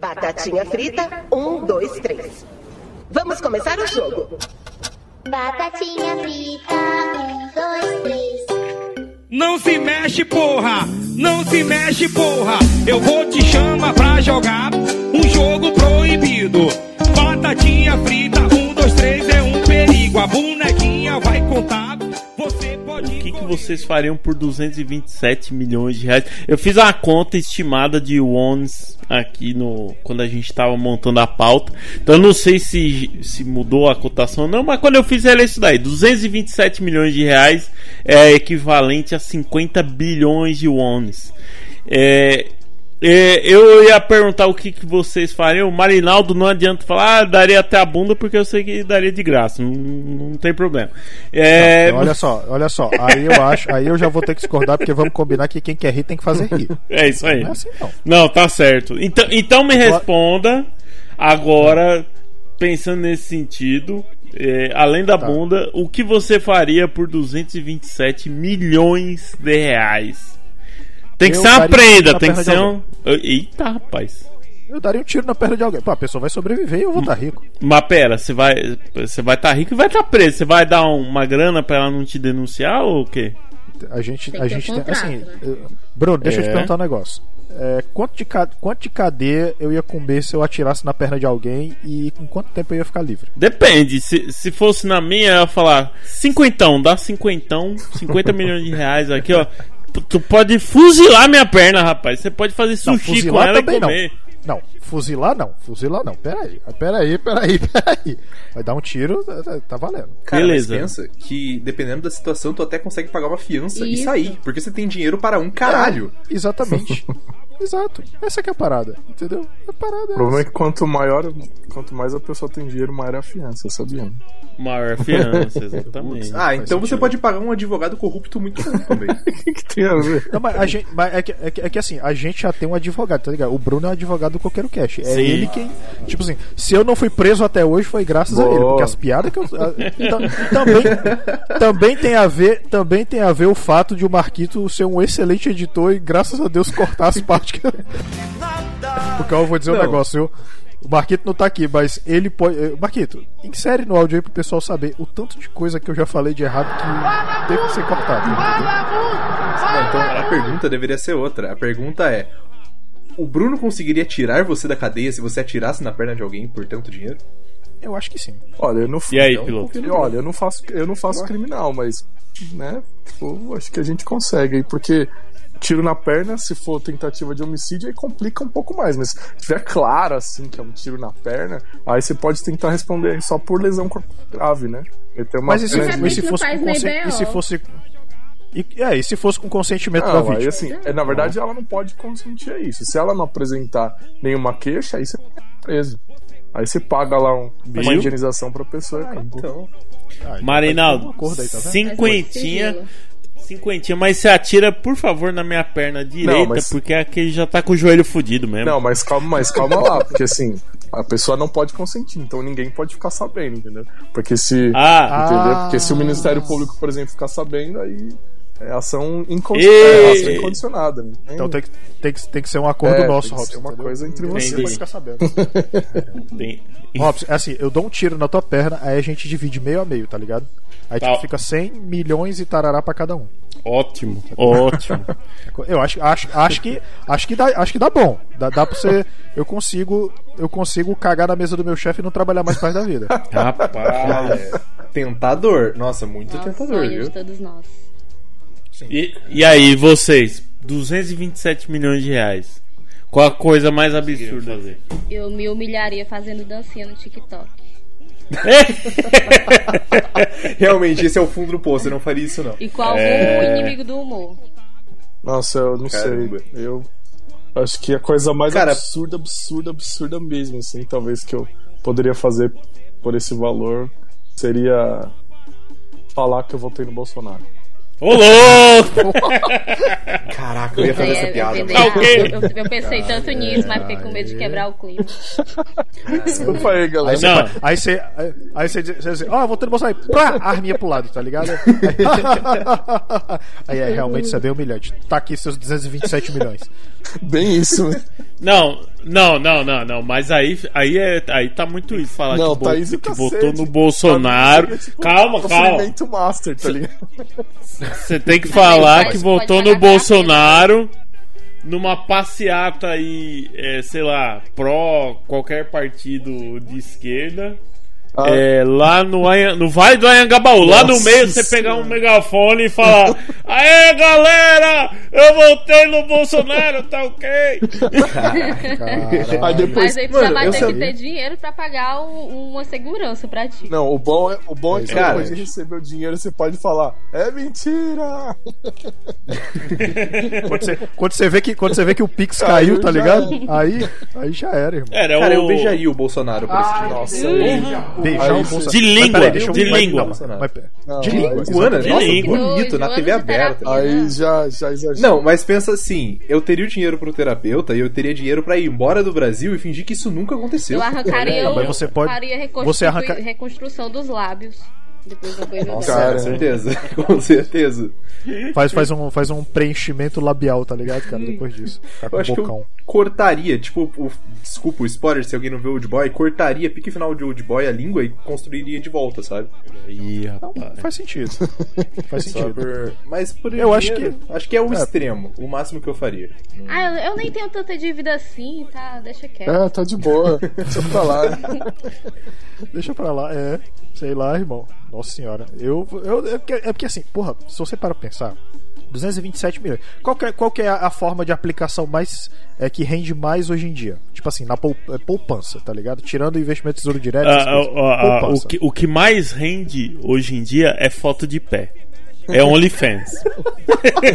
Batatinha frita, um, dois, três. Vamos começar o jogo. Batatinha frita, um, dois, três. Não se mexe, porra! Não se mexe, porra! Eu vou te chamar pra jogar um jogo proibido. Batatinha frita, um, dois, três é um perigo. A bonequinha vai contar. O que, que vocês fariam por 227 milhões de reais? Eu fiz uma conta estimada de wons aqui no quando a gente estava montando a pauta. Então eu não sei se, se mudou a cotação ou não, mas quando eu fiz era isso daí. 227 milhões de reais é equivalente a 50 bilhões de. É, é, eu ia perguntar o que, que vocês fariam. O Marinaldo não adianta falar, ah, daria até a bunda, porque eu sei que daria de graça. Não, não tem problema. É, Não, olha só, olha só. Aí eu acho, aí eu já vou ter que discordar, porque vamos combinar que quem quer rir tem que fazer rir. É isso aí. Não é assim, não. Não, tá certo. Então, então me responda agora, pensando nesse sentido, é, além da Tá. bunda, o que você faria por 227 milhões de reais? Tem que Eu ser uma um prenda, tem que ser um. Eita, rapaz. Eu daria um tiro na perna de alguém. Pô, a pessoa vai sobreviver e eu vou estar rico. Mas pera, você vai você vai estar rico e vai estar preso. Você vai dar uma grana pra ela não te denunciar ou o quê? A gente, Tem a gente tem. Assim, né? Bruno, deixa eu te É. perguntar um negócio. É, quanto, de quanto de cadeia eu ia comer se eu atirasse na perna de alguém e com quanto tempo eu ia ficar livre? Depende, se, se fosse na minha, eu ia falar cinquentão, dá cinquentão, 50 milhões de reais aqui, ó. Tu- pode fuzilar minha perna, rapaz. Você pode fazer Não, sushi com fuzilar ela e também não. comer. Não, fuzilar não, fuzilar não. Peraí, peraí, peraí, peraí. Vai dar um tiro, tá, tá- tá valendo. Cara, Beleza. mas pensa que dependendo da situação, tu até consegue pagar uma fiança e Isso. sair. Porque você tem dinheiro para um caralho. Exatamente. Exato. Essa que é a parada, entendeu? A parada O é problema é essa. que quanto maior, quanto mais a pessoa tem dinheiro, maior é a fiança, sabia? Maior fiança, exatamente. Ah, então você pode pagar um advogado corrupto muito também. O que, que tem a ver? Não, mas a gente, mas é, que, é, que, é que assim, a gente já tem um advogado, tá ligado? O Bruno é um advogado do Coqueiro Cash. É Sim. ele quem. Tipo assim, se eu não fui preso até hoje foi graças a ele. Boa. Porque as piadas que eu. a- tam- também, também tem a ver. Também tem a ver o fato de o Marquito ser um excelente editor e graças a Deus cortar as partes que. eu- Porque eu vou dizer um Não. negócio, eu. O Marquito não tá aqui, mas ele pode. eh, Marquito, insere no áudio aí pro pessoal saber o tanto de coisa que eu já falei de errado que teve que ser cortado. entendeu? Não, então a pergunta deveria ser outra. A pergunta é: o Bruno conseguiria tirar você da cadeia se você atirasse na perna de alguém por tanto dinheiro? Eu acho que sim. Olha, eu não E aí, piloto? confio no E olha, eu não faço, eu não faço criminal, mas, né, tipo, acho que a gente consegue aí, porque tiro na perna, se for tentativa de homicídio, aí complica um pouco mais, mas se tiver claro, assim, que é um tiro na perna, aí você pode tentar responder só por lesão corporal grave, né? E tem uma Mas e se, mas se Não fosse com consen- e se fosse e, é, e se fosse com consentimento da Não, vítima? aí assim, é, na verdade ela não pode consentir a isso. Se ela não apresentar nenhuma queixa, aí você é preso. Aí você paga lá um- uma indenização pra pessoa e acabou. Então. Ah, então Marinaldo, acordo aí, tá cinquentinha. Cinquentinha, mas você atira, por favor, na minha perna direita, mas- porque aquele já tá com o joelho fudido mesmo. Não, mas calma, mas calma lá, porque assim, a pessoa não pode consentir, então ninguém pode ficar sabendo, entendeu? Porque se. Ah, entendeu? Ah. Porque se o Ministério Público, por exemplo, ficar sabendo, aí é ação, incondi é ação incondicionada. Né? Então tem que, tem, que, tem que ser um acordo É, nosso, tem que Robson. ser uma entendeu? coisa entre vocês. pode ficar sabendo. tem. Robson, é assim, eu dou um tiro na tua perna, aí a gente divide meio a meio, tá ligado? Aí Tá. tipo, fica 100 milhões e tarará pra cada um. Ótimo, ótimo. Eu acho, acho, acho que acho que dá, acho que dá bom. Dá, dá pra você, eu consigo, eu consigo cagar na mesa do meu chefe e não trabalhar mais parte da vida. Rapaz. Tentador. Nossa, muito Nossa, tentador, viu? de todos nós. E, e aí, vocês? 227 milhões de reais. Qual a coisa mais absurda? Eu me humilharia fazendo dancinha no TikTok. Realmente, esse é o fundo do poço, eu não faria isso não. E qual É. o inimigo do humor? Nossa, eu não Caramba. sei. Eu acho que a coisa mais Cara- absurda, absurda, absurda mesmo, assim, talvez que eu poderia fazer por esse valor seria falar que eu votei no Bolsonaro. Ô, louco! Caraca, eu ia fazer É, essa eu piada. ok. eu, eu- eu pensei tanto nisso, mas fiquei com medo de quebrar o clima. Desculpa aí, galera. Aí você, Não. aí você, aí você diz, você diz ó, eu vou ter Bolsonaro, pá, arminha pro lado, tá ligado? Aí é, realmente isso é bem humilhante. Tá aqui seus 227 milhões. Bem isso, né? Não, não, não, não, não. Mas aí, aí, é, aí tá muito isso. Falar Não, que, Thaís e que cacete. no Bolsonaro. É tipo calma, calma. Master, tá ligado? Você tem que Mas falar que votou no Bolsonaro numa passeata aí, é, sei lá, pró qualquer partido de esquerda. Ah. É, lá no, no Vale do Anhangabaú, lá no meio você pegar um megafone e falar: Aê galera, eu votei no Bolsonaro, tá ok? Aí depois. Mas aí Mano, você vai ter sabia. que ter dinheiro pra pagar um- uma segurança pra ti. Não, o bom é, o bom é que Cara, depois de receber o dinheiro você pode falar: é mentira! Quando você, quando você vê que, quando você vê que o Pix Caiu, caiu, tá ligado? Aí, aí já era, irmão. Era Cara, o... eu beijaria o Bolsonaro por esse dinheiro. Nossa, Beijar Aí o Bolsonaro. De língua, peraí, deixa eu- de língua. de língua. Iguana, De língua. bonito, na TV aberta. terapia. Aí já, já exagera. Não, mas pensa assim, eu teria o dinheiro pro terapeuta e eu teria dinheiro pra ir embora do Brasil e fingir que isso nunca aconteceu. Eu arrancaria, eu mas você pode- você arranca- reconstrução dos lábios. Depois da banho Nossa, Cara, com certeza, com certeza. Faz, faz, um, faz um preenchimento labial, tá ligado, cara? Depois disso. Com Eu acho que eu cortaria, tipo, o, desculpa o spoiler se alguém não vê o Old Boy, cortaria pique final de Old Boy a língua e construiria de volta, sabe? Ih, rapaz. Faz sentido. Faz sentido. por... Mas por Eu acho que- acho que é o É. extremo, o máximo que eu faria. Ah, eu, eu nem tenho tanta dívida assim, tá? Deixa quieto. É, tá de boa. Deixa pra lá. Deixa pra lá, é. Sei lá, irmão. Nossa senhora. Eu, eu, é, porque, é porque assim, porra, se você para pra pensar, 227 milhões. Qual que é, qual que é a, a forma de aplicação mais é, que rende mais hoje em dia? Tipo assim, na é, poupança, tá ligado? Tirando o investimento de tesouro direto. Ah, coisas. ah, ah, o, que, o que mais rende hoje em dia é foto de pé. É OnlyFans.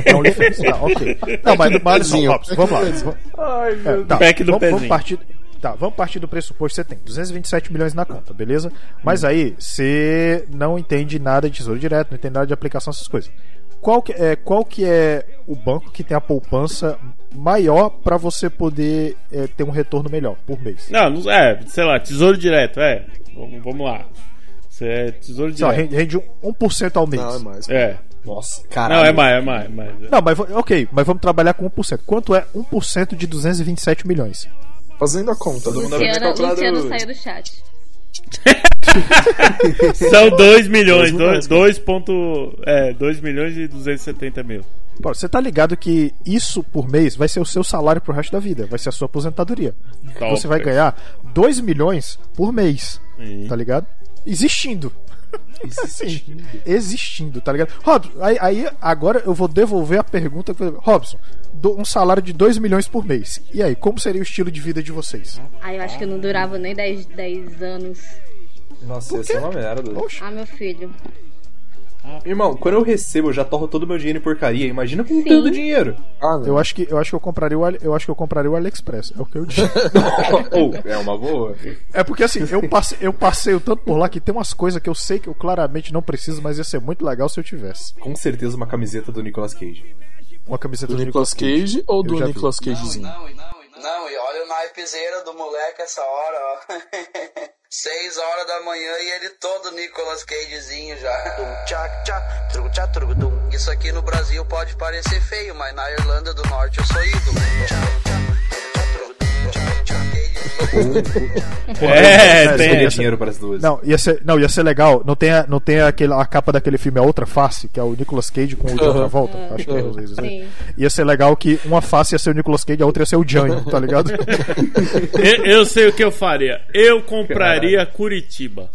É OnlyFans, tá, ok. Não, mas, mas. Robson, vamos lá. Vamos- Ai, É, tá, Pack do vamos, vamos pezinho. partir, tá, vamos partir do pressuposto que você tem 227 milhões na conta, beleza? Mas aí você não entende nada de tesouro direto, não entende nada de aplicação, essas coisas. Qual que é, qual que é o banco que tem a poupança maior para você poder é, ter um retorno melhor por mês? Não, não é, sei lá, tesouro direto, é. Vamos, vamos lá. Isso é tesouro direto. rende, rende um 1% ao mês. Não, é mais. É. Nossa, caralho. Não, é mais, é mais, é mais. Não, mas ok, mas vamos trabalhar com 1%. Quanto é 1% de 227 milhões? Fazendo a conta. Todo mundo calculadora. Luciano saiu do chat. São 2 milhões, Dois 2 milhões, ponto, é, 2 milhões e 270 mil. Pô, você tá ligado que isso por mês vai ser o seu salário pro resto da vida, vai ser a sua aposentadoria. Top. Você vai ganhar 2 milhões por mês, Sim. tá ligado? Existindo. Assim, existindo, tá ligado? Robson, aí, aí agora eu vou devolver a pergunta. Robson, do- um salário de 2 milhões por mês. E aí, como seria o estilo de vida de vocês? Ah, eu acho que eu não durava nem 10, 10 anos. Nossa, ia ser uma merda. Oxe, Ah, meu filho. Irmão, quando eu recebo, eu já torro todo o meu dinheiro em porcaria. Imagina com Sim. tanto dinheiro. Ah, não. eu acho que eu acho que eu compraria o Ali- eu acho que eu compraria o AliExpress. É o que eu digo. Ou, é uma boa. É porque assim, eu passei, eu passei o tanto por lá que tem umas coisas que eu sei que eu claramente não preciso, mas ia ser muito legal se eu tivesse. Com certeza uma camiseta do Nicolas Cage. Uma camiseta Do Nicolas Cage ou do. Nicolas Cagezinho? Não, e olha o naipezeira do moleque essa hora, ó. Seis horas da manhã e ele todo Nicolas Cagezinho já. Isso aqui no Brasil pode parecer feio, mas na Irlanda do Norte eu sou ídolo. Cagezinho. É, eu tem. Dinheiro para as duas. Não, ia ser, não, ia ser legal. Não tem, a, não tem aquele, a capa daquele filme A Outra Face, que é o Nicolas Cage com o de outra volta. Acho que é os vezes, né? Ia ser legal que uma face ia ser o Nicolas Cage, a outra ia ser o Django, tá ligado? Eu, eu sei o que eu faria. Eu compraria Curitiba.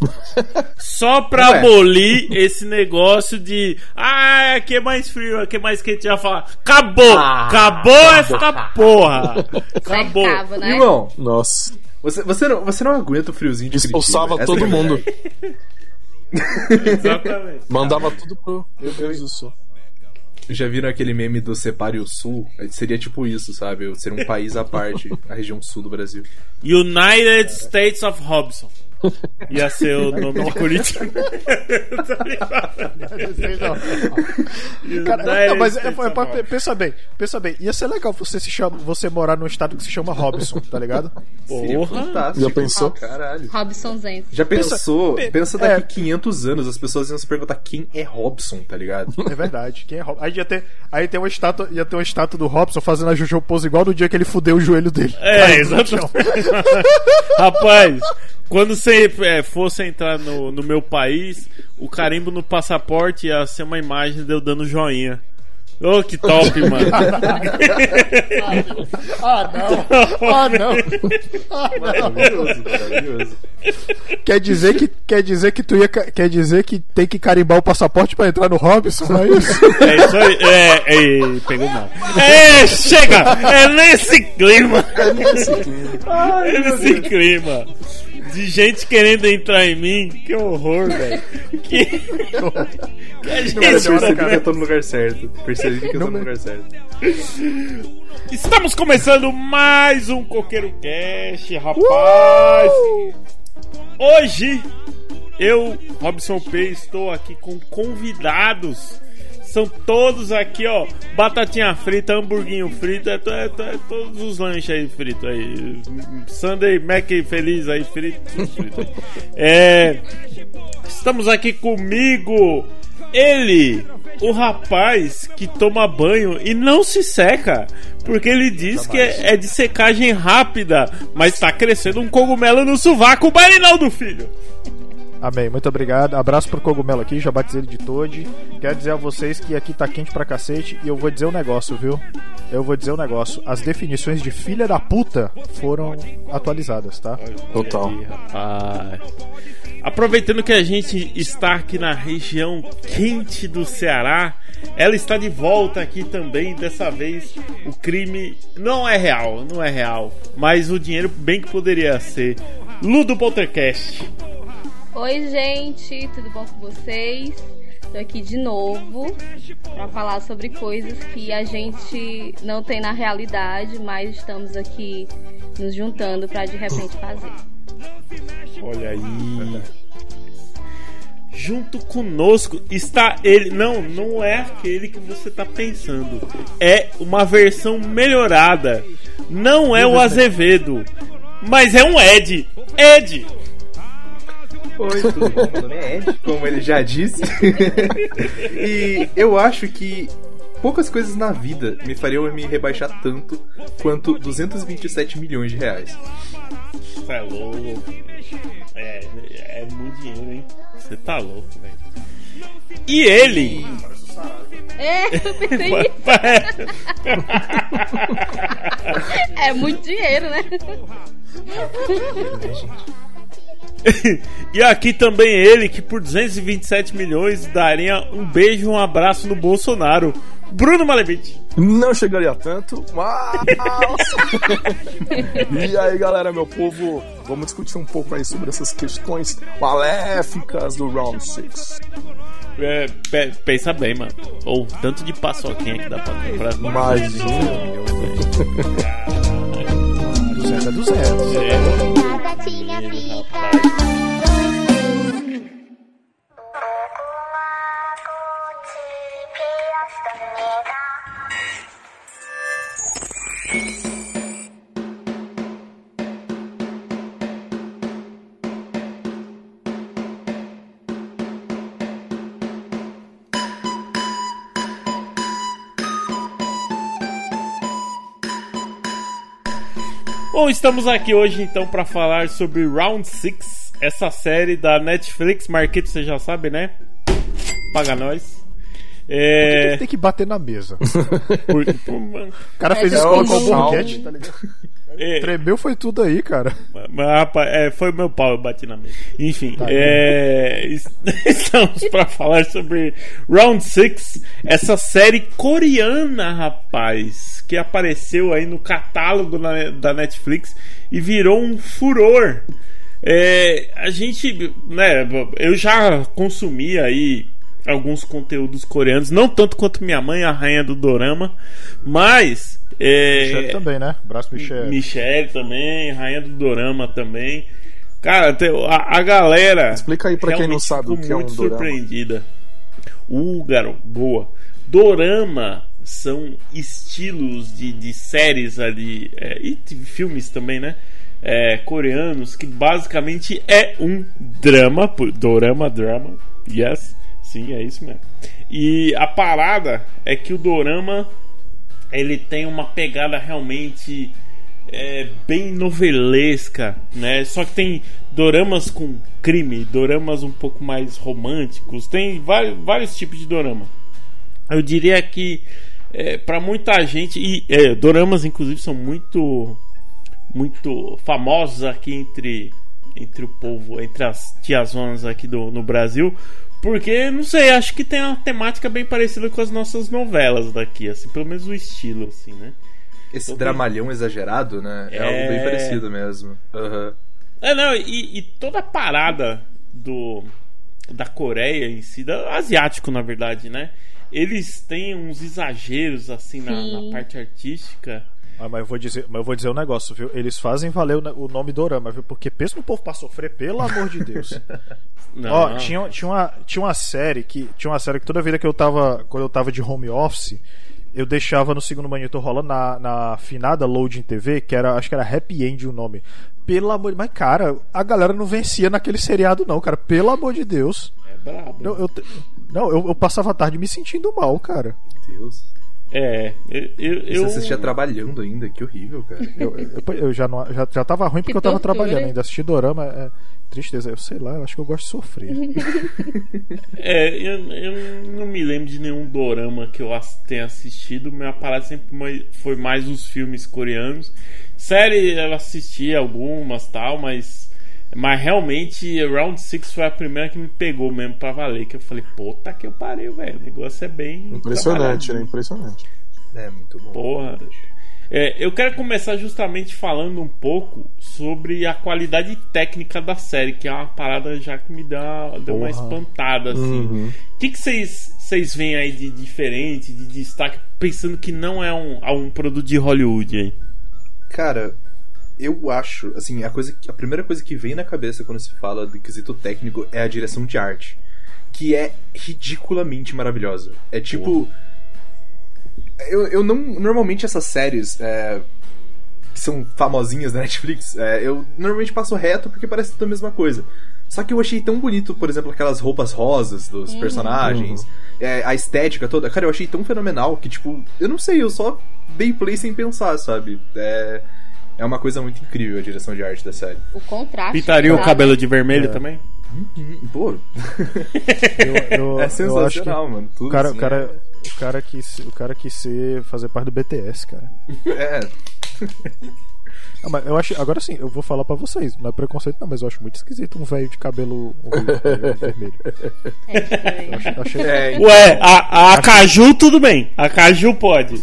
Só pra Ué. abolir esse negócio de. Ah, aqui é mais frio, aqui é mais quente. Já falar. Acabou! acabou essa porra! Acabou! Cercava, né? Irmão, Nossa. Você, você, não, você não aguenta o friozinho de Expulsava Curitiba. Todo é mundo. Exatamente. Mandava tudo pro Meu Deus do céu. Já viram aquele meme do Separe o Sul? Seria tipo isso, sabe? Ser um país à parte, a região sul do Brasil. United States of Robson. Ia ser o nome de Curitiba. Cara, não, mas é, é, é, pensa bem, pensa bem. Ia ser legal você, se chama, você morar num estado que se chama Robson, tá ligado? Porra. Já pensou? Caralho. Robson Zenz. Já Pensa- pensou? pe- Pensa daqui é. 500 anos, as pessoas iam se perguntar quem é Robson, tá ligado? É verdade. Quem é Robson? Aí ia ter, aí tem uma estátua, ia ter uma estátua do Robson fazendo a Jojo pose igual no dia que ele fudeu o joelho dele. É, exatamente. Rapaz, quando você é, fosse entrar no, no meu país, o carimbo no passaporte ia ser uma imagem de eu dando joinha. Ô, que top, mano. Ah, não. Ah, não. Ah, não. Maravilhoso, maravilhoso. Quer dizer que quer dizer que tu ia ca- quer dizer que tem que carimbar o passaporte pra entrar no Robson, não é isso? É isso aí. É, é, pegou mal. É, chega! É nesse clima. É nesse clima. É nesse clima. De gente querendo entrar em mim. Que horror, velho. Que. que a Cara, gente percebi que eu tô no lugar certo. Percebi que eu tô no lugar certo. Estamos começando mais um Coqueiro Cast, rapaz. Hoje eu, Robson P, estou aqui com convidados. São todos aqui, ó. Batatinha frita, hamburguinho frito, é, é é todos os lanches aí fritos aí. Sunday Mac feliz aí frito, frito aí. É, estamos aqui comigo. Ele, o rapaz que toma banho e não se seca. Porque ele diz que é, é de secagem rápida, mas tá crescendo um cogumelo no sovaco, Barinaldo Filho. Amém, muito obrigado. Abraço pro cogumelo aqui, já batizei ele de Toad. Quero dizer a vocês que aqui tá quente pra cacete e eu vou dizer um negócio, viu? Eu vou dizer um negócio. As definições de filha da puta foram atualizadas, tá? Total. Olha aí, rapaz. Aproveitando que a gente está aqui na região quente do Ceará, ela está de volta aqui também. Dessa vez, o crime não é real, não é real, mas o dinheiro bem que poderia ser. Ludo Poltercast. Oi, gente, tudo bom com vocês? Tô aqui de novo pra falar sobre coisas que a gente não tem na realidade, mas estamos aqui nos juntando pra de repente fazer. Olha aí. Junto conosco está ele. Não, não é aquele que você tá pensando. É uma versão melhorada. Não é o Azevedo, mas é um Ed. Ed! Oi, tudo bom? Meu nome é Ed, como ele já disse. e eu acho que poucas coisas na vida me fariam me rebaixar tanto quanto 227 milhões de reais. Você é louco. É, é muito dinheiro, hein? Você tá louco, velho. E ele. É, eu pensei. É muito dinheiro, né? e aqui também ele, que por 227 milhões daria um beijo e um abraço no Bolsonaro. Bruno Malevich. Não chegaria tanto, mas. e aí, galera, meu povo, vamos discutir um pouco aí sobre essas questões maléficas do Round 6. É, pe- pensa bem, mano. Ou tanto de paçoquinha que dá pra comprar. com Imagina. 227 milhões, velho. 200 é 200. É. Batatinha frita. Bom, estamos aqui hoje então para falar sobre Round 6, essa série da Netflix. Marquito, você já sabe, né? Paga nós. É. Tem que bater na mesa. por- por- mano, O cara fez É, isso é com o boquete, tá ligado? é, Tremeu foi tudo aí, cara. mas, rapaz, é, foi meu pau, eu bati na mesa. Enfim, Tá é, es- estamos para falar sobre Round 6, essa série coreana, rapaz, que apareceu aí no catálogo na- da Netflix e virou um furor. É, a gente, né, eu já consumi aí alguns conteúdos coreanos, não tanto quanto minha mãe, a rainha do dorama, mas é, Michel também, né? Braço Michel. Michelle também, Rainha do Dorama também. Cara, a, a galera. Explica aí pra quem não sabe o que é um muito dorama. surpreendida. Uh, garoto, boa. Dorama são estilos de, de séries ali, é, e filmes também, né? É, coreanos, que basicamente é um drama, por- dorama, drama, yes, sim, é isso mesmo. E a parada é que o dorama ele tem uma pegada realmente é, bem novelesca, né? Só que tem doramas com crime, doramas um pouco mais românticos, tem vários, vários tipos de dorama. Eu diria que é, para muita gente e é, doramas inclusive são muito muito famosos aqui entre entre o povo, entre as tiazonas aqui do, no Brasil, porque não sei, acho que tem uma temática bem parecida com as nossas novelas daqui, assim, pelo menos o estilo, assim, né? Esse Então tem- dramalhão exagerado, né? É, É. algo bem parecido mesmo. Aham. É, não, e, e toda a parada do da Coreia em si, da, asiático na verdade, né? Eles têm uns exageros assim na, na parte artística. Ah, mas eu vou dizer, mas eu vou dizer um negócio, viu? Eles fazem valer o, o nome Dorama, viu? Porque pensa no povo pra sofrer, pelo amor de Deus. Não, Ó, tinha, tinha, uma, tinha uma série que. Tinha uma série que toda vida que eu tava. Quando eu tava de home office, eu deixava no segundo monitor rolando na, na finada Loading TV, que era. Acho que era Happy End o nome. Pelo amor de Mas, cara, a galera não vencia naquele seriado, não, cara. Pelo amor de Deus. é brabo. Eu, eu não, eu, eu passava a tarde me sentindo mal, cara. Deus. É, eu, eu, Você assistia trabalhando ainda, que horrível, cara. Eu, eu, eu já, não, já, já tava ruim porque Que eu tava tortura. trabalhando ainda. Assistir dorama é tristeza. Eu sei lá, eu acho que eu gosto de sofrer. É, eu, eu não me lembro de nenhum dorama que eu tenha assistido. Minha parada sempre foi mais os filmes coreanos. Série eu assisti algumas tal, mas. Mas realmente, Round Six foi a primeira que me pegou mesmo pra valer. Que eu falei, puta que eu parei, velho. O negócio é bem. Impressionante, né? Impressionante. É muito bom. Porra. É, eu quero começar justamente falando um pouco sobre a qualidade técnica da série, que é uma parada já que me dá, deu uma espantada, assim. O Uhum. que vocês vocês veem aí de diferente, de destaque, pensando que não é um, é um produto de Hollywood aí? Cara, eu acho, assim, a, coisa, a primeira coisa que vem na cabeça quando se fala do quesito técnico é a direção de arte. Que é ridiculamente maravilhosa. É tipo. Eu, eu não. Normalmente essas séries. é, que são famosinhas na Netflix, é, eu normalmente passo reto porque parece tudo a mesma coisa. Só que eu achei tão bonito, por exemplo, aquelas roupas rosas dos personagens, é, a estética toda. Cara, eu achei tão fenomenal que, tipo, eu não sei, eu só dei play sem pensar, sabe? É, é uma coisa muito incrível a direção de arte da série. O contraste. Pintaria o cabelo de vermelho É. também? Pô, Eu, eu, é eu acho que sensacional, mano. Tudo o cara, o assim, cara, o cara quis, o cara quis ser, fazer parte do BTS, cara. é, Ah, mas eu acho, agora sim, eu vou falar pra vocês, não é preconceito não, mas eu acho muito esquisito um velho de cabelo vermelho. É. Achei, achei- é, Ué, a, a Caju tudo bem. A Caju pode.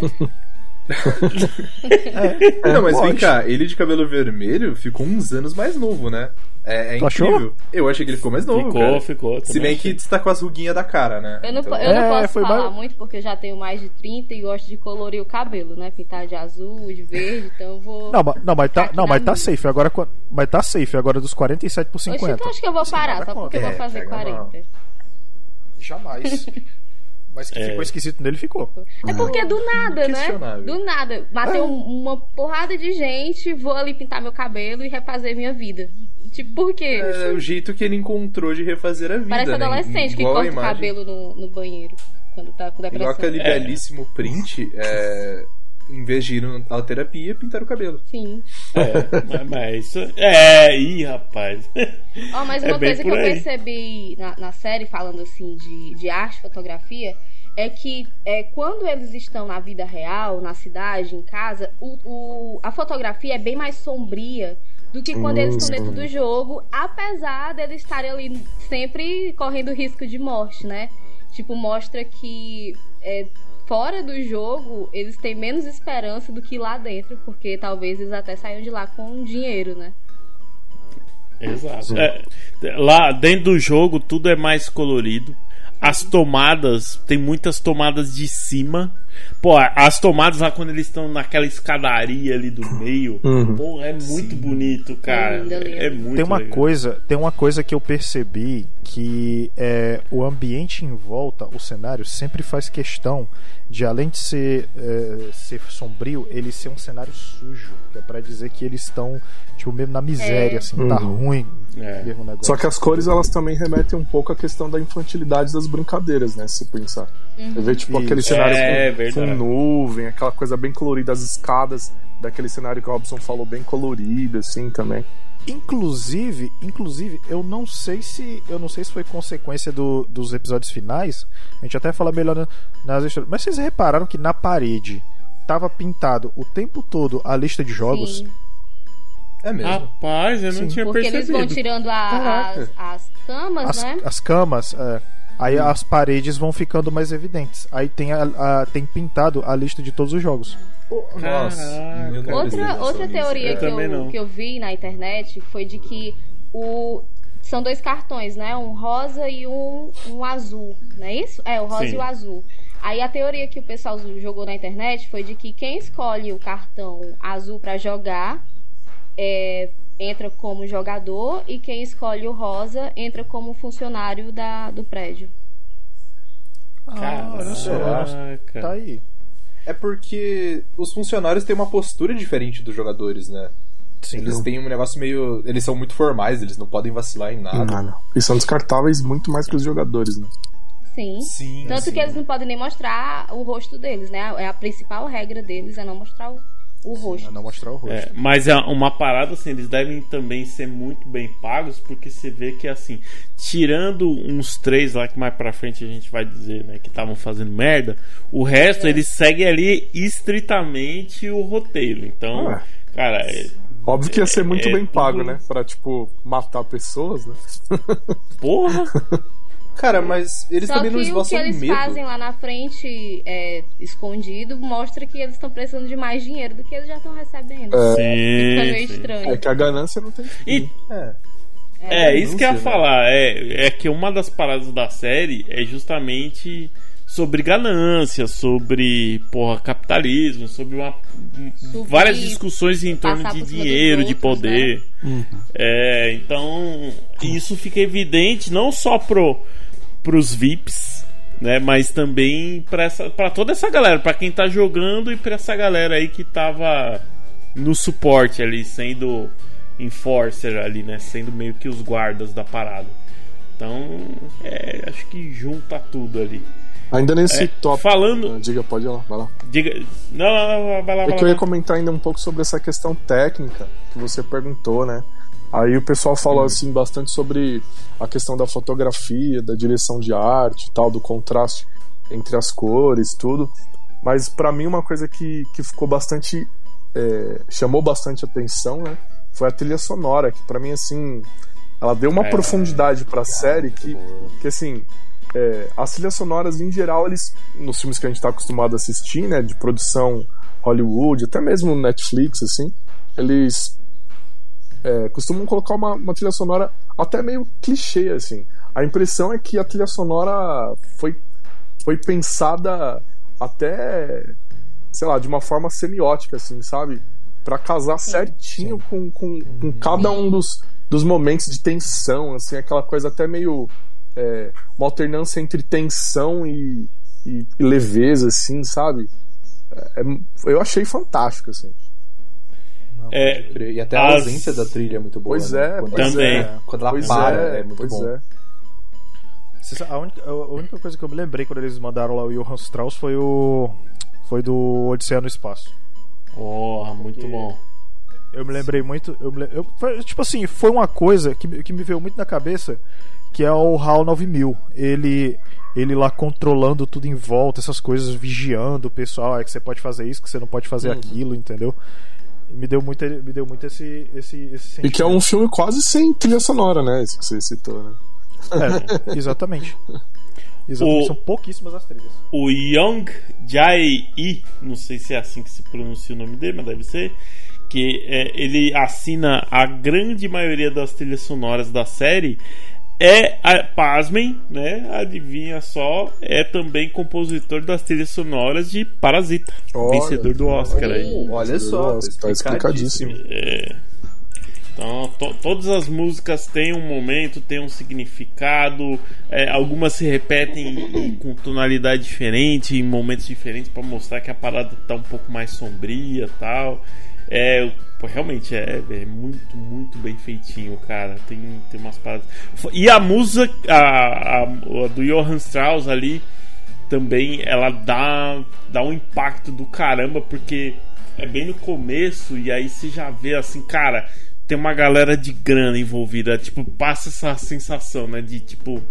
Não, mas vem cá, ele de cabelo vermelho ficou uns anos mais novo, né? É, é Tu achou? incrível. Eu achei que ele ficou mais novo. Ficou, cara. ficou. Se bem achei. que destacou as ruguinhas da cara, né? Eu não, Então- eu não É, posso foi falar mais- muito porque eu já tenho mais de 30 e gosto de colorir o cabelo, né? Pintar de azul, de verde, então eu vou. Não, mas, não, mas tá, não, mas tá minha. safe agora, mas tá safe agora dos 47 por Oxe, 50. então acho que eu vou parar, nada só porque eu vou fazer É, pega 40. Jamais. Mas que É. ficou esquisito nele ficou. É porque do nada, né? Do nada. Matei um- uma porrada de gente, vou ali pintar meu cabelo e refazer minha vida. Tipo, por quê? É o jeito que ele encontrou de refazer a vida. Parece né? adolescente que corta o cabelo no, no banheiro quando tá com depressão. Igual aquele É. belíssimo print, é, em vez de ir à terapia, pintar o cabelo. Sim. É, mas, mas isso. É, ih, rapaz. Ó, mas É uma bem coisa que eu aí. percebi na, na série, falando assim de, de arte, fotografia, é que é, quando eles estão na vida real, na cidade, em casa, o, o- a fotografia é bem mais sombria do que quando Hum, eles estão dentro do jogo, apesar deles estarem ali sempre correndo risco de morte, né? Tipo, mostra que é, fora do jogo eles têm menos esperança do que lá dentro, porque talvez eles até saiam de lá com dinheiro, né? Exato. É, lá dentro do jogo tudo é mais colorido. As tomadas, tem muitas tomadas de cima. Pô, as tomadas lá quando eles estão naquela escadaria ali do meio, Uhum. pô, é muito bonito, cara. É lindo, lindo. É muito Tem uma legal. coisa, tem uma coisa que eu percebi que é o ambiente em volta, o cenário sempre faz questão de além de ser é, ser sombrio, ele ser um cenário sujo, que é pra dizer que eles estão tipo mesmo na miséria, É. assim, tá Uhum. ruim. É. negócio. Só que as cores elas também remetem um pouco à questão da infantilidade das brincadeiras, né? Se pensar. Você vê tipo Isso. aquele cenário É, com, verdade. com nuvem, aquela coisa bem colorida, as escadas daquele cenário que o Robson falou, bem colorido, assim também. Inclusive, inclusive, eu não sei se eu não sei se foi consequência do- dos episódios finais. A gente até fala melhor na- nas histórias. Mas vocês repararam que na parede tava pintado o tempo todo a lista de jogos? Sim, É mesmo. Rapaz, eu não Sim. tinha porque eles percebido. vão tirando a- as, as camas, As, né? as camas, é. aí as paredes vão ficando mais evidentes. Aí tem a, a- tem pintado a lista de todos os jogos. Nossa. Não prestei Outra, outra teoria Eu que, não. eu, que eu vi na internet foi de que o são dois cartões, né? Um rosa e um, um azul, não é isso? É, o rosa Sim. e o azul. Aí a teoria que o pessoal jogou na internet foi de que quem escolhe o cartão azul pra jogar é, entra como jogador e quem escolhe o rosa entra como funcionário da, do prédio. Ah, olha só. Tá aí. É porque os funcionários têm uma postura diferente dos jogadores, né? Sim. Eles têm um negócio meio. Eles são muito formais, eles não podem vacilar em nada. Não. E são descartáveis muito mais que os jogadores, né? Sim. Sim. Tanto sim. que eles não podem nem mostrar o rosto deles, né? É a principal regra deles é não mostrar o, o rosto. Pra não mostrar o rosto. É, mas é uma parada assim, eles devem também ser muito bem pagos, porque você vê que assim, tirando uns três lá que mais pra frente a gente vai dizer, né, que estavam fazendo merda, o resto É. eles seguem ali estritamente o roteiro. Então, Ah. cara, é- Óbvio que ia ser muito É bem pago, tudo- né? Pra, tipo, matar pessoas, né? porra! Cara, mas eles Só também não que o que esboçam eles medo. fazem lá na frente, é, escondido, mostra que eles estão precisando de mais dinheiro do que eles já estão recebendo. Fica Sim, meio sim. estranho. É que a ganância não tem fim. E É. É, isso que eu ia né? falar. É, é que uma das paradas da série é justamente sobre ganância, sobre porra, capitalismo, sobre uma, várias discussões em torno de dinheiro, de outros, né? poder. É, então isso fica evidente não só pro, pros VIPs, né, mas também para toda essa galera, para quem tá jogando e para essa galera aí que tava no suporte ali, sendo enforcer ali, né, sendo meio que os guardas da parada. Então, é, acho que junta tudo ali. Ainda nesse É, top. falando- Ah, Diga, pode ir lá, vai lá. Diga, não, não, não, vai lá, É vai que eu ia lá. comentar ainda um pouco sobre essa questão técnica que você perguntou, né? Aí o pessoal falou assim bastante sobre a questão da fotografia, da direção de arte, tal, do contraste entre as cores, tudo. Mas pra mim uma coisa que, que ficou bastante é, chamou bastante atenção, né? Foi a trilha sonora, que pra mim assim, ela deu uma É. profundidade pra série que que assim, é, as trilhas sonoras em geral, eles nos filmes que a gente tá acostumado a assistir, né, de produção Hollywood, até mesmo Netflix, assim, eles é, costumam colocar uma, uma trilha sonora até meio clichê, assim. A impressão é que a trilha sonora foi, foi pensada até, sei lá, de uma forma semiótica, assim, sabe? Pra casar certinho com, com, com cada um dos, dos momentos de tensão, assim, aquela coisa até meio. é, uma alternância entre tensão e, e, e leveza, assim, sabe? É- é- eu achei fantástico, assim. É, E até a As- ausência da trilha é muito boa. Pois né? é, Quando pois Também. Ela, quando ela Pois para, é, é, muito pois bom. é. A única, a única coisa que eu me lembrei quando eles mandaram lá o Johann Strauss foi o. Foi do Odisseia no Espaço. porra, muito bom. Eu me lembrei muito. Eu me eu- foi, tipo assim, foi uma coisa que, me- que me veio muito na cabeça, que é o HAL 9000. Ele, ele lá controlando tudo em volta, essas coisas, vigiando o pessoal, é que você pode fazer isso, que você não pode fazer Uhum. aquilo, entendeu? Me deu muito, me deu muito esse, esse, esse E que é um filme quase sem trilha sonora, né? Isso que você citou, né? É, exatamente. Exatamente. O- São pouquíssimas as trilhas. O Young Jae-i, não sei se é assim que se pronuncia o nome dele, mas deve ser, que é, ele assina a grande maioria das trilhas sonoras da série. É, a- pasmem, né? Adivinha só, é também compositor das trilhas sonoras de Parasita, Olha, vencedor do Oscar aí. Olha só, Nossa, tá explicadíssimo. Então, to- todas as músicas têm um momento, têm um significado. é, algumas se repetem em- com tonalidade diferente, em momentos diferentes, para mostrar que a parada tá um pouco mais sombria tal. É, pô, realmente é, é muito, muito bem feitinho, cara. Tem, tem umas paradas. E a música a, a- a do Johann Strauss ali também ela dá, dá um impacto do caramba, porque é bem no começo e aí você já vê assim, cara, tem uma galera de grana envolvida, tipo, passa essa sensação, né, de tipo,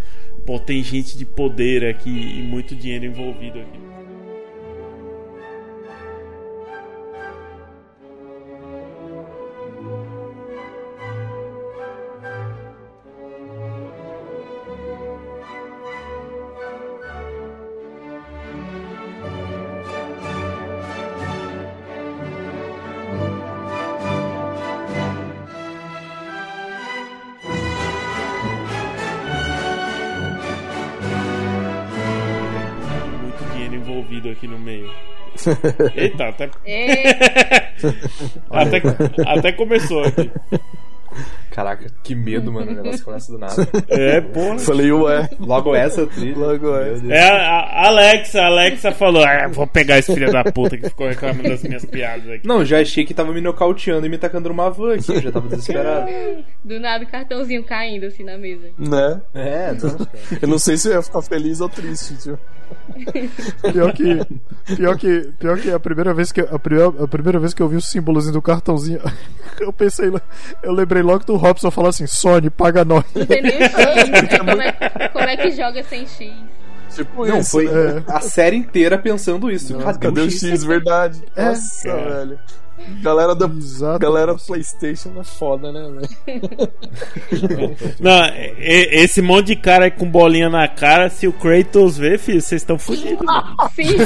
pô, tem gente de poder aqui e muito dinheiro envolvido aqui. Envolvido aqui no meio. Eita, até, até, até começou aqui. Caraca, que medo, mano. O negócio começa do nada. É, porra. Falei, ué. Logo essa trilha. Logo essa. É, a, a Alexa, a Alexa falou: ah, vou pegar esse filho da puta que ficou reclamando das minhas piadas aqui. Não, já achei que tava me nocauteando e me tacando numa van aqui. Eu já tava desesperado. do nada o cartãozinho caindo assim na mesa. Né? É, não. Eu não sei se eu ia ficar feliz ou triste, tio. Pior que, pior que, pior que a primeira vez que a primeira, a primeira vez que eu vi o símbolozinho do cartãozinho, eu pensei, eu lembrei logo do Robson falar assim: Sony, paga nós. Não tem nem X. como, é, como é que joga sem X? Tipo Não, isso. foi é. a série inteira pensando isso. Nossa, Cadê, cadê o o X? X, verdade? É. Nossa, É. velho. Galera da Exato. galera PlayStation é foda, né, velho? Não, esse monte de cara aí com bolinha na cara, se o Kratos ver, filho, vocês estão fodidos. Sim.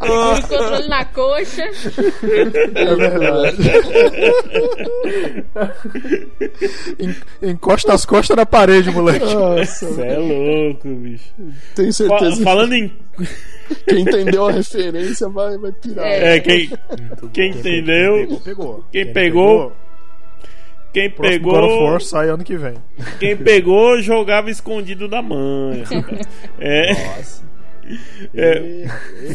Segura o controle na coxa. É verdade. En- Encosta as costas na parede, moleque. Nossa, Você é louco, bicho. tenho Fa- certeza falando em. Que quem entendeu a referência vai, vai pirar. É. É, quem, quem entendeu. Pegou. Quem pegou, Quem Próximo God of pegou. Sai ano que vem. Quem pegou jogava escondido da mãe. É. É,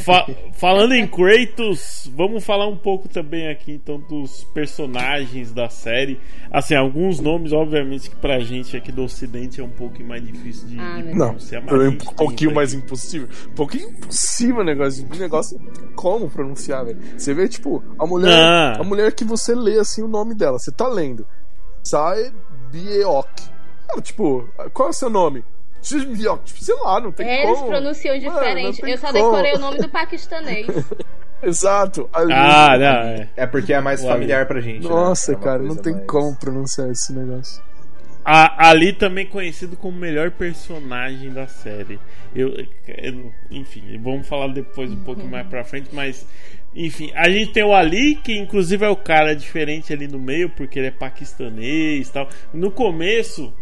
fa- falando em Kratos, vamos falar um pouco também aqui então dos personagens da série. Assim, alguns nomes, obviamente, que pra gente aqui do Ocidente é um pouco mais difícil de, Ah, de né? Não, pronunciar. mas é um pouquinho aqui. mais impossível. Um pouquinho impossível o negócio. O negócio como pronunciar, velho. Você vê, tipo, a mulher. Ah. A mulher que você lê assim o nome dela, você tá lendo. Sae Bieok. Ela, Tipo, qual é o seu nome? Tipo, sei lá, não tem É, Eles como. pronunciam Mano, diferente. tem Eu só como. decorei o nome do paquistanês. Exato. Ali. Ah, não, é. É porque é mais Ué. familiar pra gente. né? Nossa, É uma cara, não tem mais- como pronunciar esse negócio. A, ali também conhecido como o melhor personagem da série. Eu, eu- enfim, vamos falar depois um pouco mais pra frente, mas enfim, a gente tem o Ali, que inclusive é o cara diferente ali no meio, porque ele é paquistanês e tal. No começo,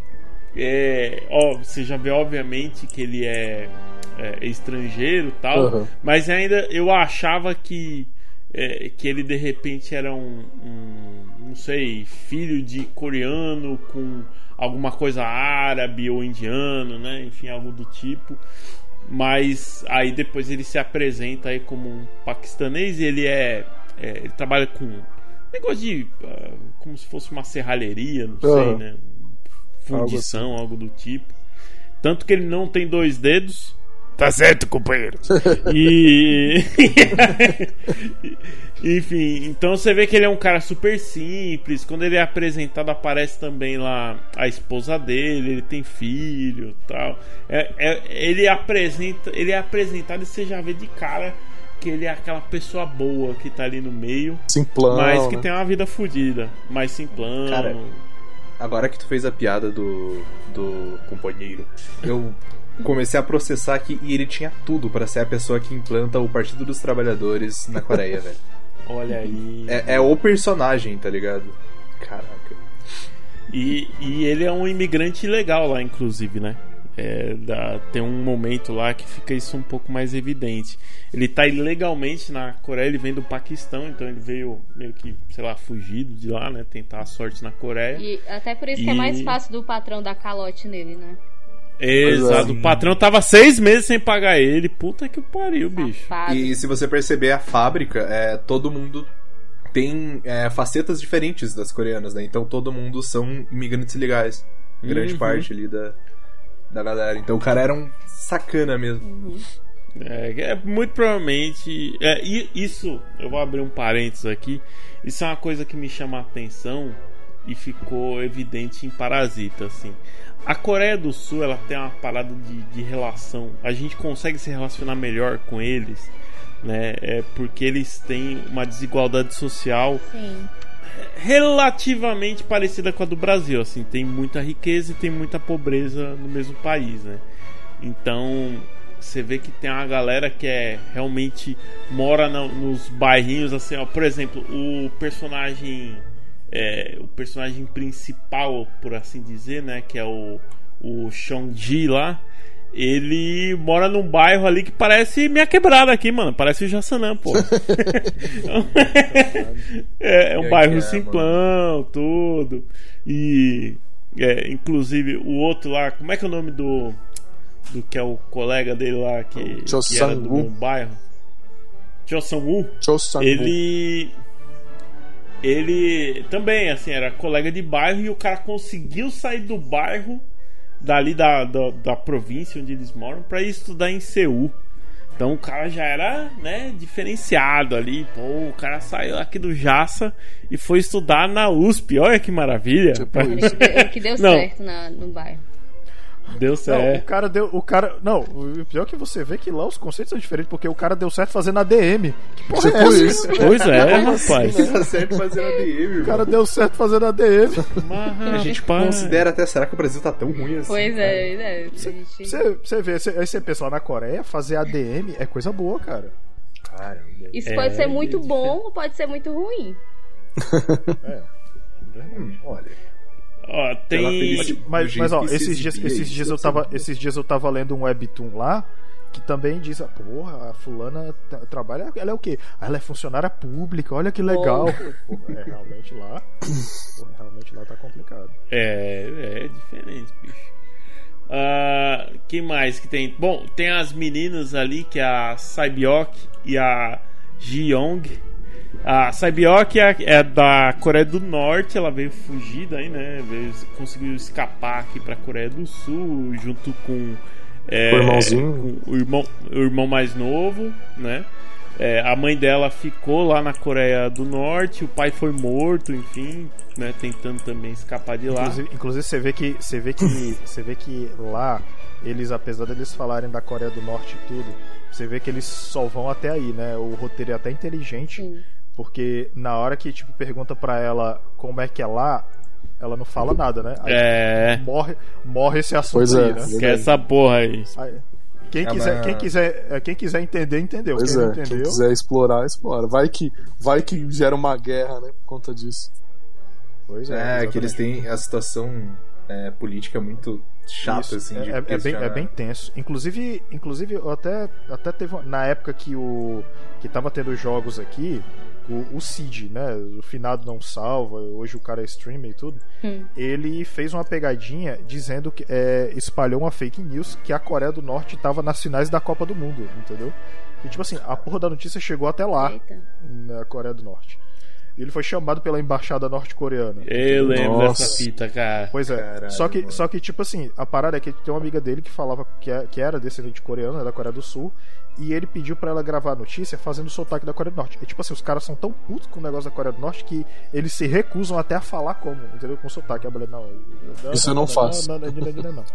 é, ó, você já vê obviamente que ele é, é estrangeiro tal, Aham. mas ainda eu achava que é, que ele de repente era um, um, não sei, filho de coreano com alguma coisa árabe ou indiano, né? Enfim, algo do tipo. Mas aí depois ele se apresenta aí como um paquistanês e ele é, é, ele trabalha com negócio de ah, como se fosse uma serralheria, não sei, Aham. né? Fundição, algo do tipo. Tanto que ele não tem dois dedos. Tá certo, companheiro. E. Enfim, então você vê que ele é um cara super simples. Quando ele é apresentado, aparece também lá a esposa dele, ele tem filho tal. É, é- ele, apresenta, ele é apresentado e você já vê de cara que ele é aquela pessoa boa que tá ali no meio, Simplão. mas que né? tem uma vida fodida, mais simplão. Cara, Agora que tu fez a piada do, do companheiro, eu comecei a processar que e ele tinha tudo pra ser a pessoa que implanta o Partido dos Trabalhadores na Coreia, velho. Olha aí. É, é o personagem, tá ligado? Caraca. E, e ele é um imigrante ilegal lá, inclusive, né? É, dá- tem um momento lá que fica isso um pouco mais evidente. Ele tá ilegalmente na Coreia, ele vem do Paquistão, então ele veio meio que, sei lá, fugido de lá, né? Tentar a sorte na Coreia. E até por isso que é E- mais fácil do patrão dar calote nele, né? Exato. É. O patrão tava seis meses sem pagar ele. Puta que pariu, bicho. E se você perceber a fábrica, é, todo mundo tem é, facetas diferentes das coreanas, né? Então todo mundo são imigrantes legais. Grande Uhum. parte ali da, da galera. Então o cara era um sacana mesmo. É, é muito provavelmente. É, e isso, eu vou abrir um parênteses aqui. Isso é uma coisa que me chama a atenção e ficou evidente em Parasita, assim. A Coreia do Sul, ela tem uma parada de, de relação. A gente consegue se relacionar melhor com eles, né? É porque eles têm uma desigualdade social Sim. Relativamente parecida com a do Brasil, assim, tem muita riqueza e tem muita pobreza no mesmo país, né? Então, você vê que tem uma galera que é realmente mora na- nos bairrinhos assim, ó, por exemplo, o personagem é, o personagem principal, por assim dizer, né, que é o o Shang-Ji lá, ele mora num bairro ali que parece minha quebrada aqui, mano. Parece o Jaçanã, pô. é, é um bairro é, simplão, tudo. E é, inclusive o outro lá, como é que é o nome do do que é o colega dele lá que, Cho que era do mesmo bairro? Cho Sang-woo. Cho Sang-woo. Ele ele também assim era colega de bairro e o cara conseguiu sair do bairro dali da, da, da província onde eles moram pra ir estudar em Seul. Então o cara já era, né, diferenciado ali. Pô, o cara saiu aqui do Jaça e foi estudar na USP. Olha que maravilha. Tipo Ele que deu, ele que deu certo na- no bairro. Deu Não, certo. o cara deu. O cara. Não, o pior é que você vê que lá os conceitos são diferentes, porque o cara deu certo fazendo ADM. Que porra é essa? isso. Pois é, rapaz. Tá certo fazendo ADM, O cara deu certo fazendo ADM. A gente considera até, será que o Brasil tá tão ruim assim? Pois é, é. a gente- Você, você vê, você, aí você pensa lá na Coreia, fazer ADM é coisa boa, cara. Caramba. Isso É, pode ser muito é bom ou pode ser muito ruim. É. Hum, olha. Ó, tem. Mas, mas ó, que se esses dias, esses dias eu tava, esses dias eu tava lendo um webtoon lá que também diz, ah, porra, a fulana tra- trabalha, ela é o quê? Ela é funcionária pública, olha que legal. Porra, é, realmente lá, porra, realmente lá tá complicado. É, é diferente, bicho. Ah, quem mais que tem? Bom, tem as meninas ali, que é a Saibyok e a Jiyoung. A Saibyok é, é da Coreia do Norte, ela veio fugida aí, né? Veio, conseguiu escapar aqui pra Coreia do Sul, junto com. é, O irmãozinho. com o irmão, o irmão mais novo, né? É, a mãe dela ficou lá na Coreia do Norte, o pai foi morto, enfim, né? Tentando também escapar de lá. Inclusive, inclusive você vê que você vê que você vê que lá eles apesar deles falarem da Coreia do Norte e tudo, você vê que eles só vão até aí, né? O roteiro é até inteligente, Sim. Porque na hora que tipo pergunta pra ela como é que é lá, ela não fala nada, né? Aí É, morre, morre esse assunto Pois é. aí, né? que é essa porra aí. Aí, quem, É, quiser, mas- quem, quiser, é, quem quiser entender, entendeu. Pois quem é, não quem entendeu, quiser explorar, explora. Vai que, vai que gera uma guerra, né, por conta disso. pois é, É, que eles têm a situação é, política muito chata, Isso, assim, é, de é- é bem, é bem tenso. Inclusive, inclusive eu até, até teve na época que o que tava tendo jogos aqui, o, o Cid, né? O finado não salva, hoje o cara é streamer e tudo. Hum. Ele fez uma pegadinha dizendo que é, espalhou uma fake news que a Coreia do Norte tava nas finais da Copa do Mundo, entendeu? E tipo assim, a porra da notícia chegou até lá, Eita. na Coreia do Norte. E ele foi chamado pela embaixada norte-coreana. Eu lembro Nossa. dessa fita, cara. Pois é. Caralho, só, que, mano. só que, tipo assim, a parada é que tem uma amiga dele que falava que, é- que era descendente coreano, né, da Coreia do Sul, e ele pediu pra ela gravar a notícia fazendo o sotaque da Coreia do Norte. E, tipo assim, os caras são tão putos com o negócio da Coreia do Norte que eles se recusam até a falar como, entendeu? Com sotaque. A mulher, não, Isso eu não faço. Não, não, não, não, não.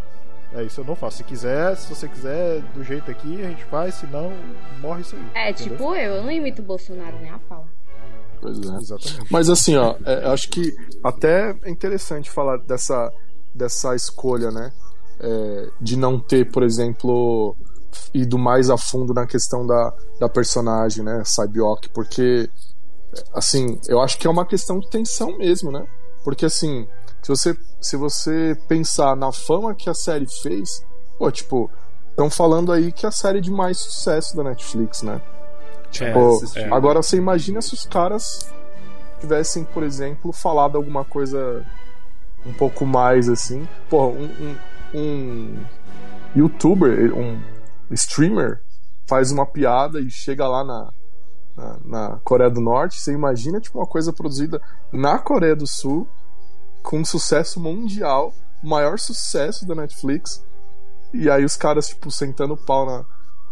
É, isso eu não faço. Se quiser, se você quiser do jeito aqui, a gente faz, senão morre isso aí. É, entendeu? tipo eu, eu não imito o Bolsonaro nem a pau. Pois é. Exatamente. Mas assim, ó, é, eu acho que até é interessante falar dessa, dessa escolha, né? É, de não ter, por exemplo, ido mais a fundo na questão da, da personagem, né? Cybiok, porque, assim, eu acho que é uma questão de tensão mesmo, né? Porque, assim, se você, se você pensar na fama que a série fez, pô, tipo, estão falando aí que é a série de mais sucesso da Netflix, né? Tipo, assisti. agora você imagina se os caras tivessem, por exemplo, falado alguma coisa um pouco mais assim. Pô, um, um, um youtuber, um streamer faz uma piada e chega lá na, na, na Coreia do Norte. Você imagina tipo, uma coisa produzida na Coreia do Sul com sucesso mundial, maior sucesso da Netflix. E aí os caras, tipo, sentando o pau na,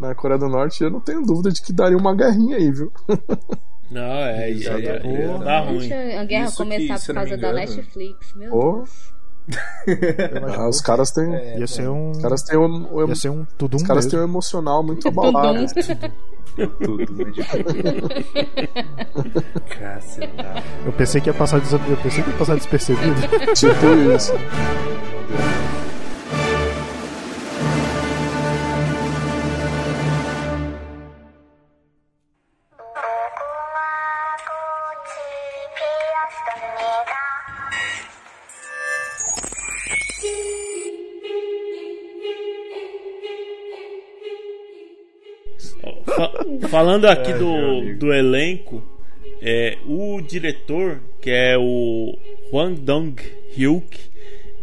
na Coreia do Norte, eu não tenho dúvida de que daria uma guerrinha aí, viu? Não, é, isso aí é, Exatamente. dá ruim. Deixa a guerra Isso começar que, por causa da Netflix, meu Ô, Deus. Ah, os caras têm. É, Ia ser um. Os caras têm um, um- Ia ser um tudo um os caras têm um emocional muito abalado. Tudo, né? De... Caceta. Eu pensei que ia passar, des... eu pensei que ia passar despercebido. tipo isso. falando aqui meu do, do elenco, é, o diretor, que é o Hwang Dong-hyuk,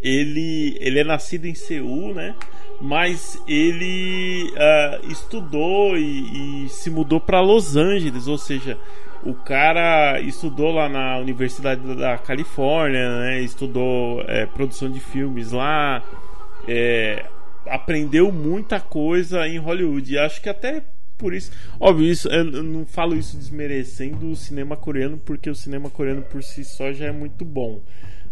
ele, ele é nascido em Seul, né? Mas ele ah, estudou e, e se mudou para Los Angeles, ou seja, o cara estudou lá na Universidade da Califórnia, né? Estudou é, produção de filmes lá, é, aprendeu muita coisa em Hollywood. E acho que até por isso, óbvio, isso eu não falo isso desmerecendo o cinema coreano, porque o cinema coreano por si só já é muito bom.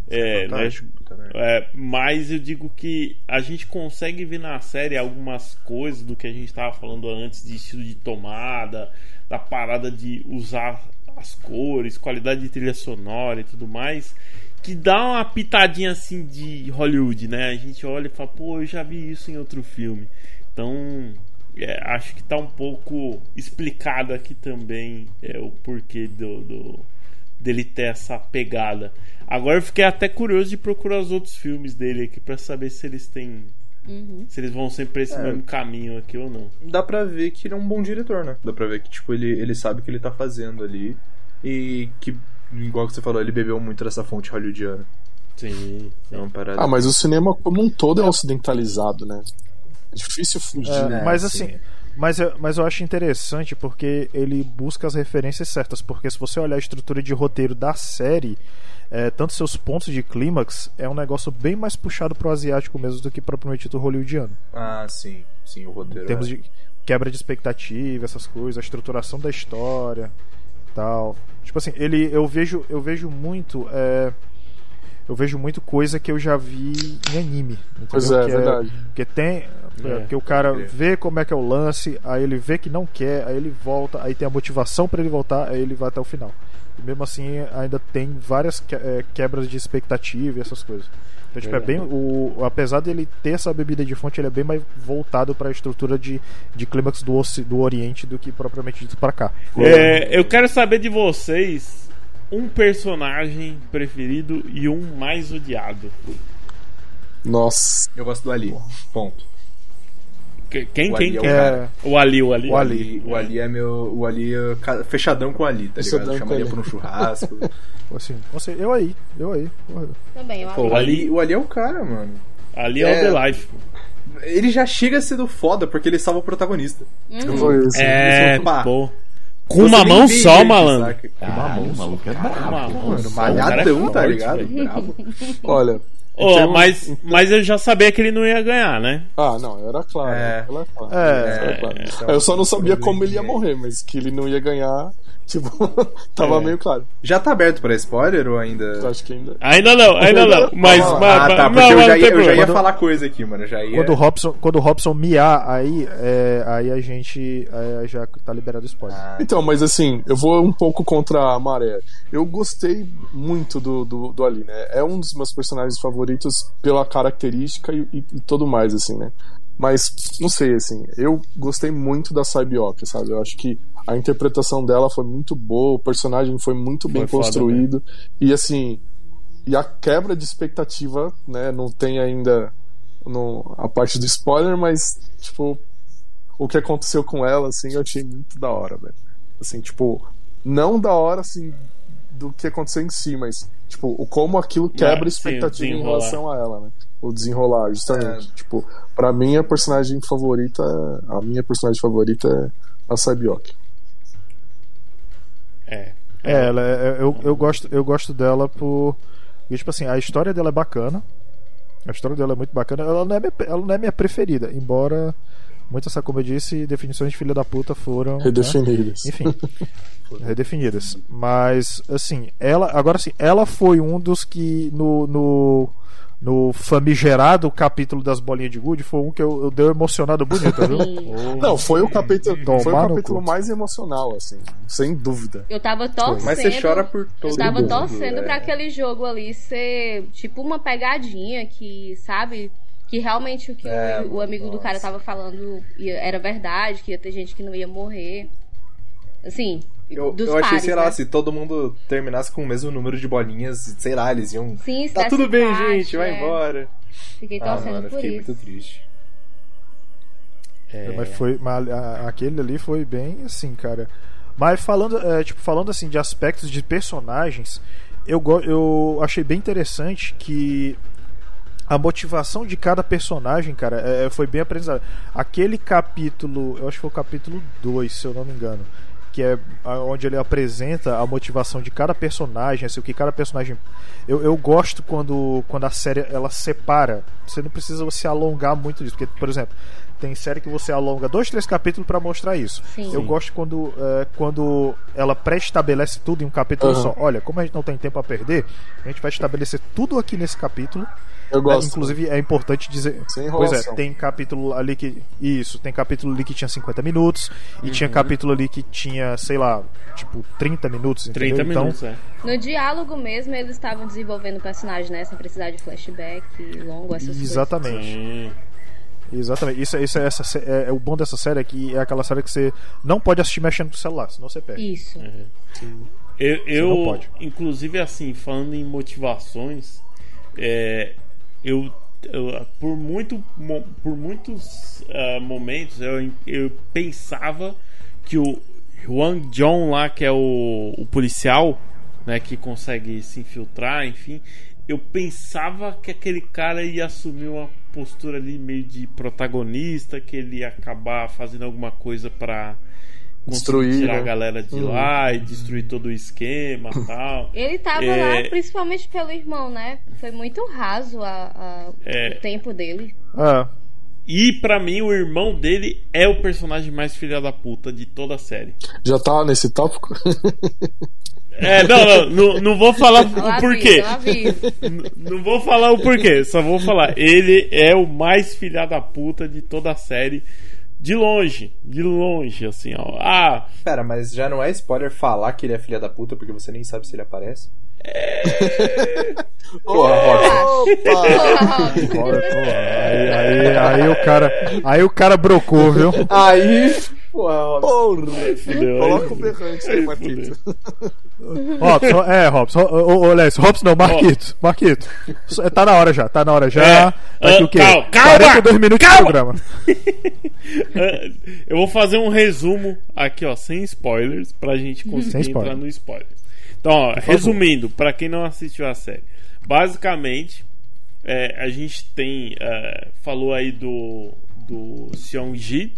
É, né? Fantástico também. É, mas eu digo que a gente consegue ver na série algumas coisas do que a gente estava falando antes de estilo de tomada, da parada de usar as cores, qualidade de trilha sonora e tudo mais, que dá uma pitadinha assim de Hollywood, né? A gente olha e fala, pô, eu já vi isso em outro filme. Então, é, acho que tá um pouco explicado aqui também é, o porquê do, do- dele ter essa pegada. Agora eu fiquei até curioso de procurar os outros filmes dele aqui pra saber se eles têm. Se eles vão sempre pra esse É. mesmo caminho aqui ou não. Dá pra ver que ele é um bom diretor, né? Dá pra ver que, tipo, ele, ele sabe o que ele tá fazendo ali. E que, igual que você falou, ele bebeu muito dessa fonte hollywoodiana. Sim. É uma parada. Ah, mas o cinema como um todo é ocidentalizado, né? É difícil fugir. É, né, mas assim. assim, mas eu, mas eu acho interessante porque ele busca as referências certas. Porque se você olhar a estrutura de roteiro da série, é, tanto seus pontos de clímax, é um negócio bem mais puxado pro asiático mesmo do que propriamente do hollywoodiano. Ah, sim. Sim, o roteiro. Em termos é. de quebra de expectativa, essas coisas, a estruturação da história, tal. Tipo assim, ele, eu vejo, eu vejo muito, é, eu vejo muito coisa que eu já vi em anime. Entendeu? Pois é, que verdade. Porque tem, É, que o cara crer. vê como é que é o lance, aí ele vê que não quer, aí ele volta, aí tem a motivação pra ele voltar, aí ele vai até o final. E mesmo assim ainda tem várias que- é, quebras de expectativa e essas coisas. Então, tipo, é bem. O, apesar dele ter essa bebida de fonte, ele é bem mais voltado para a estrutura de, de clímax do, do Oriente do que propriamente dito para cá. É, eu quero saber de vocês um personagem preferido e um mais odiado. Nossa. Eu gosto do Ali. Ponto. Que- Quem, O quem, Ali é o quem? Ali, o Ali. O Ali. O Ali é meu. O Ali é fechadão com o Ali, tá ligado? Chamaria pra um churrasco. Assim, sei, eu aí, eu aí. porra. Também, eu Pô, o Ali, o Ali é o cara, mano. Ali é, É. o The Life. Ele já chega sendo foda porque ele salva o protagonista. Foi isso. É, pô. Com uma mão vê só, malandro. é brabo. Com uma mão Mano, só. malhadão, cara tá é ligado? Olha. Termos- mas, mas eu já sabia que ele não ia ganhar, né? Ah, não, era claro. É. Era claro. É, Era claro. então, eu só não sabia como ele ia morrer, mas que ele não ia ganhar, tipo, tava É. meio claro. Já tá aberto pra spoiler ou ainda. Eu acho que ainda. Ainda não, ainda não. Mas, Ah, mas- tá, mas- porque não, eu mas já ia, eu já ia problema. falar coisa aqui, mano. Já ia. Quando o Robson, quando o Robson miar, aí, é, aí a gente é, já tá liberado o spoiler. Ah, Então, mas assim, eu vou um pouco contra a maré. Eu gostei muito do, do, do Ali, né? É um dos meus personagens favoritos pela característica e, e, e tudo mais, assim, né? Mas, não sei, assim, eu gostei muito da Saibioka, sabe? Eu acho que a interpretação dela foi muito boa, o personagem foi muito bem foda construído. E, assim, e a quebra de expectativa, né? Não tem ainda no, a parte do spoiler, mas, tipo, o que aconteceu com ela, assim, eu achei muito da hora, velho. Assim, tipo, não da hora, assim, do que aconteceu em si, mas, tipo, o como aquilo quebra a sim, expectativa em relação a ela, né? O desenrolar, justamente. É. Tipo, pra mim a personagem favorita, a minha personagem favorita é a Saibioki. É. É, ela é- eu, eu, gosto, eu gosto dela por. Tipo assim, a história dela é bacana. A história dela é muito bacana. Ela não é minha, ela não é minha preferida, embora muitas, como eu disse, definições de filha da puta foram. né? Redefinidas. Enfim, redefinidas. Mas, assim, ela. Agora sim, ela foi um dos que no. no no famigerado capítulo das bolinhas de gude foi um que eu, eu dei uma emocionada bonita, viu? Não, foi o capítulo, foi o capítulo mais emocional, assim, sem dúvida. Eu tava torcendo. Mas você chora por todo Eu tava mundo, torcendo é. pra aquele jogo ali ser tipo uma pegadinha que, sabe? Que realmente o que É, o, o amigo do nossa. cara tava falando era verdade, que ia ter gente que não ia morrer. Assim, Eu, dos eu achei, pares, sei lá, né? se todo mundo terminasse com o mesmo número de bolinhas, sei lá, eles iam. Sim, Tá tudo bem, gente, vai é. embora. Fiquei Ah, torcendo mano, eu por fiquei isso. muito triste. É. Mas foi. mas aquele ali foi bem assim, cara. Mas falando, é, tipo, falando assim de aspectos de personagens, eu, eu achei bem interessante que a motivação de cada personagem, cara, é, foi bem apresentada. Aquele capítulo, eu acho que foi o capítulo 2, se eu não me engano, que é onde ele apresenta a motivação de cada personagem, assim, o que cada personagem. Eu, eu gosto quando, quando a série ela separa. Você não precisa se alongar muito disso, porque, por exemplo, tem série que você alonga dois, três capítulos pra mostrar isso. Sim. Eu gosto quando, é, quando ela pré-estabelece tudo em um capítulo Aham. só. Olha, como a gente não tem tempo a perder, a gente vai estabelecer tudo aqui nesse capítulo. Eu gosto. É, inclusive, é importante dizer. Sem pois é, tem capítulo ali que. Isso, tem capítulo ali que tinha 50 minutos. E Uhum. tinha capítulo ali que tinha, sei lá, tipo, 30 minutos. 30 entendeu? Então, minutos, é. No diálogo mesmo, eles estavam desenvolvendo o personagem, né? Sem precisar de flashback, longo, essas coisas. Exatamente. Sim. Exatamente. Isso, é- isso é, essa, é, é o bom dessa série é que é aquela série que você não pode assistir mexendo com o celular, senão você perde. Isso. Eu, eu inclusive, assim, falando em motivações, é, eu, eu, por, muito, por muitos ah, momentos eu, eu pensava que o Wang John lá, que é o, o policial, né, que consegue se infiltrar, enfim, eu pensava que aquele cara ia assumir uma postura ali meio de protagonista, que ele ia acabar fazendo alguma coisa pra tirar né? a galera de lá e destruir todo o esquema e tal. Ele tava É. lá principalmente pelo irmão, né? Foi muito raso a, a- É. o tempo dele. Ah, E pra mim, o irmão dele é o personagem mais filha da puta de toda a série. Já tá nesse tópico? É, não, não, não, não vou falar o porquê. Não vou falar o porquê, só vou falar. Ele é o mais filha da puta de toda a série. De longe, de longe, assim, ó. Ah, Pera, mas já não é spoiler falar que ele é filha da puta porque você nem sabe se ele aparece? Porra. Opa! Olha, pô, aí, aí, aí o cara. Aí o cara brocou, viu? Aí, porra. Porra! fudeu. Coloca o berrante aí, Marquito. Robson, é, Robson. Ô, ô, ô, Lécio, Robson não, Marquito. Marquito. Tá na hora já, tá na hora já. É. Daqui Ah, o quê? calma, calma, 42 minutos calma. de programa. É, Eu vou fazer um resumo aqui, ó, sem spoilers, pra gente conseguir entrar no spoiler. Então, ó, resumindo, pra quem não assistiu a série, basicamente, é, a gente tem. é, falou aí do, do Seong-ji.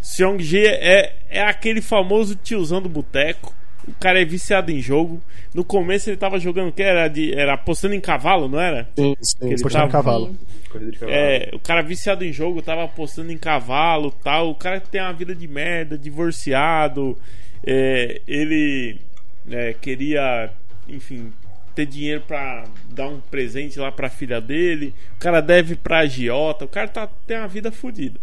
Seong-ji é, é aquele famoso tiozão do boteco. O cara é viciado em jogo. No começo ele tava jogando o que? Era, de, era apostando em cavalo, não era? Sim, sim. Ele Postando tava- cavalo. Corrida de cavalo. É, o cara viciado em jogo, tava apostando em cavalo tal. O cara tem uma vida de merda, divorciado. é, ele é, queria, enfim, ter dinheiro pra dar um presente lá pra filha dele. O cara deve pra agiota. O cara tá, tem uma vida fodida.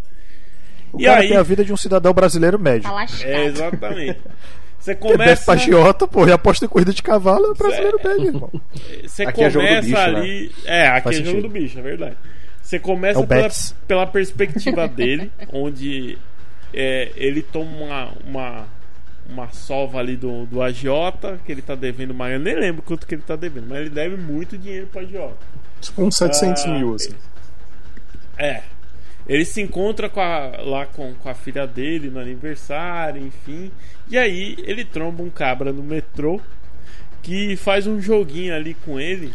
O E cara aí- tem a vida de um cidadão brasileiro médio. Tá. É, exatamente. Você começa. pra agiota, pô, e aposta em corrida de cavalo, é brasileiro médio, irmão. Você Aqui é jogo do começa bicho, ali. É, aqui Faz é jogo sentido. do bicho, é verdade. Você começa É pela, pela perspectiva dele, onde é, ele toma uma, uma, uma sova ali do, do agiota, que ele tá devendo mais. Eu nem lembro quanto que ele tá devendo, mas ele deve muito dinheiro pro agiota. Tipo uns 700 Ah, mil, assim. É. Ele se encontra com a- lá com, com a filha dele no aniversário, enfim. E aí ele tromba um cabra no metrô que faz um joguinho ali com ele.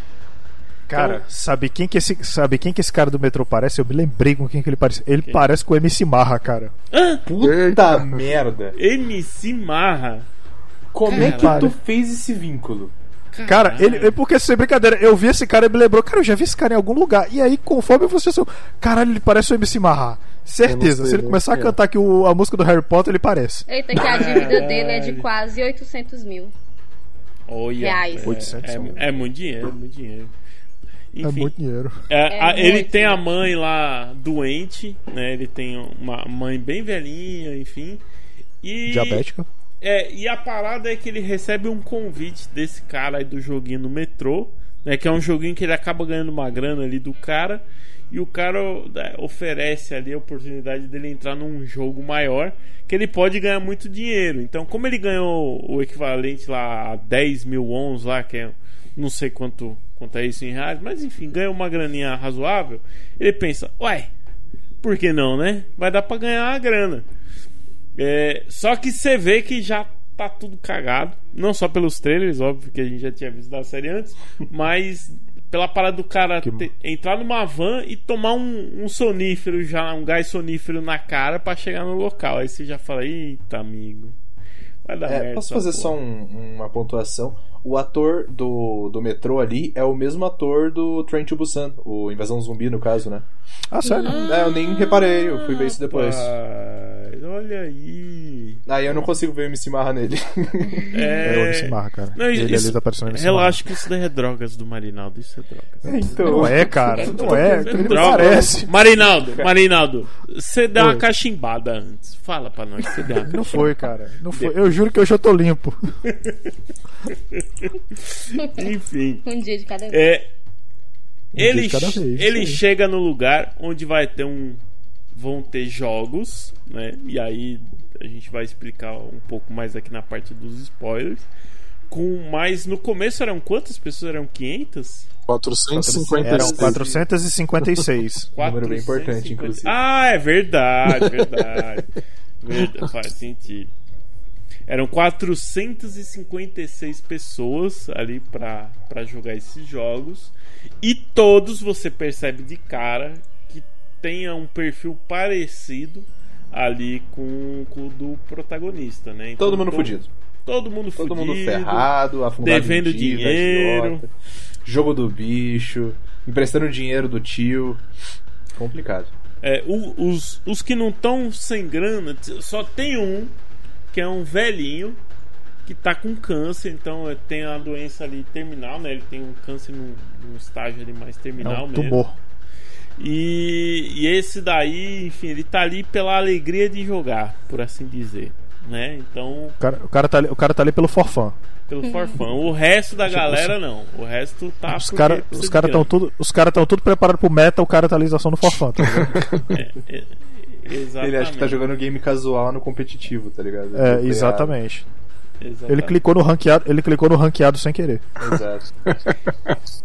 Cara, Então- sabe quem que esse, sabe quem que esse cara do metrô parece? Eu me lembrei com quem que ele parece. Ele Quem? parece com o MC Marra, cara. Hã? Puta merda. MC Marra. Como é que tu fez esse vínculo? Cara, ele, é porque sem brincadeira, eu vi esse cara e me lembrou, cara, eu já vi esse cara em algum lugar. E aí, conforme eu fosse assim, caralho, ele parece o MC Marra. Certeza, sei se ele nem começar a é. cantar aqui o- a música do Harry Potter, ele parece. Eita, que a dívida dele é de quase 800 mil. Olha, Reais. É, 800 mil. é, é muito dinheiro, é muito dinheiro. É Enfim, muito dinheiro. É, É a- ele muito, tem a mãe lá doente, né? Ele tem uma mãe bem velhinha, enfim. E, Diabético. É, e a parada é que ele recebe um convite desse cara aí do joguinho no metrô, né? Que é um joguinho que ele acaba ganhando uma grana ali do cara. E o cara né, oferece ali a oportunidade dele entrar num jogo maior, que ele pode ganhar muito dinheiro. Então, como ele ganhou o equivalente lá a 10 mil ons lá, que é não sei quanto, quanto é isso em reais, mas enfim, ganha uma graninha razoável, ele pensa, ué, por que não, né? Vai dar pra ganhar a grana. É, só que você vê que já tá tudo cagado. Não só pelos trailers, óbvio que a gente já tinha visto da série antes, mas pela parada do cara Que- te- entrar numa van e tomar um, um sonífero já, um gás sonífero na cara pra chegar no local. Aí você já fala, eita amigo. Vai dar É, merda. posso fazer porra." só um- uma pontuação? O ator do, do metrô ali é o mesmo ator do Train to Busan, o Invasão Zumbi, no caso, né? Ah, sério? É, eu nem reparei, eu fui ver isso depois. Rapaz, olha aí. Aí eu não consigo ver o MC Marra nele. É, o MC Marra, cara. Não, ele isso- ali tá parecendo MC Relaxa que isso daí é drogas do Marinaldo. Isso é drogas. então, Marra. Não é, cara. Não é. É droga. parece. Marinaldo, Marinaldo, você deu uma cachimbada antes. Fala pra nós, você deu uma Não foi, cara. Não foi. Eu juro que hoje eu tô limpo. Enfim. Um dia de cada vez. É, ele de cada vez, ele chega no lugar onde vai ter um. Vão ter jogos, né? E aí a gente vai explicar um pouco mais aqui na parte dos spoilers. Com mais. No começo eram quantas pessoas? Eram 500? 456. Eram 456. Número bem importante, 450. inclusive. Ah, é verdade, verdade. verdade faz sentido. Eram 456 pessoas ali pra pra jogar esses jogos. E todos você percebe de cara que tenha um perfil parecido ali com, com o do protagonista, né? Então, todo mundo to- fudido. Todo mundo Todo fudido. mundo ferrado, afundado devendo em dívida, dinheiro. agiota, jogo do bicho, emprestando dinheiro do tio. Complicado. É, o- os, os que não estão sem grana, só tem um, que é um velhinho, que tá com câncer, então é, tem a doença ali terminal, né? Ele tem um câncer num, num estágio ali mais É terminal um mesmo. tumor. E, e esse daí, enfim, ele tá ali pela alegria de jogar, por assim dizer. Né? Então, O cara, o, cara tá ali, o cara tá ali pelo forfã. pelo forfã. O resto da galera não. O resto tá Os caras de cara estão tudo, os cara tão tudo preparados pro meta, o cara tá ali só no forfã. Tá? É, Exatamente. Ele acha que tá jogando game casual no competitivo, tá ligado? É, Ele- exatamente. Ele Exatamente. clicou no ranqueado, ele clicou no ranqueado sem querer. Exato.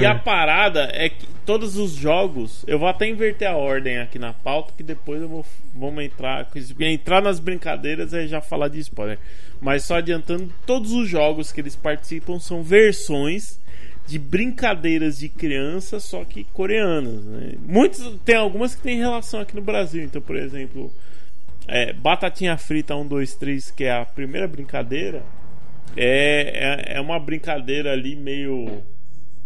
E a parada é que todos os jogos, eu vou até inverter a ordem aqui na pauta, que depois eu vou vamos entrar, entrar nas brincadeiras e já falar de spoiler. Mas só adiantando, todos os jogos que eles participam são versões de brincadeiras de criança, só que coreanas. Né? Muitos tem algumas que têm relação aqui no Brasil. Então, por exemplo, é, Batatinha Frita 1, 2, 3, que é a primeira brincadeira, é, é, é uma brincadeira ali meio.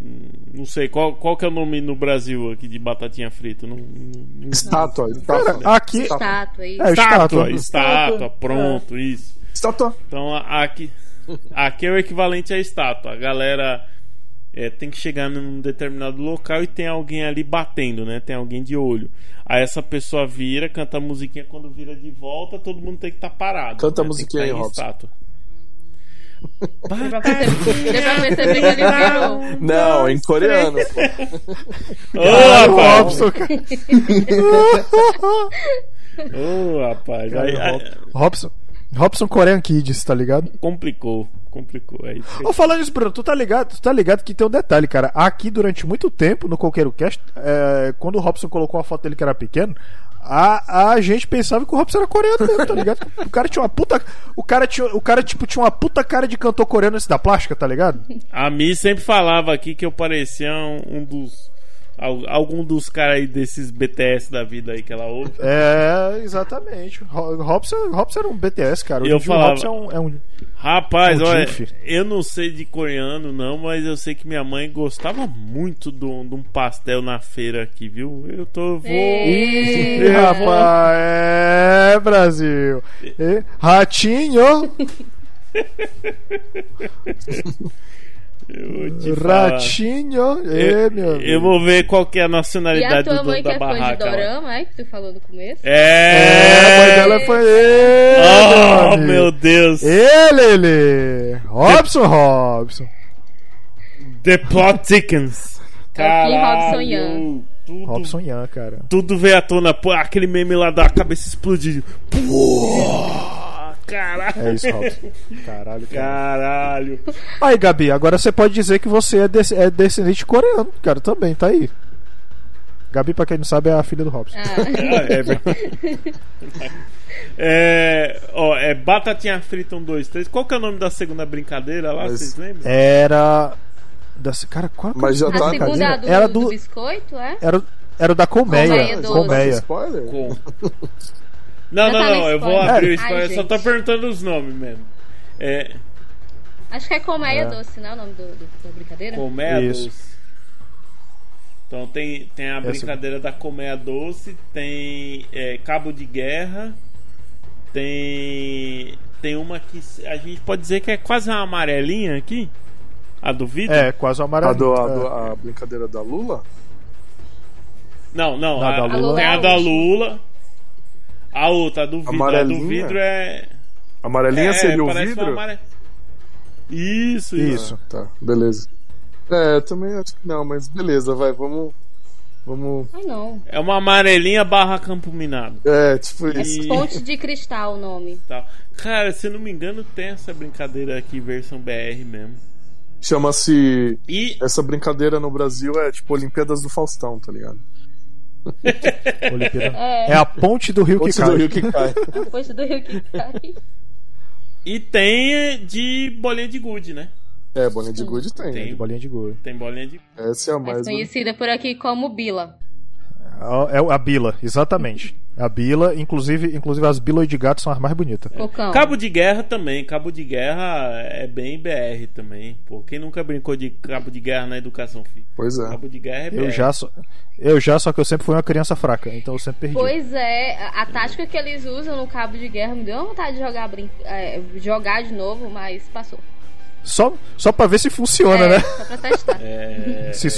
hum, Não sei, qual, qual que é o nome no Brasil aqui de batatinha frita? Não, não- não- Estátua, estátua. Cara, aqui. Estátua. É, Estátua, estátua. estátua, pronto, isso. Estátua. Então aqui, aqui é o equivalente à estátua. A galera é, tem que chegar num determinado local e tem alguém ali batendo, né? Tem alguém de olho. Aí essa pessoa vira, canta a musiquinha, quando vira de volta, todo mundo tem que estar parado. Canta a né? musiquinha tem que aí, Robson. estátua. Deu pra perceber, deu pra perceber que ele virou. Não, em coreano. Ô! Robson, cara. Ô, rapaz! Aí- aí- Robson, Robson Korean Kids, tá ligado? Complicou, complicou. É isso que- Ô, falando isso, Bruno, tu tá ligado? Tu tá ligado que tem um detalhe, cara. Aqui, durante muito tempo, no Coqueiro Cast, é, quando o Robson colocou a foto dele que era pequeno, a, a gente pensava que o Robson era coreano mesmo, tá ligado? O cara tinha uma puta. O cara, tinha, o cara tipo, tinha uma puta cara de cantor coreano esse da plástica, tá ligado? A Mi sempre falava aqui que eu parecia um, um dos. Al- Algum dos caras aí desses BTS da vida aí que ela ouve. É, exatamente. Ro- Robson, Robson era um BTS, cara. Hoje Eu falava- é um. É um Rapaz, É um olha, eu não sei de coreano não, mas eu sei que minha mãe gostava muito de um de um pastel na feira aqui, viu? Eu tô. Vou... Eu vou- rapaz, é Brasil. E, ratinho, ratinho. E, Eu, meu amigo. eu vou ver qual que é a E a nacionalidade tua do mãe que da é fã de barraca. dorama, é? Que tu falou no começo? É, a mãe É! dela foi ele. Oh, amigo. meu Deus! Ele, ele. Robson, Robson. The Plot Thickens. Joaquim Robson! Young. Tudo, Robson Ian, cara. tudo veio à tona. Pô, aquele meme lá da cabeça explodindo. Pô, caralho! É isso, Robson. Caralho, cara. Caralho! Aí, Gabi, agora você pode dizer que você é, des- é descendente coreano, cara, também, tá aí. Gabi, pra quem não sabe, é a filha do Robson. Ah, é verdade. É, ó, é Batatinha Frita 1, 2, 3. Qual que é o nome da segunda brincadeira lá? Mas- Vocês lembram? Era. Das, cara, qual Mas já a tá- segunda é a do, Era do do. biscoito, é? Era, era da colmeia. Colmeia. Colmeia. Spoiler? Com. Não, não, tá no não. Eu vou abrir o Ai, spoiler. Eu só tô perguntando os nomes mesmo. É. Acho que é colmeia É. doce, não é o nome do, do- da brincadeira? Colmeia Isso. doce. Então tem, tem a Essa- brincadeira da colmeia doce, tem é, cabo de guerra, tem tem uma que a gente pode dizer que é quase uma amarelinha aqui, a do vidro. É, quase o A, amarelo. do, a, do- a brincadeira da Lula? Não, não, Não, a, da Lula. tem a A da Lula. A outra, a do vidro. A do Amarelinha? vidro é. Amarelinha é, seria o vidro? amare- Isso, isso. Isso. Tá, beleza. É, eu também acho que não, mas beleza, vai, vamos. Vamos. Ai, não. É uma amarelinha barra campo minado. É, tipo É isso. E- Ponte de Cristal o nome. Tal. Cara, se eu não me engano, tem essa brincadeira aqui, versão BR mesmo. Chama-se. E Essa brincadeira no Brasil é tipo Olimpíadas do Faustão, tá ligado? Olimpíada. É, É a ponte do rio que Ponte cai. do Rio que cai. a ponte do Rio que cai. E tem de bolinha de gude, né? É, bolinha de gude tem. Tem. Bolinha de gol. Tem bolinha de Essa é a Mais mais. conhecida por aqui como Bila. É a Bila, exatamente. A Bila, inclusive, inclusive as Bilas de gato são as mais bonitas. Cocão. Cabo de guerra também. Cabo de guerra é bem BR também. Pô, quem nunca brincou de cabo de guerra na educação física? Pois é. Cabo de guerra é BR. Eu já, só, eu já, só que eu sempre fui uma criança fraca, então eu sempre perdi. Pois é, a, tática que eles usam no cabo de guerra me deu uma vontade de jogar, brin- é, jogar de novo, mas passou. Só, só pra ver se funciona, é, né? Só pra testar. É, Se,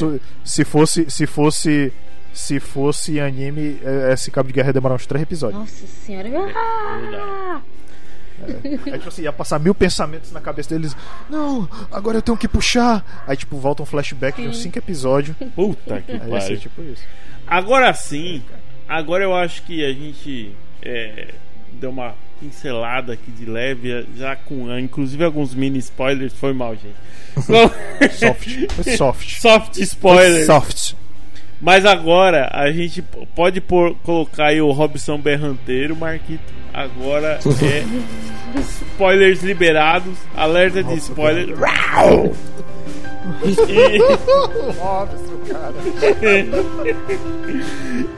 se fosse, se fosse, se fosse anime, eh, esse cabo de guerra ia demorar uns três episódios. Nossa senhora. Ah! Aí, tipo assim, ia passar mil pensamentos na cabeça deles. Não, agora eu tenho que puxar. Aí, tipo, volta um flashback de uns cinco episódios. Puta que Aí ia ser pariu. tipo isso. Agora sim, agora eu acho que a gente é, deu uma pincelada aqui de leve, já com inclusive alguns mini spoilers. Foi mal, gente. Soft. Foi soft. Soft spoilers. Soft. Mas agora a gente pode pôr, colocar aí o Robson Berranteiro, Marquito. Agora é spoilers liberados, alerta de spoiler. E- Robson, cara.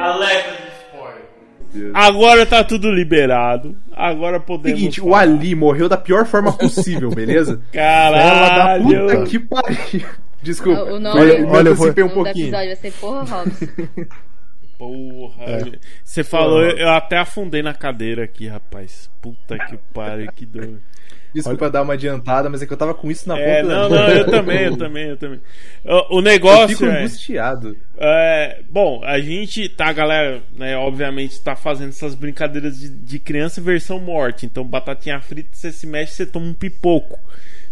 Alerta de spoiler. Agora tá tudo liberado. Agora podemos. Seguinte, o falar. Ali morreu da pior forma possível, beleza? Caralho. Puta que pariu. Desculpa. O- o nome- Olha, me Olha, eu vou- O um pouquinho. episódio vai ser Porra Robson. Porra. Você falou, eu até afundei na cadeira aqui, rapaz. Puta que pariu, que dor. Desculpa dar uma adiantada, mas é que eu tava com isso na ponta É, da não, língua. não, eu também, eu também, eu também. O, o Eu negócio fico é, angustiado. é, Bom, a gente tá, galera, né? Obviamente tá fazendo essas brincadeiras de, de criança versão morte. Então, batatinha frita, você se mexe, você toma um pipoco.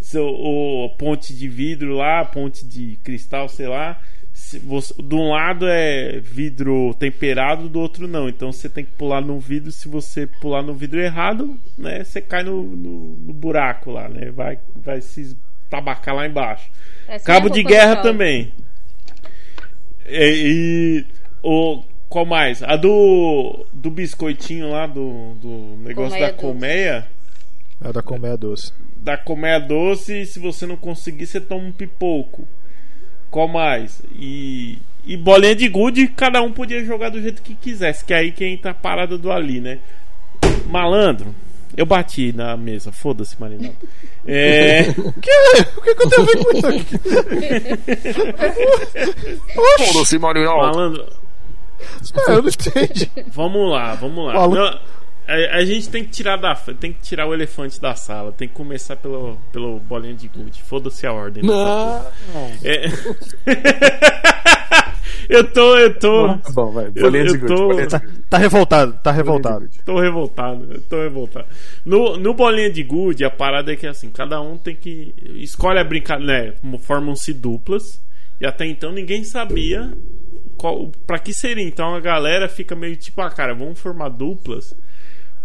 Seu, o ponte de vidro lá, ponte de cristal, sei lá. Se você, de um lado é vidro temperado, do outro não. Então você tem que pular no vidro. Se você pular no vidro errado, né, você cai no, no, no buraco lá, né? Vai, vai se tabacar lá embaixo. É, Cabo de guerra também. E, e o qual mais? A do do biscoitinho lá do, do negócio Colmeia da doce. colmeia. É da colmeia doce. Da colmeia doce, se você não conseguir, você toma um pipoco. Qual mais? E e bolinha de gude, cada um podia jogar do jeito que quisesse, que é aí que entra a parada do ali, né? Malandro, eu bati na mesa, foda-se, Marinaldo. É, O que, o que, que eu tenho a ver com isso aqui? Foda-se, Marinaldo. malandro, É, eu não entendi. Vamos lá, vamos lá. Fala. Não, a, a gente tem que tirar da tem que tirar o elefante da sala. Tem que começar pelo, pelo bolinha de gude. Foda-se a ordem. Não. É... eu tô, eu tô, Tá bom, vai. Eu- Bolinha de eu gude, tô- bolinha de Tá, gude. tá revoltado, tá Bolinha de revoltado. tô revoltado, tô revoltado. No, no bolinha de gude, a parada é que assim, cada um tem que escolhe a brincadeira, né? Formam-se duplas e até então ninguém sabia qual, para que seria. Então a galera fica meio tipo, ah, cara, vamos formar duplas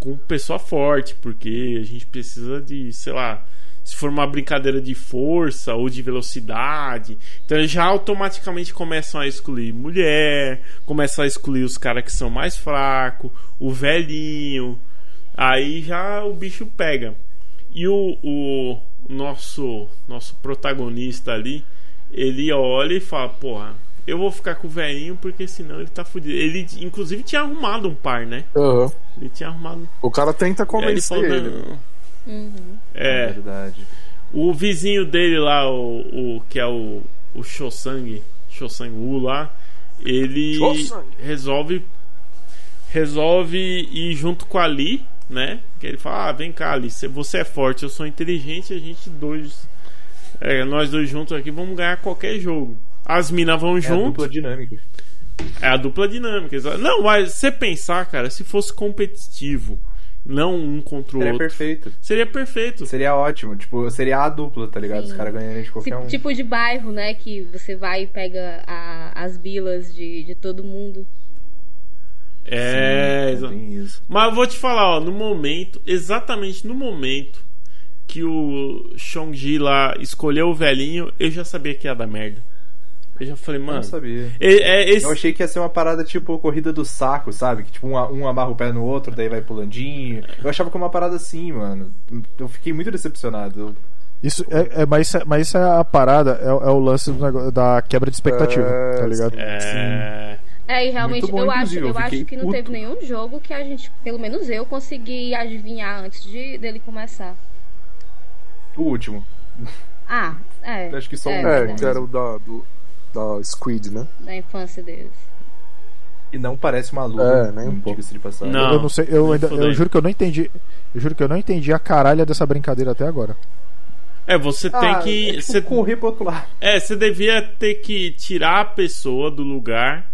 com pessoa forte, porque a gente precisa de, sei lá, se for uma brincadeira de força ou de velocidade, então já automaticamente começam a excluir mulher, começam a excluir os caras que são mais fracos, o velhinho, aí já o bicho pega. E o, o nosso nosso protagonista ali, ele olha e fala, porra, eu vou ficar com o velhinho porque senão ele tá fudido. Ele inclusive tinha arrumado um par, né? Aham. Ele tinha arrumado. O cara tenta ele convencer falou, ele. não. É É, verdade. o vizinho dele lá, o, o que é o, o Shosang, Shosang Wu lá, ele Shosang. resolve resolve ir junto com a Lee, né? Que ele fala: "Ah, vem cá, Lee, cê- você é forte, eu sou inteligente, a gente dois é, nós dois juntos aqui vamos ganhar qualquer jogo". As minas vão É a junto. dupla dinâmica. É a dupla dinâmica. exa- Não, mas você pensar, cara, se fosse competitivo, não um contra o Seria outro, perfeito. seria perfeito. Seria ótimo. Tipo, seria a dupla, tá ligado? Os caras ganhando de qualquer Tipo, um. tipo de bairro, né? Que você vai e pega a- as bilas de, de todo mundo. É, Sim, isso. mas eu vou te falar, ó, no momento, exatamente no momento que o Chong-Ji lá escolheu o velhinho, eu já sabia que ia dar merda. Eu já falei, Eu mano. não sabia. É, é esse... Eu achei que ia ser uma parada tipo corrida do saco, sabe? Que tipo um, um amarra o pé no outro, daí vai pulandinho. Eu achava que era uma parada assim, mano. Eu fiquei muito decepcionado. Eu- Isso é, é- mas, isso é, mas isso é a parada, é, o- é o lance do negócio- da quebra de expectativa, É, tá ligado? É. É, e realmente Muito bom, eu acho, eu eu acho que não puto. teve nenhum jogo que a gente, pelo menos eu, consegui adivinhar antes de dele começar. O último. Ah, é. Acho que só um. é, É, verdade, que era o da, do, da Squid, né? da infância deles. E não parece uma luta. É, nem um pouco. De passagem. Não. eu não sei, eu, ainda, eu juro que eu não entendi. Eu juro que eu não entendi a caralha dessa brincadeira até agora. É, você tem Ah, que. é tipo você- correr pro outro lado. É, você devia ter que tirar a pessoa do lugar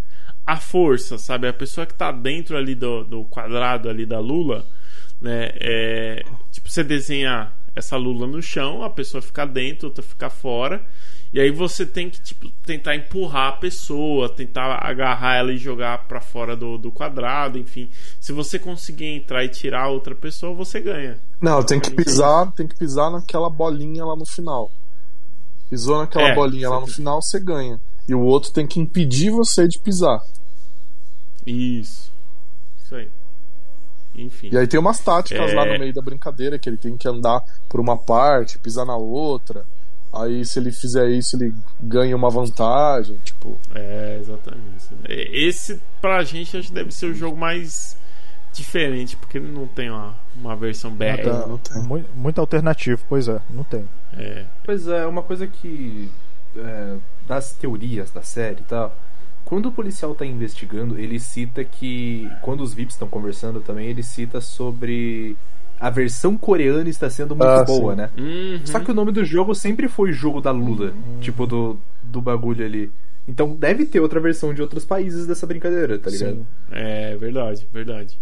à força, sabe? A pessoa que tá dentro ali do, do quadrado ali da lula, né? É, tipo, você desenha essa lula no chão, a pessoa fica dentro, outra fica fora. E aí você tem que tipo, tentar empurrar a pessoa, tentar agarrar ela e jogar pra fora do, do quadrado, enfim. Se você conseguir entrar e tirar a outra pessoa, você ganha. Não, tem que pisar, tem que pisar naquela bolinha lá no final. Pisou naquela É, bolinha lá no final, você ganha. E o outro tem que impedir você de pisar. Isso. Isso aí. Enfim. E aí tem umas táticas É. lá no meio da brincadeira, que ele tem que andar por uma parte, pisar na outra. Aí se ele fizer isso, ele ganha uma vantagem. Tipo, É, exatamente. Esse, pra gente, acho que deve ser o jogo mais diferente, porque ele não tem uma, uma versão BR. tá, não tem. Mu- Muito alternativo, pois é, não tem. É. Pois é, uma coisa que. é, das teorias da série e tal. Quando o policial tá investigando, ele cita que. Quando os VIPs estão conversando também, ele cita sobre. A versão coreana está sendo muito Ah, boa, sim. né? Uhum. Só que o nome do jogo sempre foi jogo da Lula. Tipo, do, do bagulho ali. Então deve ter outra versão de outros países dessa brincadeira, tá ligado? Sim. É, verdade, verdade.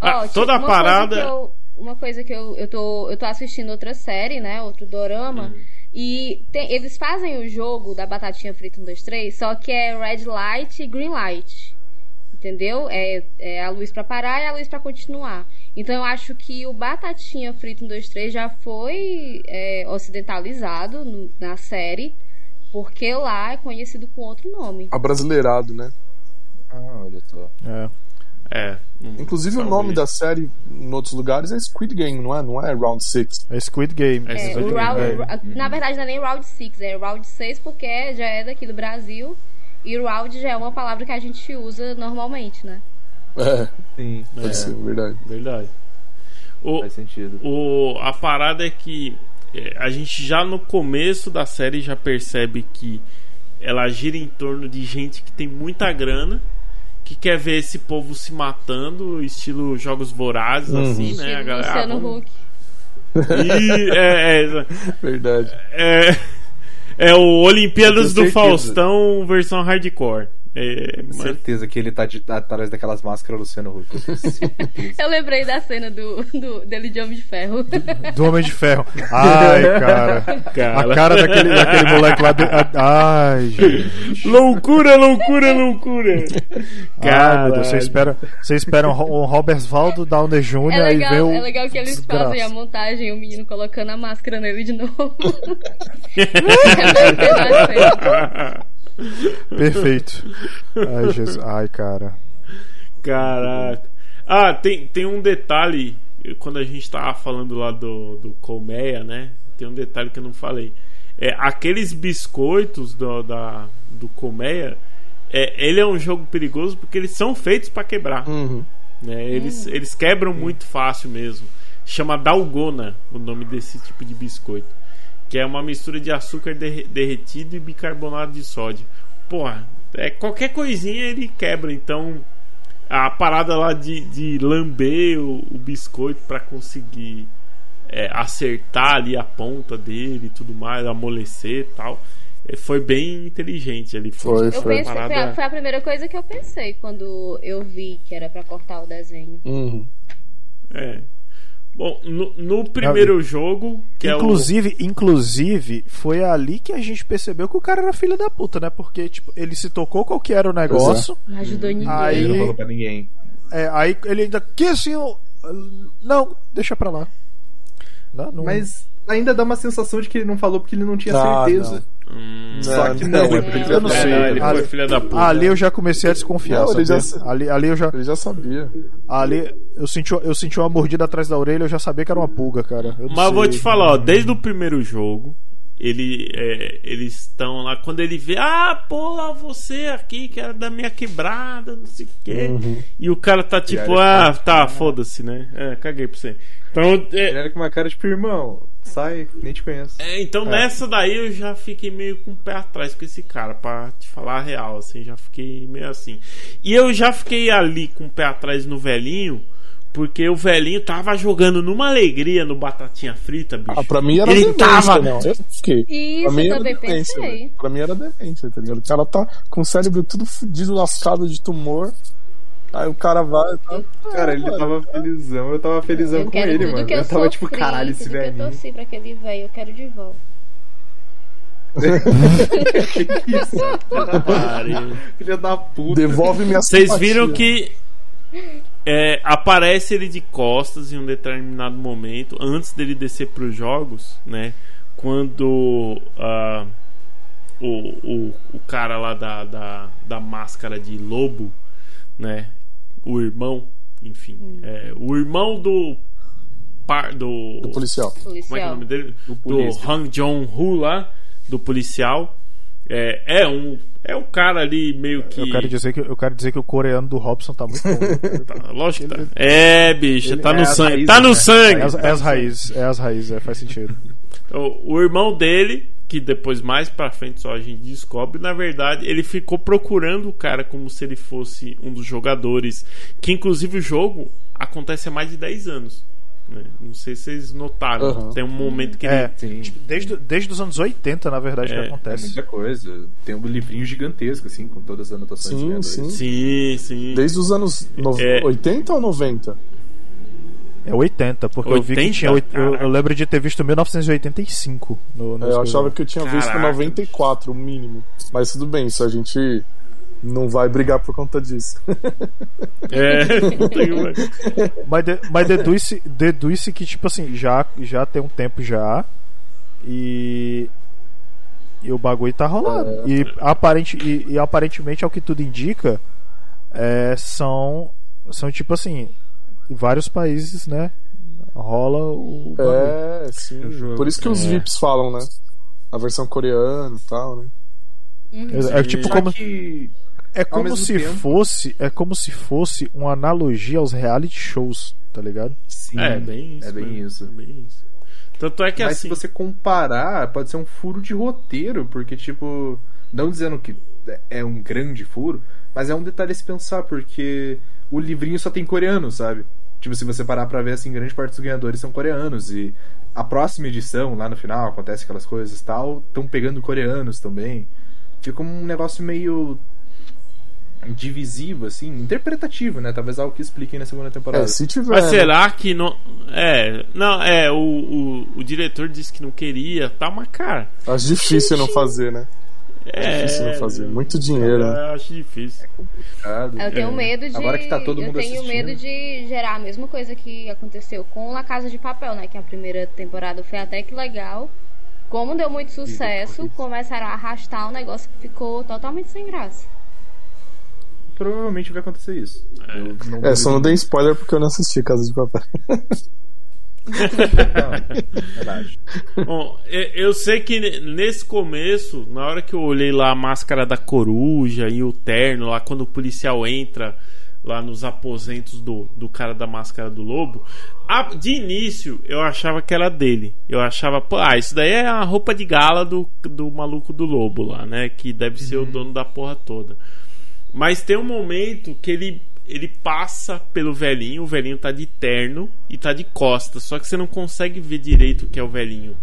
Ah, tipo, toda a parada. Coisa eu, uma coisa que eu, eu, tô, eu tô assistindo outra série, né? Outro dorama. E tem- eles fazem o jogo da batatinha frita 1, 2, 3, só que é red light e green light. Entendeu? É, é a luz pra parar e a luz pra continuar. Então eu acho que o Batatinha Frito 1, 2, 3 já foi é, ocidentalizado no- na série, porque lá é conhecido com outro nome. Abrasileirado, né? Ah, olha só. É. É. Inclusive o nome da série em outros lugares é Squid Game, não é? Não é Round 6. É Squid Game. É, É, Squid Game, round, é. Na verdade não é nem Round 6, é Round 6 porque já é daqui do Brasil. E Round já é uma palavra que a gente usa normalmente, né? É, Sim, pode ser, verdade. Verdade. O, faz sentido. o, a parada é que é, a gente já no começo da série já percebe que ela gira em torno de gente que tem muita grana, que quer ver esse povo se matando, estilo jogos vorazes, Uhum. assim, né? Estilo A galera, Luciano ah, vamos- Huck. E, é, é, Verdade. é, é o Olimpíadas do. Faustão versão hardcore. É, Com mas- certeza que ele tá de- atrás daquelas máscaras Luciano Huck. Eu lembrei da cena do, do- dele de Homem de Ferro. Do Homem de Ferro. Ai, cara. Cara. A cara daquele, daquele moleque lá. De... Ai, gente. Loucura, loucura, loucura. Meu Deus, você espera, você espera um, um Robert Valdo Downey Jr. É e vê legal, o. é legal que eles desgraça. fazem a montagem, o menino colocando a máscara nele de novo. É. Perfeito. Ai, Jesus. Ai, cara. Caraca. Ah, tem, tem um detalhe. Quando a gente tava falando lá do, do Colmeia, né? Tem um detalhe que eu não falei. É, aqueles biscoitos do, da, do Colmeia, é, ele é um jogo perigoso porque eles são feitos pra quebrar. Uhum. né? Eles, eles quebram muito fácil mesmo. Chama Dalgona o nome desse tipo de biscoito. Que é uma mistura de açúcar derre- derretido e bicarbonato de sódio. Porra, é, qualquer coisinha ele quebra. Então, a parada lá de, de lamber o, o biscoito para conseguir é, acertar ali a ponta dele e tudo mais, amolecer e tal. é, Foi bem inteligente ali. Foi, Eu foi. pensei, foi, a, Parada- foi a primeira coisa que eu pensei quando eu vi que era pra cortar o desenho. Uhum. É. Bom, no, no primeiro jogo, que inclusive, inclusive, foi ali que a gente percebeu que o cara era filho da puta, né? Porque, tipo, ele se tocou qual que era o negócio. Não ajudou ninguém. Aí- Ele não falou pra ninguém. É, aí ele ainda. Que assim, eu- não, deixa pra lá. Não, não- Mas ainda dá uma sensação de que ele não falou porque ele não tinha Ah, certeza. é o. Hum, Só que não, é porque ele Eu não sei. É, ele Ali- foi filha da puta. Ali eu já comecei a desconfiar. Não, ele já- ali, ali eu já. Ele já sabia. Ali eu senti, eu senti uma mordida atrás da orelha, eu já sabia que era uma pulga, cara. Eu não Mas eu vou sei. te falar, ó, desde o primeiro jogo, ele, é, eles estão lá, quando ele vê, ah, pô, você aqui que era da minha quebrada, não sei o quê. E o cara tá tipo, ele ah, tá- foda-se, né? É, caguei pra você. Então, Ele é, era com uma cara tipo, irmão, sai, nem te conheço. é, então nessa daí eu já fiquei meio com o pé atrás com esse cara, pra te falar a real, assim, já fiquei meio assim. E eu já fiquei ali com o pé atrás no velhinho. Porque o velhinho tava jogando numa alegria no Batatinha Frita, bicho. Ah, pra mim era Ele demência, tava- não. Eu fiquei. Isso, pra mim eu era também demência. Pra mim era demência, tá ligado? O cara tá com o cérebro tudo fudido, lascado de tumor. Aí o cara vai. Tá... Cara, ele tava felizão, eu tava felizão Eu com ele, mano. eu, Eu tava sofri, tipo, caralho, esse que eu torci pra aquele velho, eu quero de volta. que isso? Filha da puta. Devolve minha Vocês simpatia. viram que é, aparece ele de costas em um determinado momento, antes dele descer para os jogos, né? Quando ah, o, o, o cara lá da, da, da máscara de lobo, né? O irmão, enfim, é, o irmão do par do, Do policial. como é que é o nome dele? Do Do. Han Jong-hu lá, do policial. É, é um é um cara ali meio que Eu quero, dizer que, eu quero dizer que o coreano do Robson tá muito bom. né? Tá, lógico que tá. É, bicho, Ele- tá é no as sangue. raízes, tá no né? sangue. É as, é as raízes, é as raízes, é, faz sentido. O, o irmão dele, que depois mais pra frente só a gente descobre, na verdade, ele ficou procurando o cara como se ele fosse um dos jogadores. Que inclusive o jogo acontece há mais de 10 anos. né? Não sei se vocês notaram. Aham. Tem um momento que É, Sim. tipo, desde, desde os anos 80, na verdade, É, que É acontece. muita coisa. Tem um livrinho gigantesco, assim, com todas as anotações Sim, sim. ele. Sim, sim. Desde os anos no... É. 80 ou 90? É 80, porque eu vi que 80? tinha. Eu, eu lembro de ter visto 1985 no, no É, eu achava que eu tinha visto Caraca. 94, o mínimo. Mas tudo bem, isso a gente não vai brigar por conta disso. É, não mais. Mas, de- mas deduz-se deduz que, tipo assim, já, já tem um tempo já. E. E o bagulho tá rolando. E, aparente, e, e aparentemente, ao que tudo indica, é, são. São tipo assim. Vários países, né? Rola o. É, sim. Por isso que os É. VIPs falam, né? A versão coreana e tal, né? É, é tipo como. que É como se tempo- fosse. É como se fosse uma analogia aos reality shows, tá ligado? sim, É, bem isso. é bem isso. é bem isso. Tanto é que Mas assim. se você comparar, pode ser um furo de roteiro, porque, tipo, não dizendo que é um grande furo, mas é um detalhe a se pensar, porque o livrinho só tem coreano, sabe? Tipo, se você parar pra ver, assim, grande parte dos ganhadores são coreanos, e a próxima edição, lá no final, acontece aquelas coisas e tal, estão pegando coreanos também. Fica um negócio meio divisivo, assim, interpretativo, né? Talvez algo que expliquem na segunda temporada. É, se tiver. Mas né? será que não. É. Não, é. O, o, o diretor disse que não queria, tá, mas cara. Acho difícil não fazer, né? É. difícil não fazer. Muito dinheiro, né? Eu acho difícil. Complicado. Eu tenho É. medo de. Agora que tá todo eu mundo tenho assistindo. medo de gerar a mesma coisa que aconteceu com La Casa de Papel, né? Que a primeira temporada foi até que legal. Como deu muito sucesso, começaram a arrastar um negócio que ficou totalmente sem graça. Provavelmente vai acontecer isso. Eu não É, só não dei spoiler porque eu não assisti Casa de Papel. Não, verdade. Bom, eu sei que ne- nesse começo, na hora que eu olhei lá a máscara da coruja e o terno, lá quando o policial entra lá nos aposentos do, do cara da máscara do lobo, a- de início eu achava que era dele. Eu achava, pô, ah, isso daí é a roupa de gala do, do maluco do lobo lá, né? Que deve ser o dono da porra toda. Mas tem um momento que ele ele passa pelo velhinho, o velhinho tá de terno e tá de costas, só que você não consegue ver direito o que é o velhinho.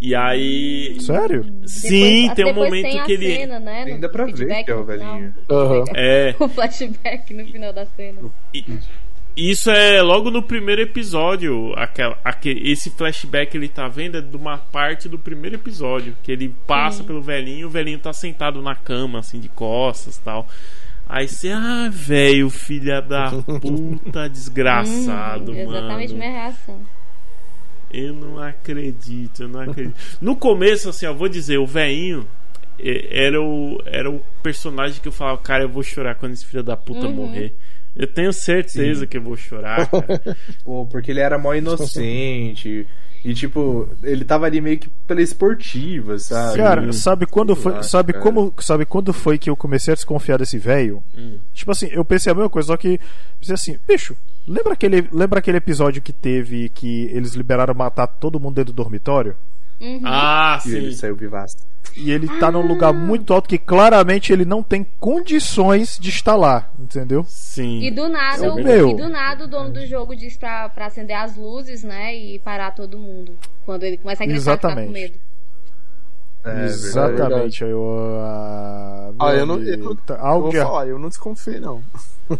E aí. Sério? Sim, Depois- tem um momento tem a que ele. Cena, né, Ainda pra ver que é o velhinho. Aham. É. O flashback no final da cena. Isso é logo no primeiro episódio. Aquela, aquele, esse flashback ele tá vendo é de uma parte do primeiro episódio. Que ele passa pelo velhinho, o velhinho tá sentado na cama, assim, de costas tal. Aí você, ah, velho, filha da puta, desgraçado, Hum, mano. Exatamente minha reação. Eu não acredito, eu não acredito. No começo, assim, eu vou dizer, o velhinho era o, era o personagem que eu falava, cara, eu vou chorar quando esse filho da puta Uhum. morrer. Eu tenho certeza que eu vou chorar, cara. Pô, porque ele era mó inocente. E, tipo, ele tava ali meio que pela esportiva, sabe? Cara, sabe quando foi, Relaxa, sabe cara. como, sabe quando foi que eu comecei a desconfiar desse velho? Hum. Tipo assim, eu pensei a mesma coisa, só que pensei assim, bicho, lembra aquele, lembra aquele episódio que teve que eles liberaram matar todo mundo dentro do dormitório? Uhum. Ah, E ele sim. saiu vivaço. E ele tá num lugar muito alto que claramente ele não tem condições de estar lá, entendeu? Sim. E do nada, É o, meu. e do nada o dono do jogo diz pra, pra acender as luzes, né? E parar todo mundo. Quando ele começa a gritar ficar com Exatamente. medo. É. Exatamente. Aí eu, ah, Ah, eu não. Eu, não- tá- eu algo, vou de, falar, eu não desconfiei, não.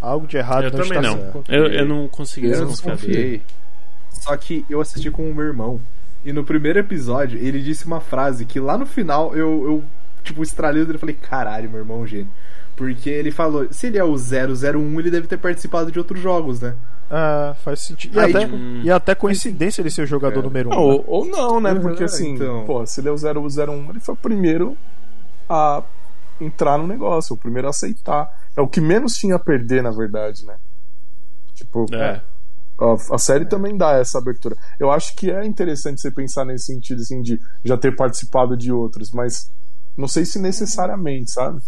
algo de errado Eu não também está não. certo. Eu, eu não consegui Eu desconfiar. Só que eu assisti com o meu irmão. E no primeiro episódio, ele disse uma frase que lá no final eu, eu tipo, estralei o dedo e falei, caralho, meu irmão é gênio. Porque ele falou, se ele é o 001, ele deve ter participado de outros jogos, né? Ah, faz sentido. E, Aí, até, tipo, e até coincidência ele ser o jogador É. número 1. Um, Não, né? ou, ou não, né? Porque assim, então. pô, se ele é o 001, ele foi o primeiro a entrar no negócio, o primeiro a aceitar. É o que menos tinha a perder, na verdade, né? Tipo, É. a, a série também dá essa abertura. Eu acho que é interessante você pensar nesse sentido, assim, de já ter participado de outros, mas não sei se necessariamente, sabe?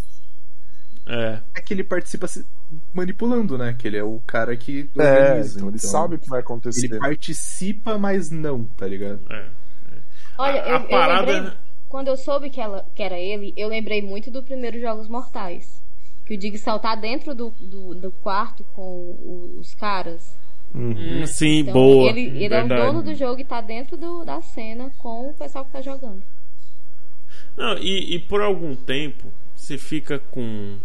É. É que ele participa se manipulando, né? Que ele é o cara que É, organiza. então ele sabe o que vai acontecer. Ele participa, mas não, tá ligado? é. Olha, A- eu, a eu parada- lembrei. Quando eu soube que, ela, que era ele, eu lembrei muito do primeiro Jogos Mortais. Que o Dig saltar dentro do, do, do quarto com os caras. Hum, sim, Então, boa. ele, ele é o dono do jogo e tá dentro do, da cena com o pessoal que tá jogando. Não, e, e por algum tempo você fica com.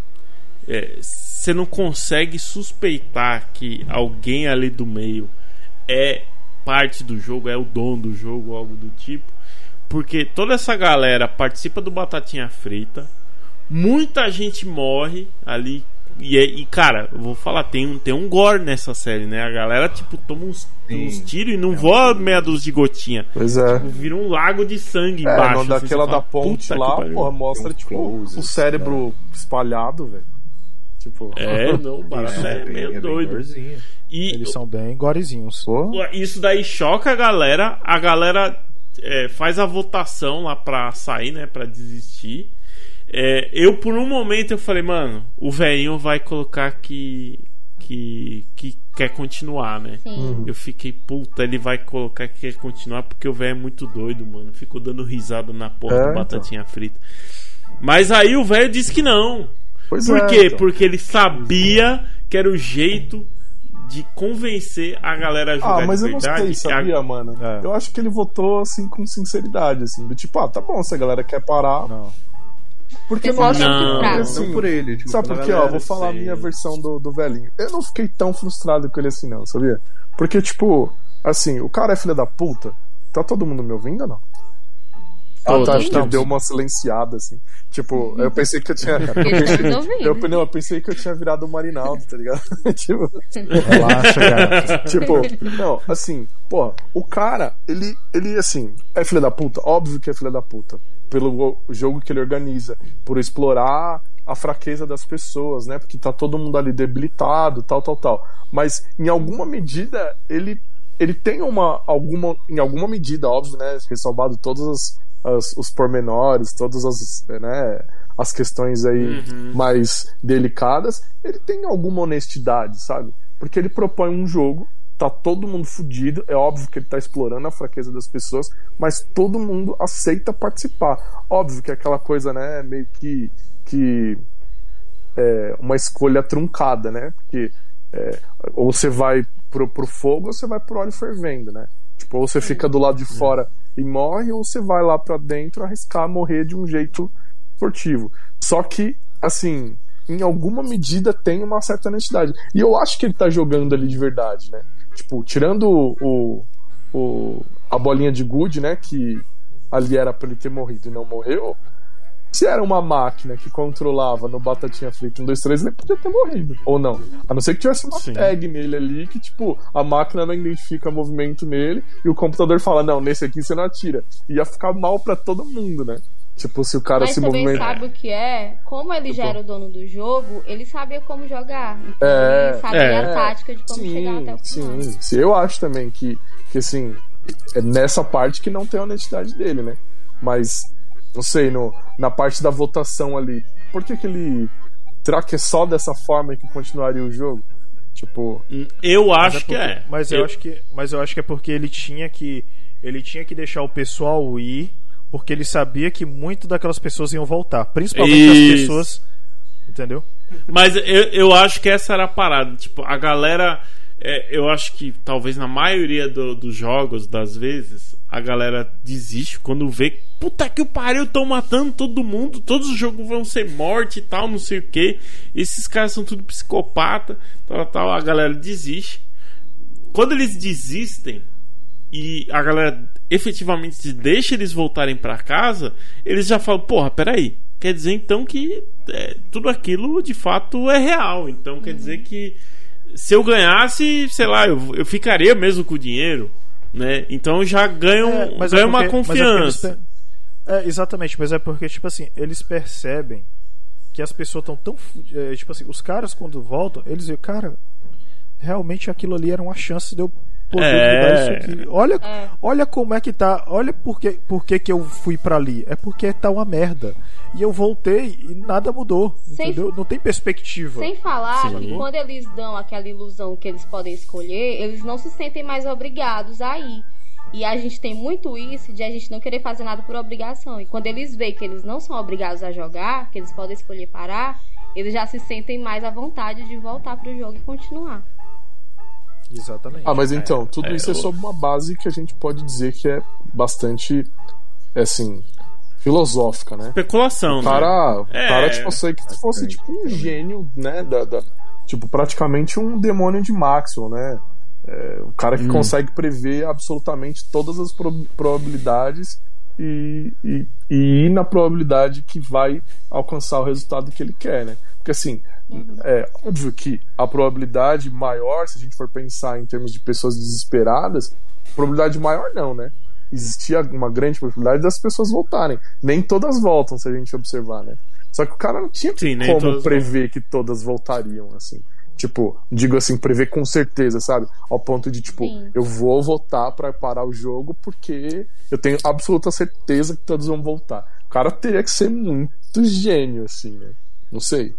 é, você não consegue suspeitar que alguém ali do meio é parte do jogo, é o dono do jogo, algo do tipo. Porque toda essa galera participa do Batatinha Frita. Muita gente morre ali. E, é- e, cara, eu vou falar, tem, um- tem um gore nessa série, né? A galera, tipo, toma uns, Sim. uns tiros e não voa meia dúzia de gotinha. Pois é. Tipo, vira um lago de sangue É, embaixo. assim, daquela você da fala, ponte "Puta que lá, pariu." porra, mostra, uns tipo, closes, o cérebro espalhado, velho. Tipo, É, não, o barato é, bem- meio bem doido. E Eles são bem gorezinhos. pô, isso daí choca a galera. A galera é, faz a votação lá pra sair, né? Pra desistir. É, eu, por um momento, eu falei, mano, o velhinho vai colocar que, que, que quer continuar, né? Sim. Eu fiquei, puta, ele vai colocar que quer continuar porque o velho é muito doido, mano. Ficou dando risada na porra É, do então. batatinha frita. Mas aí o velho disse que não. pois Por é, quê? então. Porque ele sabia que era o jeito de convencer a galera a jogar Ah, mas de eu não verdade. sei, sabia, mano? É. Eu acho que ele votou, assim, com sinceridade, assim. Do tipo, ah, tá bom, se a galera quer parar. Não. Porque eu não acho Não. assim, Não por ele. Tipo, Sabe por quê? Ó, vou falar a minha versão do, do velhinho. Eu não fiquei tão frustrado com ele assim, não, sabia? Porque, tipo, assim, o cara é filho da puta. Tá todo mundo me ouvindo ou não? Ah, tá, acho que deu uma silenciada, assim. Tipo, eu pensei que eu tinha. Estão ouvindo. Eu, não, eu pensei que eu tinha virado o Marinaldo, tá ligado? tipo, Relaxa, cara. tipo, não, assim, pô, o cara, ele, ele, assim, é filho da puta? Óbvio que é filho da puta. Pelo jogo que ele organiza, por explorar a fraqueza das pessoas, né? Porque tá todo mundo ali debilitado, tal, tal, tal. Mas, em alguma medida, ele, ele tem uma, alguma, em alguma medida, óbvio, né? Ressalvado todos as, as- os pormenores, todas as, né? As questões aí mais delicadas, ele tem alguma honestidade, sabe? Porque ele propõe um jogo tá todo mundo fudido. É óbvio que ele tá explorando a fraqueza das pessoas, mas todo mundo aceita participar. Óbvio que é aquela coisa, né, meio que. que é uma escolha truncada, né? Porque é, ou você vai pro, pro fogo ou você vai pro óleo fervendo, né? Tipo, ou você fica do lado de fora e morre, ou você vai lá pra dentro arriscar morrer de um jeito esportivo. Só que, assim, em alguma medida tem uma certa honestidade. E eu acho que ele tá jogando ali de verdade, né? Tipo, tirando o, o, o- a bolinha de good, né? Que ali era pra ele ter morrido e não morreu. Se era uma máquina que controlava no Batatinha Frita 1, 2, 3, ele podia ter morrido. Ou não. A não ser que tivesse uma Sim. tag nele ali que, tipo, a máquina não identifica movimento nele e o computador fala, não, nesse aqui você não atira. Ia ficar mal pra todo mundo, né? Tipo, se o cara Mas se também movimenta. sabe o que é? Como ele já era o dono do jogo, ele sabia como jogar. Então É, ele sabia é. a tática de como chegar até o final. sim, sim. Eu acho também que, que assim, é nessa parte que não tem a honestidade dele, né? Mas, não sei, no, na parte da votação ali, por que que ele. Será que é só dessa forma que continuaria o jogo? Tipo, Eu Mas acho que porque- é. Mas eu, acho que, mas eu acho que é porque ele tinha que ele tinha que deixar o pessoal ir, porque ele sabia que muito daquelas pessoas iam voltar, principalmente Isso. as pessoas, entendeu? Mas eu, eu acho que essa era a parada. Tipo, a galera. É, eu acho que talvez na maioria do- dos jogos, das vezes, a galera desiste quando vê que, puta que o pariu, estão matando todo mundo, todos os jogos vão ser morte e tal, não sei o que. Esses caras são tudo psicopata, tal, tal. A galera desiste. Quando eles desistem e a galera efetivamente deixa eles voltarem pra casa, eles já falam, porra, peraí. Quer dizer então que é, tudo aquilo de fato é real. Então quer dizer que se eu ganhasse, sei lá, eu, eu ficaria mesmo com o dinheiro, né? Então já ganham, É, mas é uma é porque confiança. eles pe- É, exatamente, mas é porque, tipo assim, eles percebem que as pessoas estão tão. é, tipo assim, os caras quando voltam, eles veem, cara, realmente aquilo ali era uma chance de eu poder É. isso aqui. Olha, É. olha como é que tá. Olha por que, por que, que eu fui pra ali. É porque tá uma merda. E eu voltei e nada mudou. Sem- entendeu? Não tem perspectiva. Sem falar Sim. que quando eles dão aquela ilusão que eles podem escolher, eles não se sentem mais obrigados a ir. E a gente tem muito isso de a gente não querer fazer nada por obrigação. E quando eles veem que eles não são obrigados a jogar, que eles podem escolher parar, eles já se sentem mais à vontade de voltar pro jogo e continuar. Exatamente. Ah, mas então, tudo é, isso é eu- sob uma base que a gente pode dizer que é bastante, é assim, filosófica, né? Especulação, O cara, né? o cara É. tipo, sei que fosse tipo um gênio, né? Da, da- tipo, praticamente um demônio de Maxwell, né? É, o cara que consegue prever absolutamente todas as pro- probabilidades e, e, e ir na probabilidade que vai alcançar o resultado que ele quer, né? Porque assim, é óbvio que a probabilidade maior, se a gente for pensar em termos de pessoas desesperadas, probabilidade maior não, né? Existia uma grande probabilidade das pessoas voltarem. Nem todas voltam, se a gente observar, né? Só que o cara não tinha Sim, como prever que todas voltariam, assim. Tipo, digo assim, prever com certeza, sabe? Ao ponto de, tipo, Sim. eu vou votar pra parar o jogo porque eu tenho absoluta certeza que todos vão voltar. O cara teria que ser muito gênio, assim, né? Não sei.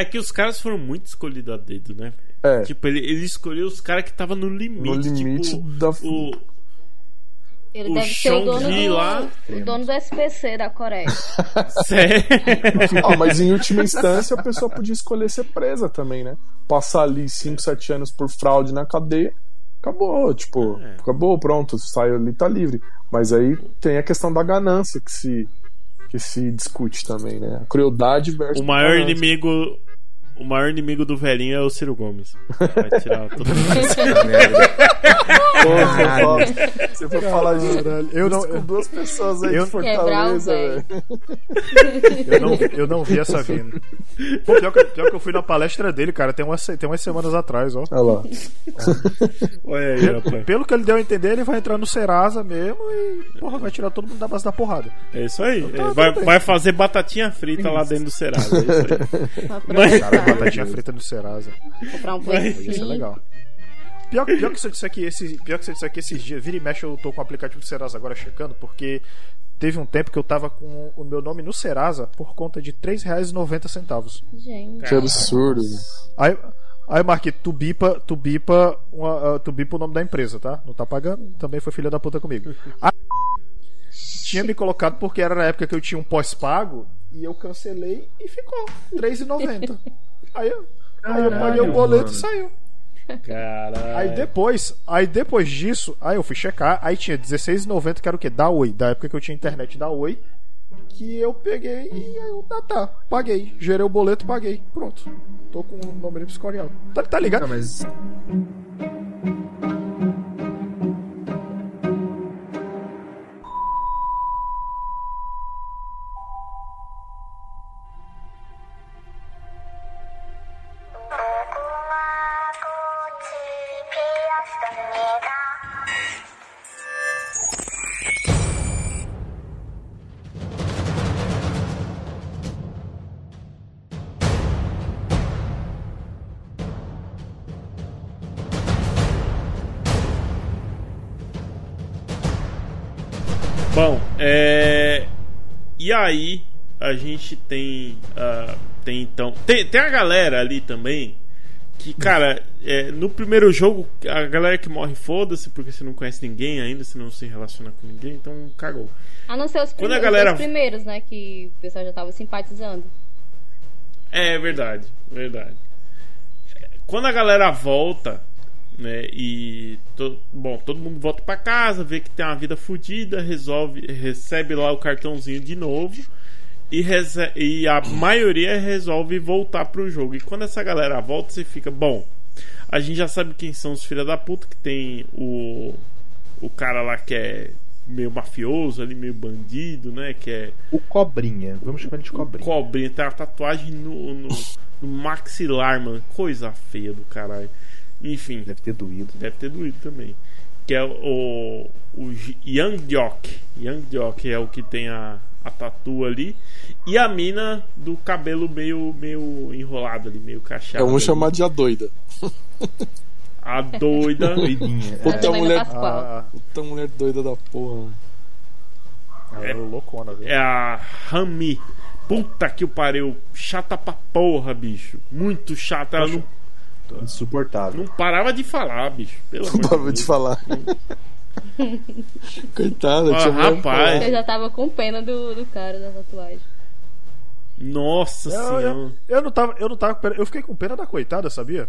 É que os caras foram muito escolhidos a dedo, né? É. Tipo, ele, ele escolheu os caras que estavam no limite. No limite tipo, da- O, Ele O deve ser o dono, do, lá- o dono do SPC da Coreia. Sério? Ah, mas em última instância a pessoa podia escolher ser presa também, né? Passar ali 5, 7 anos por fraude na cadeia, acabou, tipo, É. acabou, pronto, saiu ali, tá livre. Mas aí tem a questão da ganância que se, que se discute também, né? A crueldade versus O maior ganância. inimigo. O maior inimigo do velhinho é o Ciro Gomes. Vai tirar todo Pô, você foi falar de eu não, com duas pessoas aí eu- de Fortaleza, velho. eu, não, eu não vi essa vindo. Pô, pior, que, pior que eu fui na palestra dele, cara, tem umas, tem umas semanas atrás, ó. Olha lá. Olha aí, Pelo, rapaz. pelo que ele deu a entender, ele vai entrar no Serasa mesmo e, porra, vai tirar todo mundo da base da porrada. É isso aí. Então tá, vai, vai fazer batatinha frita lá dentro do Serasa. É isso aí. Mas- Cara, batatinha frita no Serasa. comprar um é pãozinho. legal. Pior, pior que você disse aqui, esse, pior que você disse aqui esses dias, vira e mexe eu tô com o aplicativo do Serasa agora checando, porque teve um tempo que eu tava com o meu nome no Serasa por conta de R$ 3,90. Gente, Que absurdo. né? Aí, aí Marquinhos, tu bipa, tu bipa, uma, ah, tu bipa o nome da empresa, tá? Não tá pagando? Também foi filha da puta comigo. A... Tinha me colocado porque era na época que eu tinha um pós-pago e eu cancelei e ficou R$ 3,90. Aí, eu- aí eu paguei o boleto e saiu. Caralho. Aí depois, aí depois disso, aí eu fui checar, aí tinha R$16,90 que era o quê? Da Oi, da época que eu tinha internet da Oi, que eu peguei e aí eu, tá, tá, paguei, gerei o boleto, paguei, pronto. Tô com o nome limpo escorial. Tá, tá ligado? Não, mas Bom, é. E aí, a gente tem. ah, tem então. Tem, tem a galera ali também. Que, cara, é, no primeiro jogo, a galera que morre, foda-se, porque você não conhece ninguém ainda, você não se relaciona com ninguém, então cagou. a não ser os Quando a galera- os primeiros, né? Que o pessoal já tava simpatizando. É verdade, verdade. Quando a galera volta, né, e to- bom, todo mundo volta pra casa, vê que tem uma vida fodida, resolve, recebe lá o cartãozinho de novo e, e a maioria resolve voltar pro jogo. E quando essa galera volta, você fica, bom, a gente já sabe quem são os filhos da puta, que tem o o cara lá que é meio mafioso ali, meio bandido, né, que é o Cobrinha, vamos chamar ele de Cobrinha. cobrinha, tem uma tatuagem no, no, no maxilar, mano. Coisa feia do caralho. Enfim, Deve ter doído. deve ter doído também. Que é o, o Young Jock. Young Jock é o que tem a, a tatu ali. E a mina do cabelo meio, meio enrolado ali, meio cacheado. Vamos ali. chamar de a doida. A doida. Doidinha. Puta Doida mulher, Pascoal. Ah, puta mulher doida da porra. é loucona, viu? É a Rami. Puta que o pariu. Chata pra porra, bicho. Muito chata. Ela não, Insuportável. não parava de falar, bicho. Pelo amor Não dava de de falar. Coitada, Ah, rapaz. Eu já tava com pena do, do cara da tatuagem. Nossa Eu, senhora. eu, eu não tava, eu não tava, com pena- eu fiquei com pena da coitada, sabia?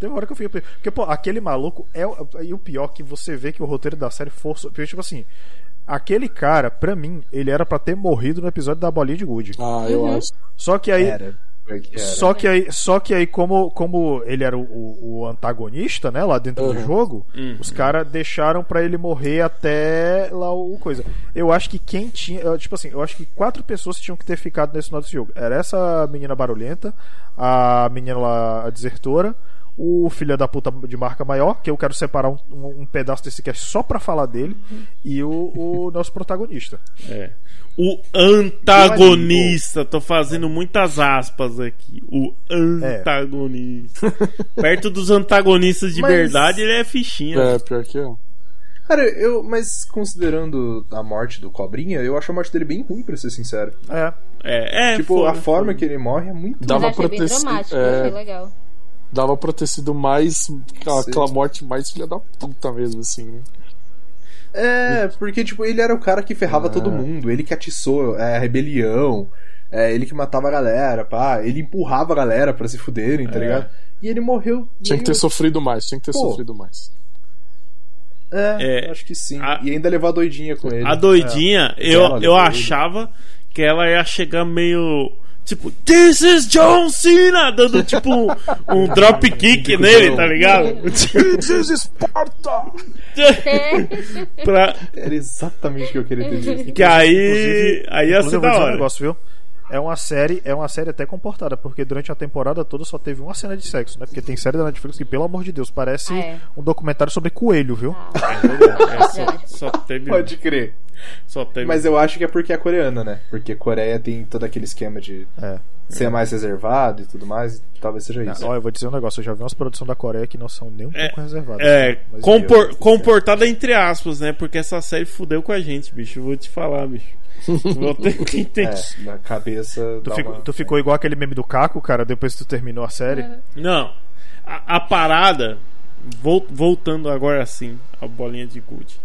Teve uma hora que eu fiquei, porque pô, aquele maluco é o- e o pior que você vê que o roteiro da série forçou, porque tipo assim, Aquele cara, pra mim, ele era pra ter morrido no episódio da bolinha de gude. Ah, eu Uhum. acho. Só que aí. Era. Que era. Só que aí, só que aí como, como ele era o, o- o antagonista, né, lá dentro do Uhum. jogo, Uhum. os caras deixaram pra ele morrer até lá o coisa. Eu acho que quem tinha, tipo assim, eu acho que quatro pessoas tinham que ter ficado nesse nosso jogo. Era essa menina barulhenta, a menina lá, a desertora, o filho da puta de marca maior, que eu quero separar um, um- um pedaço desse cast só pra falar dele, e o, o nosso protagonista. É. O antagonista, tô fazendo muitas aspas aqui. O antagonista. Perto dos antagonistas de Mas- verdade, ele é fichinha. É, pior que é. Cara, eu. Mas considerando a morte do Cobrinha, eu acho a morte dele bem ruim, pra ser sincero. É, É, é tipo, foda, a forma foda. que ele morre é muito. Dava Mas pra achei bem ter sido- dramático, é. achei legal. Dava pra ter sido mais. Aquela, morte mais filha da puta mesmo, assim, né? É, porque, tipo, ele era o cara que ferrava todo mundo, ele que atiçou é, a rebelião, é, ele que matava a galera, pá, ele empurrava a galera pra se fuderem, tá É. ligado? E ele morreu. Tinha que ter meio- sofrido mais, tinha que ter Pô. sofrido mais. É, É. eu acho que sim. A- E ainda levar a doidinha com ele. A doidinha, eu, Ela eu ele. achava que ela ia chegar meio. Tipo, This is John Cena! Dando tipo um, um drop kick nele, tá ligado? This is Sparta! pra, Era exatamente o que eu queria ter dito. que aí. Aí ia ser da dizer um hora. negócio, viu? É uma série, é uma série até comportada, porque durante a temporada toda só teve uma cena de sexo, né? Porque tem série da Netflix que, pelo amor de Deus, parece Ah, é. um documentário sobre coelho, viu? É, só, só teve. Pode crer. Só teve. Mas eu acho que é porque é coreana, né? Porque Coreia tem todo aquele esquema de É. ser mais reservado e tudo mais. Talvez seja isso. Ó, eu vou dizer um negócio, eu já vi umas produções da Coreia que não são nem um É, pouco reservadas. É, compor- comportada entre aspas, né? Porque essa série fudeu com a gente, bicho. Eu vou te falar, bicho. Vou ter que entender. É, na cabeça. Tu, dá ficou, uma- tu ficou igual aquele meme do Caco, cara, depois que tu terminou a série. Não. A, a parada, vol- voltando agora sim, a bolinha de gude.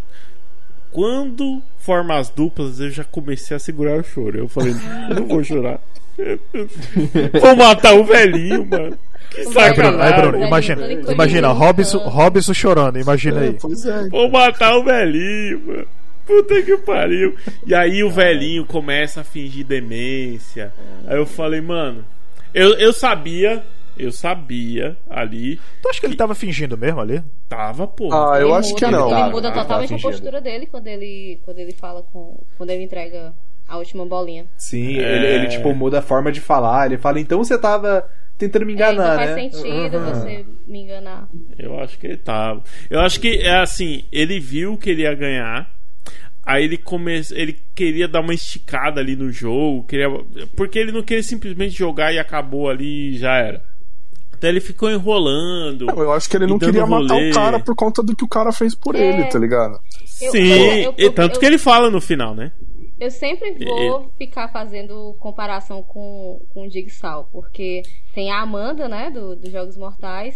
Quando forma as duplas, eu já comecei a segurar o choro. Eu falei, eu não vou chorar. Vou matar o velhinho, mano. Que sacanagem. aí, Bruno, imagina, imagina, Robson, Robson chorando, imagina É, aí. é. Vou matar o velhinho, mano. Puta que pariu. E aí o velhinho começa a fingir demência. Aí eu falei, mano, eu, eu sabia, eu sabia ali, Tu acha que ele tava fingindo mesmo ali? tava, porra. Ah, eu Ele acho que muda- não. Ele muda totalmente a postura dele quando ele, quando ele fala com. Quando ele entrega a última bolinha. Sim, É. ele, ele, tipo muda a forma de falar. Ele fala, então você tava tentando me É, enganar, então faz né? sentido Uhum. você me enganar. Eu acho que ele tava. Eu acho que é assim, ele viu que ele ia ganhar. Aí ele come... ele queria dar uma esticada ali no jogo, queria porque ele não queria simplesmente jogar e acabou ali e já era. Então ele ficou enrolando. Não, eu acho que ele não queria matar rolê. o cara por conta do que o cara fez por É. ele, tá ligado? Eu- Sim, eu- eu- e tanto eu- que ele fala no final, né? Eu sempre vou ficar fazendo comparação com, com o Jigsaw, porque tem a Amanda, né, do, dos Jogos Mortais.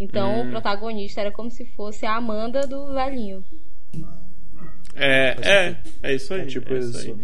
Então Hum. o protagonista era como se fosse a Amanda do velhinho. É, é, é isso aí. É tipo é isso. aí. Uhum.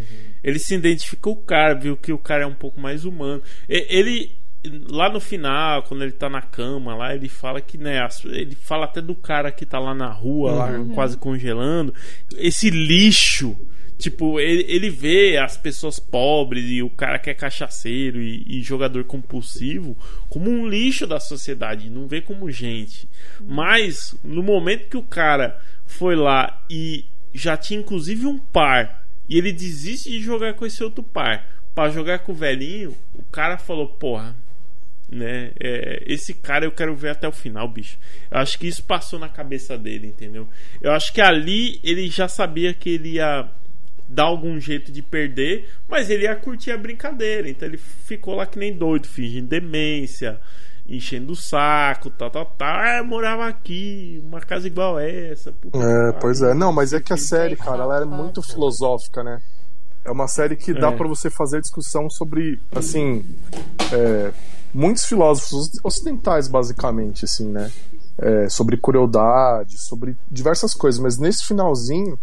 Ele se identificou com o cara, viu que o cara é um pouco mais humano. Ele, lá no final, quando ele tá na cama, lá, ele fala que, né, ele fala até do cara que tá lá na rua, lá quase congelando. Esse lixo. Tipo, ele, ele vê as pessoas pobres e o cara que é cachaceiro e, e jogador compulsivo como um lixo da sociedade, não vê como gente. Mas, no momento que o cara foi lá e já tinha inclusive um par e ele desiste de jogar com esse outro par pra jogar com o velhinho, o cara falou, porra, né? é, esse cara eu quero ver até o final, bicho. Eu acho que isso passou na cabeça dele, entendeu? Eu acho que ali ele já sabia que ele ia dar algum jeito de perder, mas ele ia curtir a brincadeira. Então ele ficou lá que nem doido, fingindo demência, enchendo o saco, tal, tal, tal. Ah, eu morava aqui, uma casa igual essa. puta É, pois é. Não, mas é que a série, cara, ela é muito filosófica, né? É uma série que dá É. pra você fazer discussão sobre, assim, é, muitos filósofos ocidentais, basicamente, assim, né? É, sobre crueldade, sobre diversas coisas, mas nesse finalzinho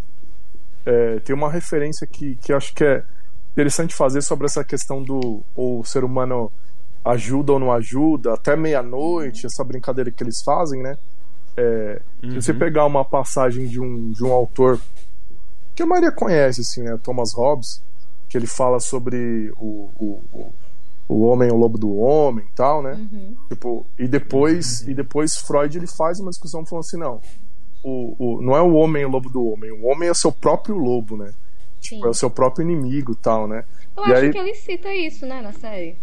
é, tem uma referência que, que acho que é interessante fazer sobre essa questão do o ser humano ajuda ou não ajuda, até meia-noite, essa brincadeira que eles fazem, né? É, Se você pegar uma passagem de um, de um autor que a Maria conhece, assim, né? Thomas Hobbes, que ele fala sobre o, o, o, o homem, o lobo do homem e tal, né? Uhum. Tipo, e depois, e depois Freud ele faz uma discussão falando assim, não, o, o, não é o homem o lobo do homem, o homem é o seu próprio lobo, né? Sim. Tipo, é o seu próprio inimigo e tal, né? Eu E acho aí- que ele cita isso, né, na série.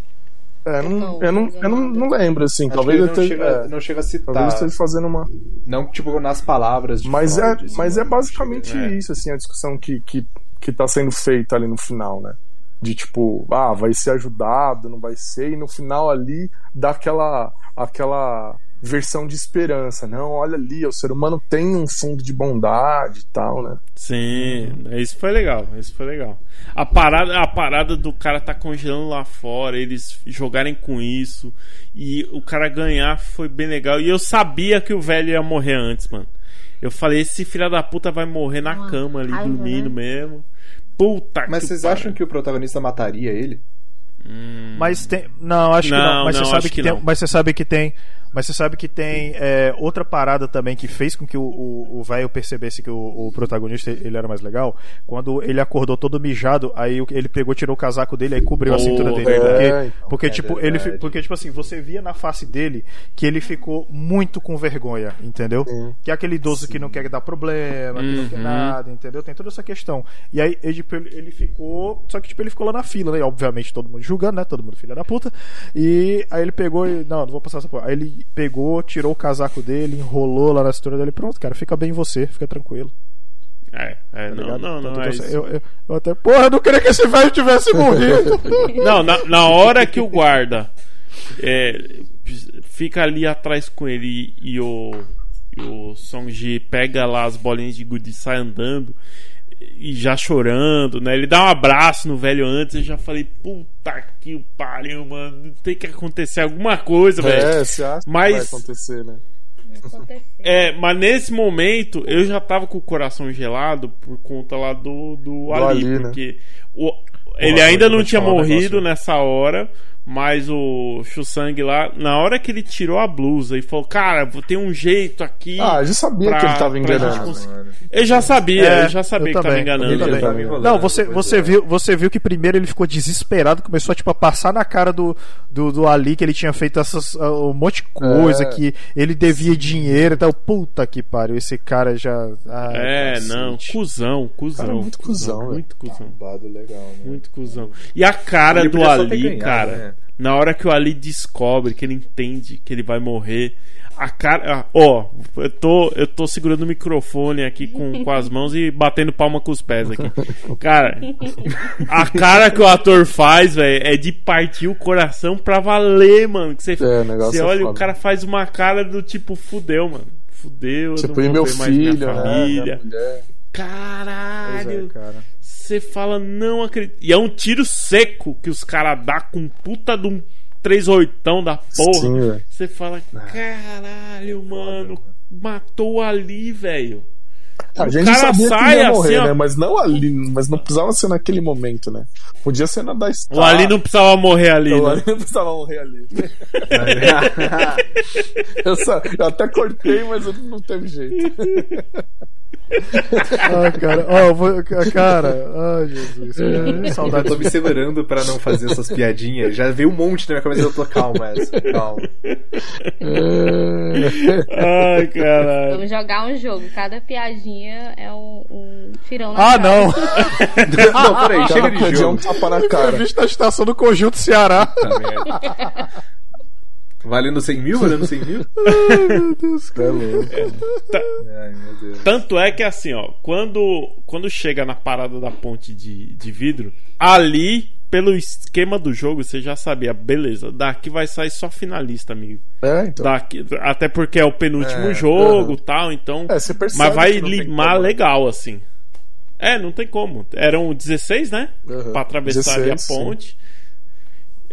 É, não, Não, eu, não, eu não, não lembro, assim, Acho talvez ele não esteja, chega, é, não chega a citar. talvez eu esteja fazendo uma... Não, tipo, nas palavras de Mas é, Freud, assim, mas é basicamente É. isso, assim, a discussão que, que, que tá sendo feita ali no final, né? De tipo, ah, vai ser ajudado, não vai ser, e no final ali dá aquela, aquela versão de esperança. Não, olha ali, o ser humano tem um fundo de bondade e tal, né? Sim, isso foi legal, isso foi legal. A parada, a parada do cara tá congelando lá fora, eles jogarem com isso e o cara ganhar foi bem legal. E eu sabia que o velho ia morrer antes, mano. Eu falei, esse filho da puta vai morrer na Uma cama ali, raiva, dormindo né? mesmo. Puta Mas que vocês pariu. acham que o protagonista mataria ele? Mas tem. Não, acho que Não, não. Mas não, você sabe acho que, que tem. não. Mas você sabe que tem. Mas você sabe que tem é, outra parada também que fez com que o- o o velho percebesse que o, o protagonista ele era mais legal. Quando ele acordou todo mijado, aí ele pegou, tirou o casaco dele, aí cobriu a cintura dele. é, porque, porque é tipo, ele, porque, tipo assim, você via na face dele que ele ficou muito com vergonha, entendeu? Sim. Que é aquele idoso que não quer dar problema, que não quer Uhum. nada, entendeu? Tem toda essa questão. E aí ele, tipo, ele- ele ficou. Só que tipo, ele ficou lá na fila, né? Obviamente todo mundo julgando, né? Todo mundo filha da puta. E aí ele pegou e. Não, não vou passar essa porra. Aí ele pegou, tirou o casaco dele, enrolou lá na cintura dele. Pronto, cara, fica bem você, fica tranquilo. É, é, Tá não, não, Então, não, é eu, eu, eu até. Porra, eu não queria que esse velho tivesse morrido. Não, na, na hora que o guarda é, fica ali atrás com ele e o, e o Song-ji pega lá as bolinhas de gude e sai andando e já chorando, né? Ele dá um abraço no velho antes, eu já falei, puta que pariu, mano, tem que acontecer alguma coisa, velho. É, você acha Mas- que vai acontecer, né? É, mas nesse momento eu já tava com o coração gelado por conta lá do, do, Ali, Ali, né? porque o- ele ainda não tinha um morrido nessa hora, mas o Shusang lá, na hora que ele tirou a blusa e falou, cara, vou ter um jeito aqui. Ah, eu já sabia pra- que ele tava enganando. cons-. Eu já sabia, É, eu já sabia eu que tava também, enganando. eu também. Tava Não, você, você, é. viu, você viu que primeiro ele ficou desesperado, começou tipo, a passar na cara do, do, do Ali que ele tinha feito essas, ah, um monte de coisa, É. que ele devia dinheiro e tal. Puta que pariu, esse cara já. ai, É, cacete. não, cuzão, cuzão. Cara, muito cuzão, velho. Muito cuzão. Bado legal, né? Muito cuzão. E a cara Ele do Ali, ganhado, cara, né? Na hora que o Ali descobre, que ele entende que ele vai morrer, a cara. ah, Ó, eu tô, eu tô segurando o microfone aqui com, com as mãos e batendo palma com os pés aqui. Cara, a cara que o ator faz, velho, é de partir o coração pra valer, mano. Que você, É, o você é olha, o foda. cara faz uma cara do tipo, fudeu, mano. Fudeu, eu Tipo, não e vou meu ver mais minha filho, né? família. Minha mulher. Pois Caralho. é, cara. Você fala, não acredito. E é um tiro seco que os caras dão com puta de um 3 oitão da porra. Sim, velho. Você fala, caralho, mano, matou ali, velho. A O gente sabia que ia morrer, assim, ó. né? Mas não ali, mas não precisava ser naquele momento, né? Podia ser na da O Star. Ali não precisava morrer ali, O né? Ali não precisava morrer ali. eu, só- eu até cortei, mas não teve jeito. Ai, cara. Ó, eu vou- cara. Ai, Jesus. Eu Saudades. tô me segurando pra não fazer essas piadinhas. Já veio um monte na minha cabeça, eu tô calma, essa, calma. Ai, caralho. Vamos jogar um jogo. Cada piadinha é um, um tirão na Ah, cara. não! Não, peraí, chega de é um jogo. tapa na cara. Previsto na estação do Conjunto Ceará. Puta merda. Valendo 100 mil? Valendo 100 mil? Meu Deus, cara. Ai, meu Deus. Tanto é que assim, ó, quando, quando chega na parada da ponte de, de vidro, ali, pelo esquema do jogo, você já sabia, beleza, daqui vai sair só finalista, amigo. É, então. Daqui, até porque é o penúltimo É, jogo aham. tal, então. É, você percebe mas vai limar como, né? legal, assim. É, não tem como. Eram 16, né? Aham. Pra atravessar ali a 16, sim.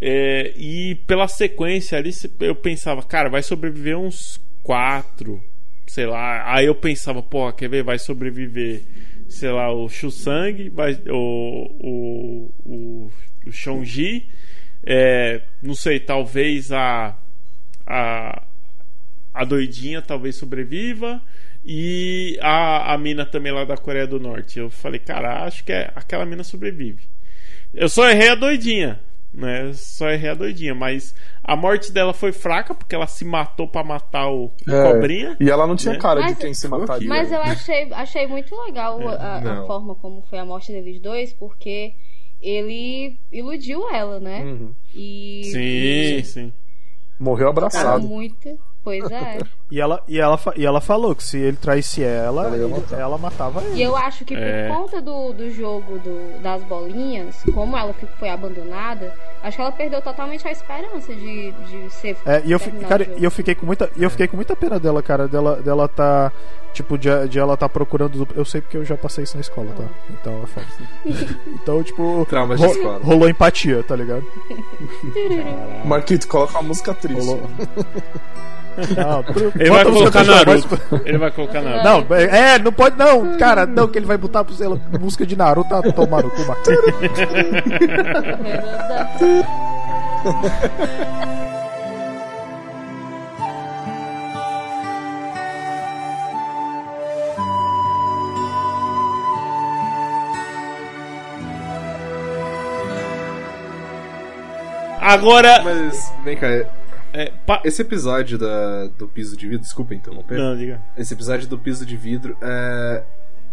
É, e pela sequência ali, eu pensava, cara, vai sobreviver uns quatro, sei lá. Aí eu pensava, pô, quer ver? Vai sobreviver, sei lá, o Shusang, vai, o, o, o, o Shonji, é, não sei, talvez a, a, a doidinha talvez sobreviva. e a, a mina também lá da Coreia do Norte. Eu falei, cara, acho que é, aquela mina sobrevive. Eu só errei a doidinha, né? Só errei a doidinha, mas a morte dela foi fraca porque ela se matou pra matar o, o É, cobrinha. E ela não tinha né? cara de Mas- quem se mataria. Mas eu achei, achei muito legal a, a Não. forma como foi a morte deles dois, porque ele iludiu ela, né? Uhum. E. Sim, e sim. Morreu abraçado. muito. Pois é. E ela, e, ela, e ela falou que se ele traísse ela, Ela ele- ela matava ele. E eu acho que por É. conta do, do jogo do- das bolinhas, como ela foi abandonada, acho que ela perdeu totalmente a esperança de, de ser. É, e eu, fi- terminar cara, o jogo. e eu fiquei com muita, e eu fiquei com muita pena dela, cara, dela, dela tá tipo de, de ela tá procurando, eu sei porque eu já passei isso na escola, tá? Então é foda. então, tipo, Traumas de ro- escola. rolou empatia, tá ligado? Marquito, coloca uma música triste. Rolou. Não, Ele vai colocar Naruto. Ele vai colocar Naruto. Não, é, não pode não, cara, não, que ele vai botar sei lá, música de Naruto, tá tomando cu. Agora. Mas, vem cá, é, pa- esse episódio da, do piso de vidro, desculpa interromper. Não, diga. Esse episódio do piso de vidro, é,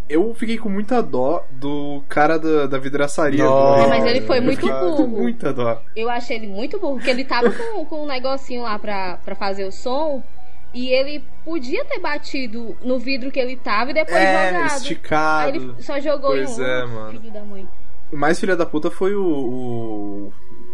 eu fiquei com muita dó do cara da, da vidraçaria. Nossa. É, mas ele foi Eu muito com burro. muita dó. Eu achei ele muito burro, porque ele tava com, com um negocinho lá pra, pra fazer o som. E ele podia ter batido no vidro que ele tava e depois É, jogado. esticado. Aí ele só jogou Pois em um. é, mano. Filho da mãe. O mais filha da puta foi o. o-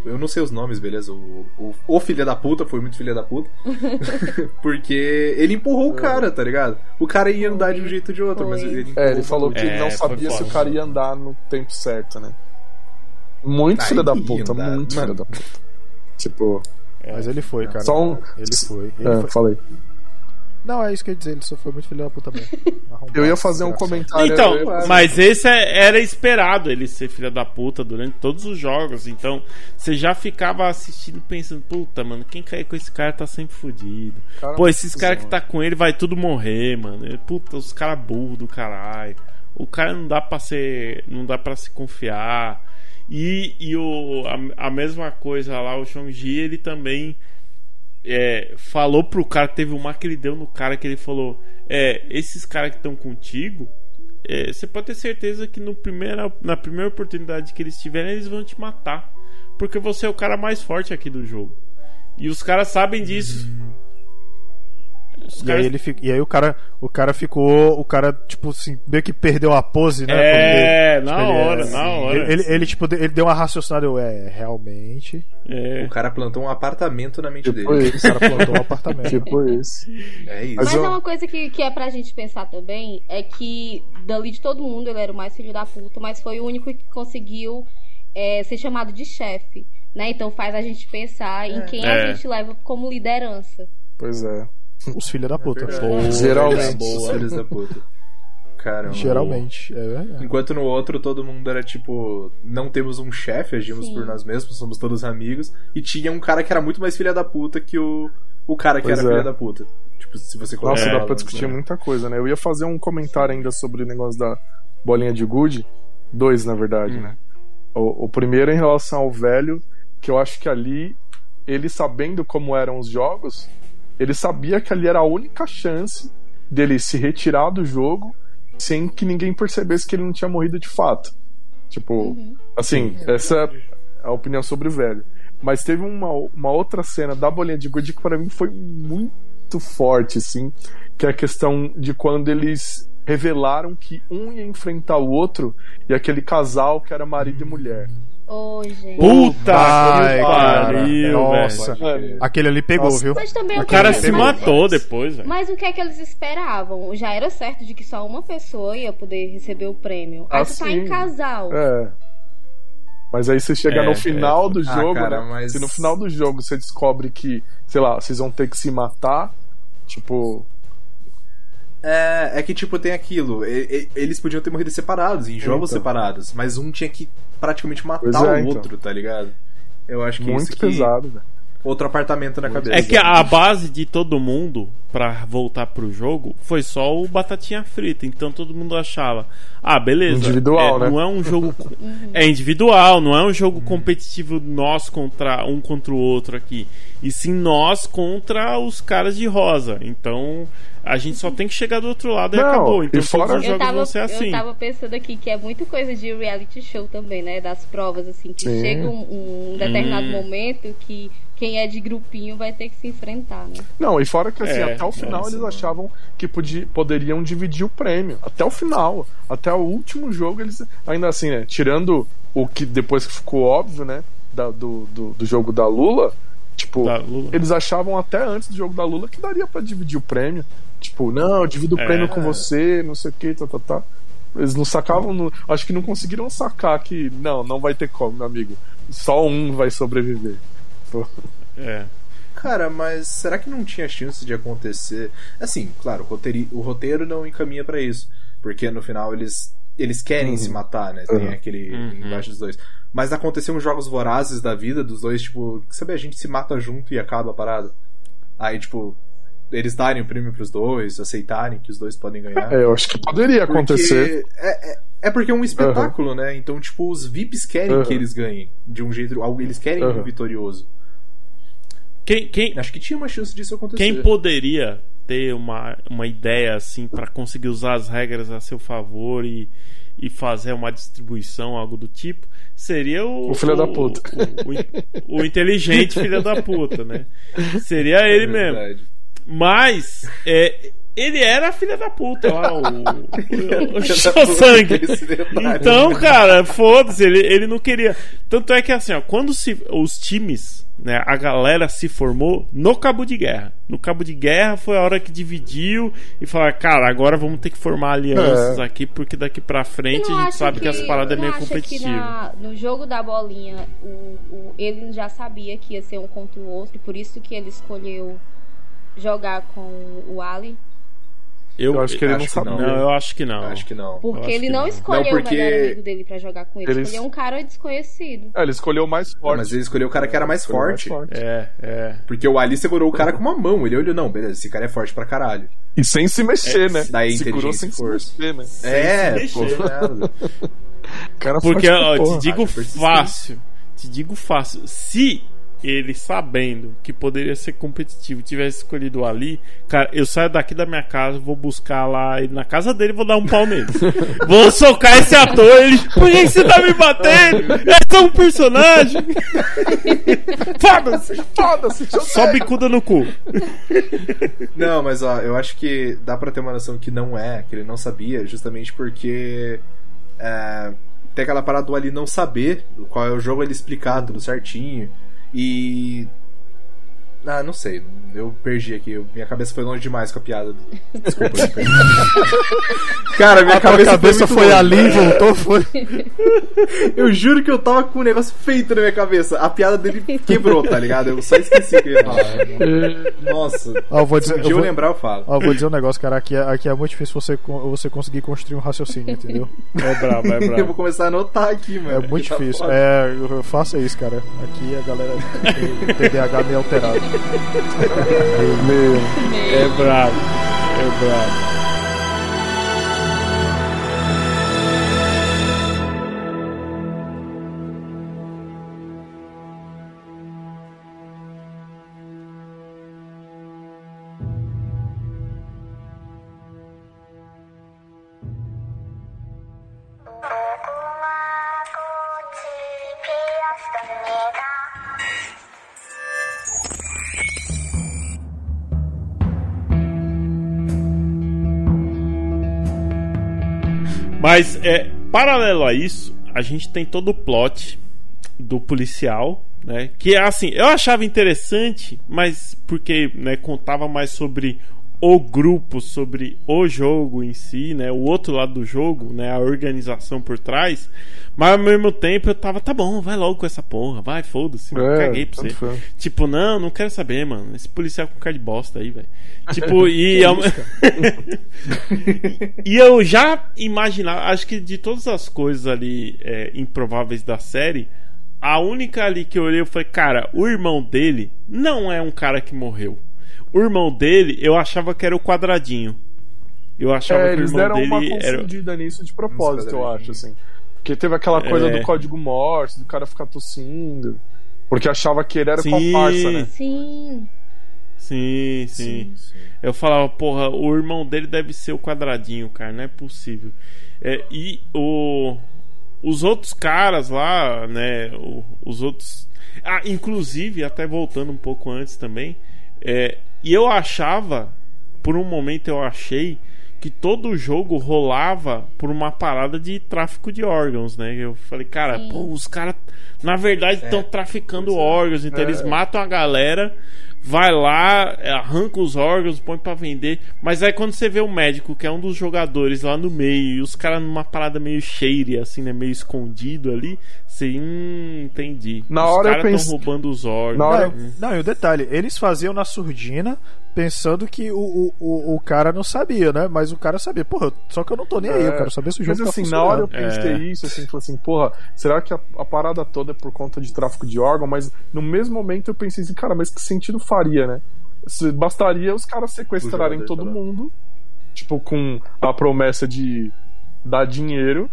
eu não sei os nomes, beleza? O, o, o filha da puta foi muito filha da puta. Porque ele empurrou o cara, tá ligado? O cara ia andar de um jeito ou de outro, Foi. mas ele É, ele falou que É, não sabia se o cara ia andar no tempo certo, né? Muito Ah, filha da puta, andar, muito filha da puta. Tipo, Mas ele foi, cara. Só um- Ele foi. Ele é, foi. falei. Não, é isso que eu ia dizer, ele só foi muito filho da puta mesmo. Eu ia fazer um comentário. Então, eu mas esse é- era esperado ele ser filha da puta durante todos os jogos. Então, você já ficava assistindo pensando, puta, mano, quem cair com esse cara tá sempre fudido. Cara, Pô, esses caras que tá com ele vai tudo morrer, mano. Puta, os caras burros do caralho. O cara não dá pra ser. Não dá para se confiar. E, e o, a, a mesma coisa lá, o Shang-Chi, ele também é, falou pro cara, teve uma que ele deu no cara que ele falou: É, esses caras que estão contigo, é, você pode ter certeza que no primeira, na primeira oportunidade que eles tiverem, eles vão te matar. Porque você é o cara mais forte aqui do jogo. E os caras sabem disso. Os E caras- aí, ele e aí o cara, o cara ficou, o cara tipo assim, meio que perdeu a pose, né? É, Porque, na tipo, ele- hora, na hora. Ele, ele, tipo, ele deu uma raciocinada, eu, é, realmente, É. O cara plantou um apartamento na mente Tipo dele. isso. o cara plantou um apartamento. Tipo isso. É isso. Mas Mas eu- é uma coisa que, que é pra gente pensar também, é que dali de todo mundo ele era o mais filho da puta, mas foi o único que conseguiu é, ser chamado de chefe. Né? Então faz a gente pensar em quem É. a gente leva como liderança. Pois é. Os filhos da puta. Boa, Geralmente. Os filhos da puta. Caramba. Geralmente. É, verdade. Enquanto no outro todo mundo era tipo, não temos um chefe, agimos Sim. por nós mesmos, somos todos amigos. E tinha um cara que era muito mais filha da puta que o, o cara que Pois era é. filha da puta. Tipo, se você colocar Nossa, dá pra discutir né? muita coisa, né? Eu ia fazer um comentário ainda sobre o negócio da bolinha de gude. Dois, na verdade, Hum. né? O, o primeiro em relação ao velho, que eu acho que ali, ele sabendo como eram os jogos, ele sabia que ali era a única chance dele se retirar do jogo sem que ninguém percebesse que ele não tinha morrido de fato. Tipo, assim, essa é a opinião sobre o velho. Mas teve uma, uma outra cena da bolinha de gude que pra mim foi muito forte, assim, que é a questão de quando eles revelaram que um ia enfrentar o outro e aquele casal que era marido e mulher. Ô, gente. Puta Ai, que pariu, Nossa. velho. Aquele ali pegou, Nossa. viu? Mas também O cara mas- se matou depois, velho. Mas o que é que eles esperavam? Já era certo de que só uma pessoa ia poder receber o prêmio. Aí Ah, tu tá em casal. É. Mas aí você chega É, no final é. do Ah, jogo, cara, né? mas- Se no final do jogo você descobre que, sei lá, vocês vão ter que se matar, tipo, É, é que tipo, tem aquilo. e- e- Eles podiam ter morrido separados, em jogos Então. separados, mas um tinha que praticamente matar Pois o é, então. outro, tá ligado? Eu acho que muito isso que... pesado, velho. Outro apartamento na cabeça. É que a base de todo mundo pra voltar pro jogo foi só o Batatinha Frita. Então todo mundo achava, ah, beleza. Individual, é, né? Não é um jogo. é individual, não é um jogo competitivo nós contra um contra o outro aqui. E sim nós contra os caras de rosa. Então a gente só tem que chegar do outro lado e Não, acabou. Então e fora- todos os Eu jogos tava, vão ser assim. eu tava pensando aqui que é muito coisa de reality show também, né? Das provas, assim, que Sim. chega um, um determinado Hum. momento que quem é de grupinho vai ter que se enfrentar, né? Não, e fora que assim, É, até o final é, eles achavam que podia, poderiam dividir o prêmio. Até o final. Até o último jogo, eles. Ainda assim, né? Tirando o que depois que ficou óbvio, né? da- do, do, do jogo da Lula. Tipo, eles achavam até antes do jogo da Lula que daria pra dividir o prêmio. Tipo, não, eu divido o É. prêmio com você, não sei o que, tá, tá, tá. Eles não sacavam, no- acho que não conseguiram sacar que, não, não vai ter como, meu amigo. Só um vai sobreviver. Pô. É. Cara, mas será que não tinha chance de acontecer? Assim, claro, o roteiro, o roteiro não encaminha pra isso. Porque no final eles, eles querem Uhum. se matar, né? Tem Uhum. aquele Uhum. embaixo dos dois. Mas aconteciam jogos vorazes da vida dos dois, tipo, sabe, a gente se mata junto e acaba a parada. Aí, tipo, eles darem o prêmio pros dois, aceitarem que os dois podem ganhar. É, eu acho que poderia Porque acontecer. É, é, é porque é um espetáculo, né? Então, tipo, os VIPs querem Uhum. que eles ganhem. De um jeito. algo- Eles querem Uhum. um vitorioso. Quem, quem, Acho que tinha uma chance disso acontecer. Quem poderia ter uma, uma ideia assim para conseguir usar as regras a seu favor e, e fazer uma distribuição, algo do tipo, seria o. O filho da puta. O, o- o inteligente filho da puta, né? Seria ele É mesmo. Mas é, ele era filha da puta lá, o, o, o Filho da puta, sangue. Então, cara, foda-se, ele, ele não queria. Tanto é que assim, ó, quando se, os times, né, a galera se formou no cabo de guerra. No cabo de guerra foi a hora que dividiu e falaram, cara, agora vamos ter que formar alianças É. aqui, porque daqui pra frente a gente sabe que, as paradas é não meio acha que competitivas. na- no jogo da bolinha, o, o- ele já sabia que ia ser um contra o outro, e por isso que ele escolheu jogar com o Ali. Eu acho que ele acho não sabia. não. Não, eu acho que não. Acho que não. Porque ele não, não. escolheu Não, porque- o melhor amigo dele pra jogar com ele. Ele- Escolheu um cara desconhecido. É, ele escolheu o mais forte. Mas ele escolheu o cara que era mais Escolheu o forte. É, é. Porque o Ali segurou o cara com uma mão. Ele olhou, não, beleza, esse cara é forte pra caralho. E sem se mexer, né? daí Segurou sem e se força. mexer, né? é, se pô. mexer. nada. Cara Porque, forte ó, te digo fácil. Te digo fácil. Se ele sabendo que poderia ser competitivo tivesse escolhido ali, cara, eu saio daqui da minha casa, vou buscar lá ele na casa dele e vou dar um pau nele. vou socar esse ator, ele. Por que você tá me batendo? É só um personagem. Foda-se! Foda-se, Só bicuda no cu. Não, mas ó, eu acho que dá pra ter uma noção que não é, que ele não sabia, justamente porque é, tem aquela parada do Ali não saber qual é o jogo, ele explicar tudo certinho. E. Ah, não sei, eu perdi aqui, eu- minha cabeça foi longe demais com a piada. Desculpa, eu perdi. Cara, minha A cabeça, cabeça foi, foi ali e voltou, foi. Eu juro que eu tava com um negócio feito na minha cabeça. A piada dele quebrou, tá ligado? Eu só esqueci que eu ia falar. Nossa. Ah, eu vou Se dizer, um dia eu eu vou, lembrar, eu falo. ah, eu vou dizer um negócio, cara. Aqui é, aqui é muito difícil você, con- você conseguir construir um raciocínio, entendeu? É brabo, é Eu vou brabo. começar a anotar aqui, mano. É muito Tá difícil. foda. É, eu- faça isso, cara. Aqui a galera tem TDAH meio alterado. É brabo. É brabo. Mas é paralelo a isso, a gente tem todo o plot do policial, né? Que é assim, eu achava interessante, mas porque né, contava mais sobre o grupo, sobre o jogo em si, né? O outro lado do jogo, né? A organização por trás. Mas ao mesmo tempo eu tava, tá bom, vai logo com essa porra, vai, foda-se, É, caguei pra você. Tipo, não, não quero saber, mano. Esse policial com cara de bosta aí, velho. Tipo, e. ao- e eu já imaginava, acho que de todas as coisas ali é, improváveis da série, a única ali que eu olhei eu falei, cara, o irmão dele não é um cara que morreu. O irmão dele, eu achava que era o quadradinho. Eu achava É, que o eles irmão deram uma dele era. confundida nisso de propósito, eu acho, assim. Porque teve aquela coisa É. do código Morse, do cara ficar tossindo. Porque achava que ele era Sim. comparsa, né? Sim. Sim, sim, Eu falava, porra, o irmão dele deve ser o quadradinho, cara, não é possível. É, e o, os outros caras lá, né? o- os outros. Ah, inclusive, até voltando um pouco antes também. é, e eu achava, por um momento eu achei que todo o jogo rolava por uma parada de tráfico de órgãos, né? Eu falei, cara, Sim. pô, os caras na verdade estão traficando órgãos, então eles matam a galera, vai lá, arranca os órgãos, põe pra vender. Mas aí quando você vê o médico, que é um dos jogadores lá no meio, e os caras numa parada meio shady, assim, né? Meio escondido ali, hum, entendi. Na os hora eu caras pense- estão roubando os órgãos. Na hora- Hum. Não, e o detalhe, eles faziam na surdina pensando que o, o, o, o cara não sabia, né? Mas o cara sabia. Porra, só que eu não tô nem aí, eu É. quero saber se o jogo Mas tá assim, na hora eu pensei É. isso, assim, falei assim, porra, será que a, a parada toda é por conta de tráfico de órgão? Mas no mesmo momento eu pensei assim, cara, mas que sentido faria, né? Se- Bastaria os caras sequestrarem todo lá. mundo, tipo, com a promessa de dar dinheiro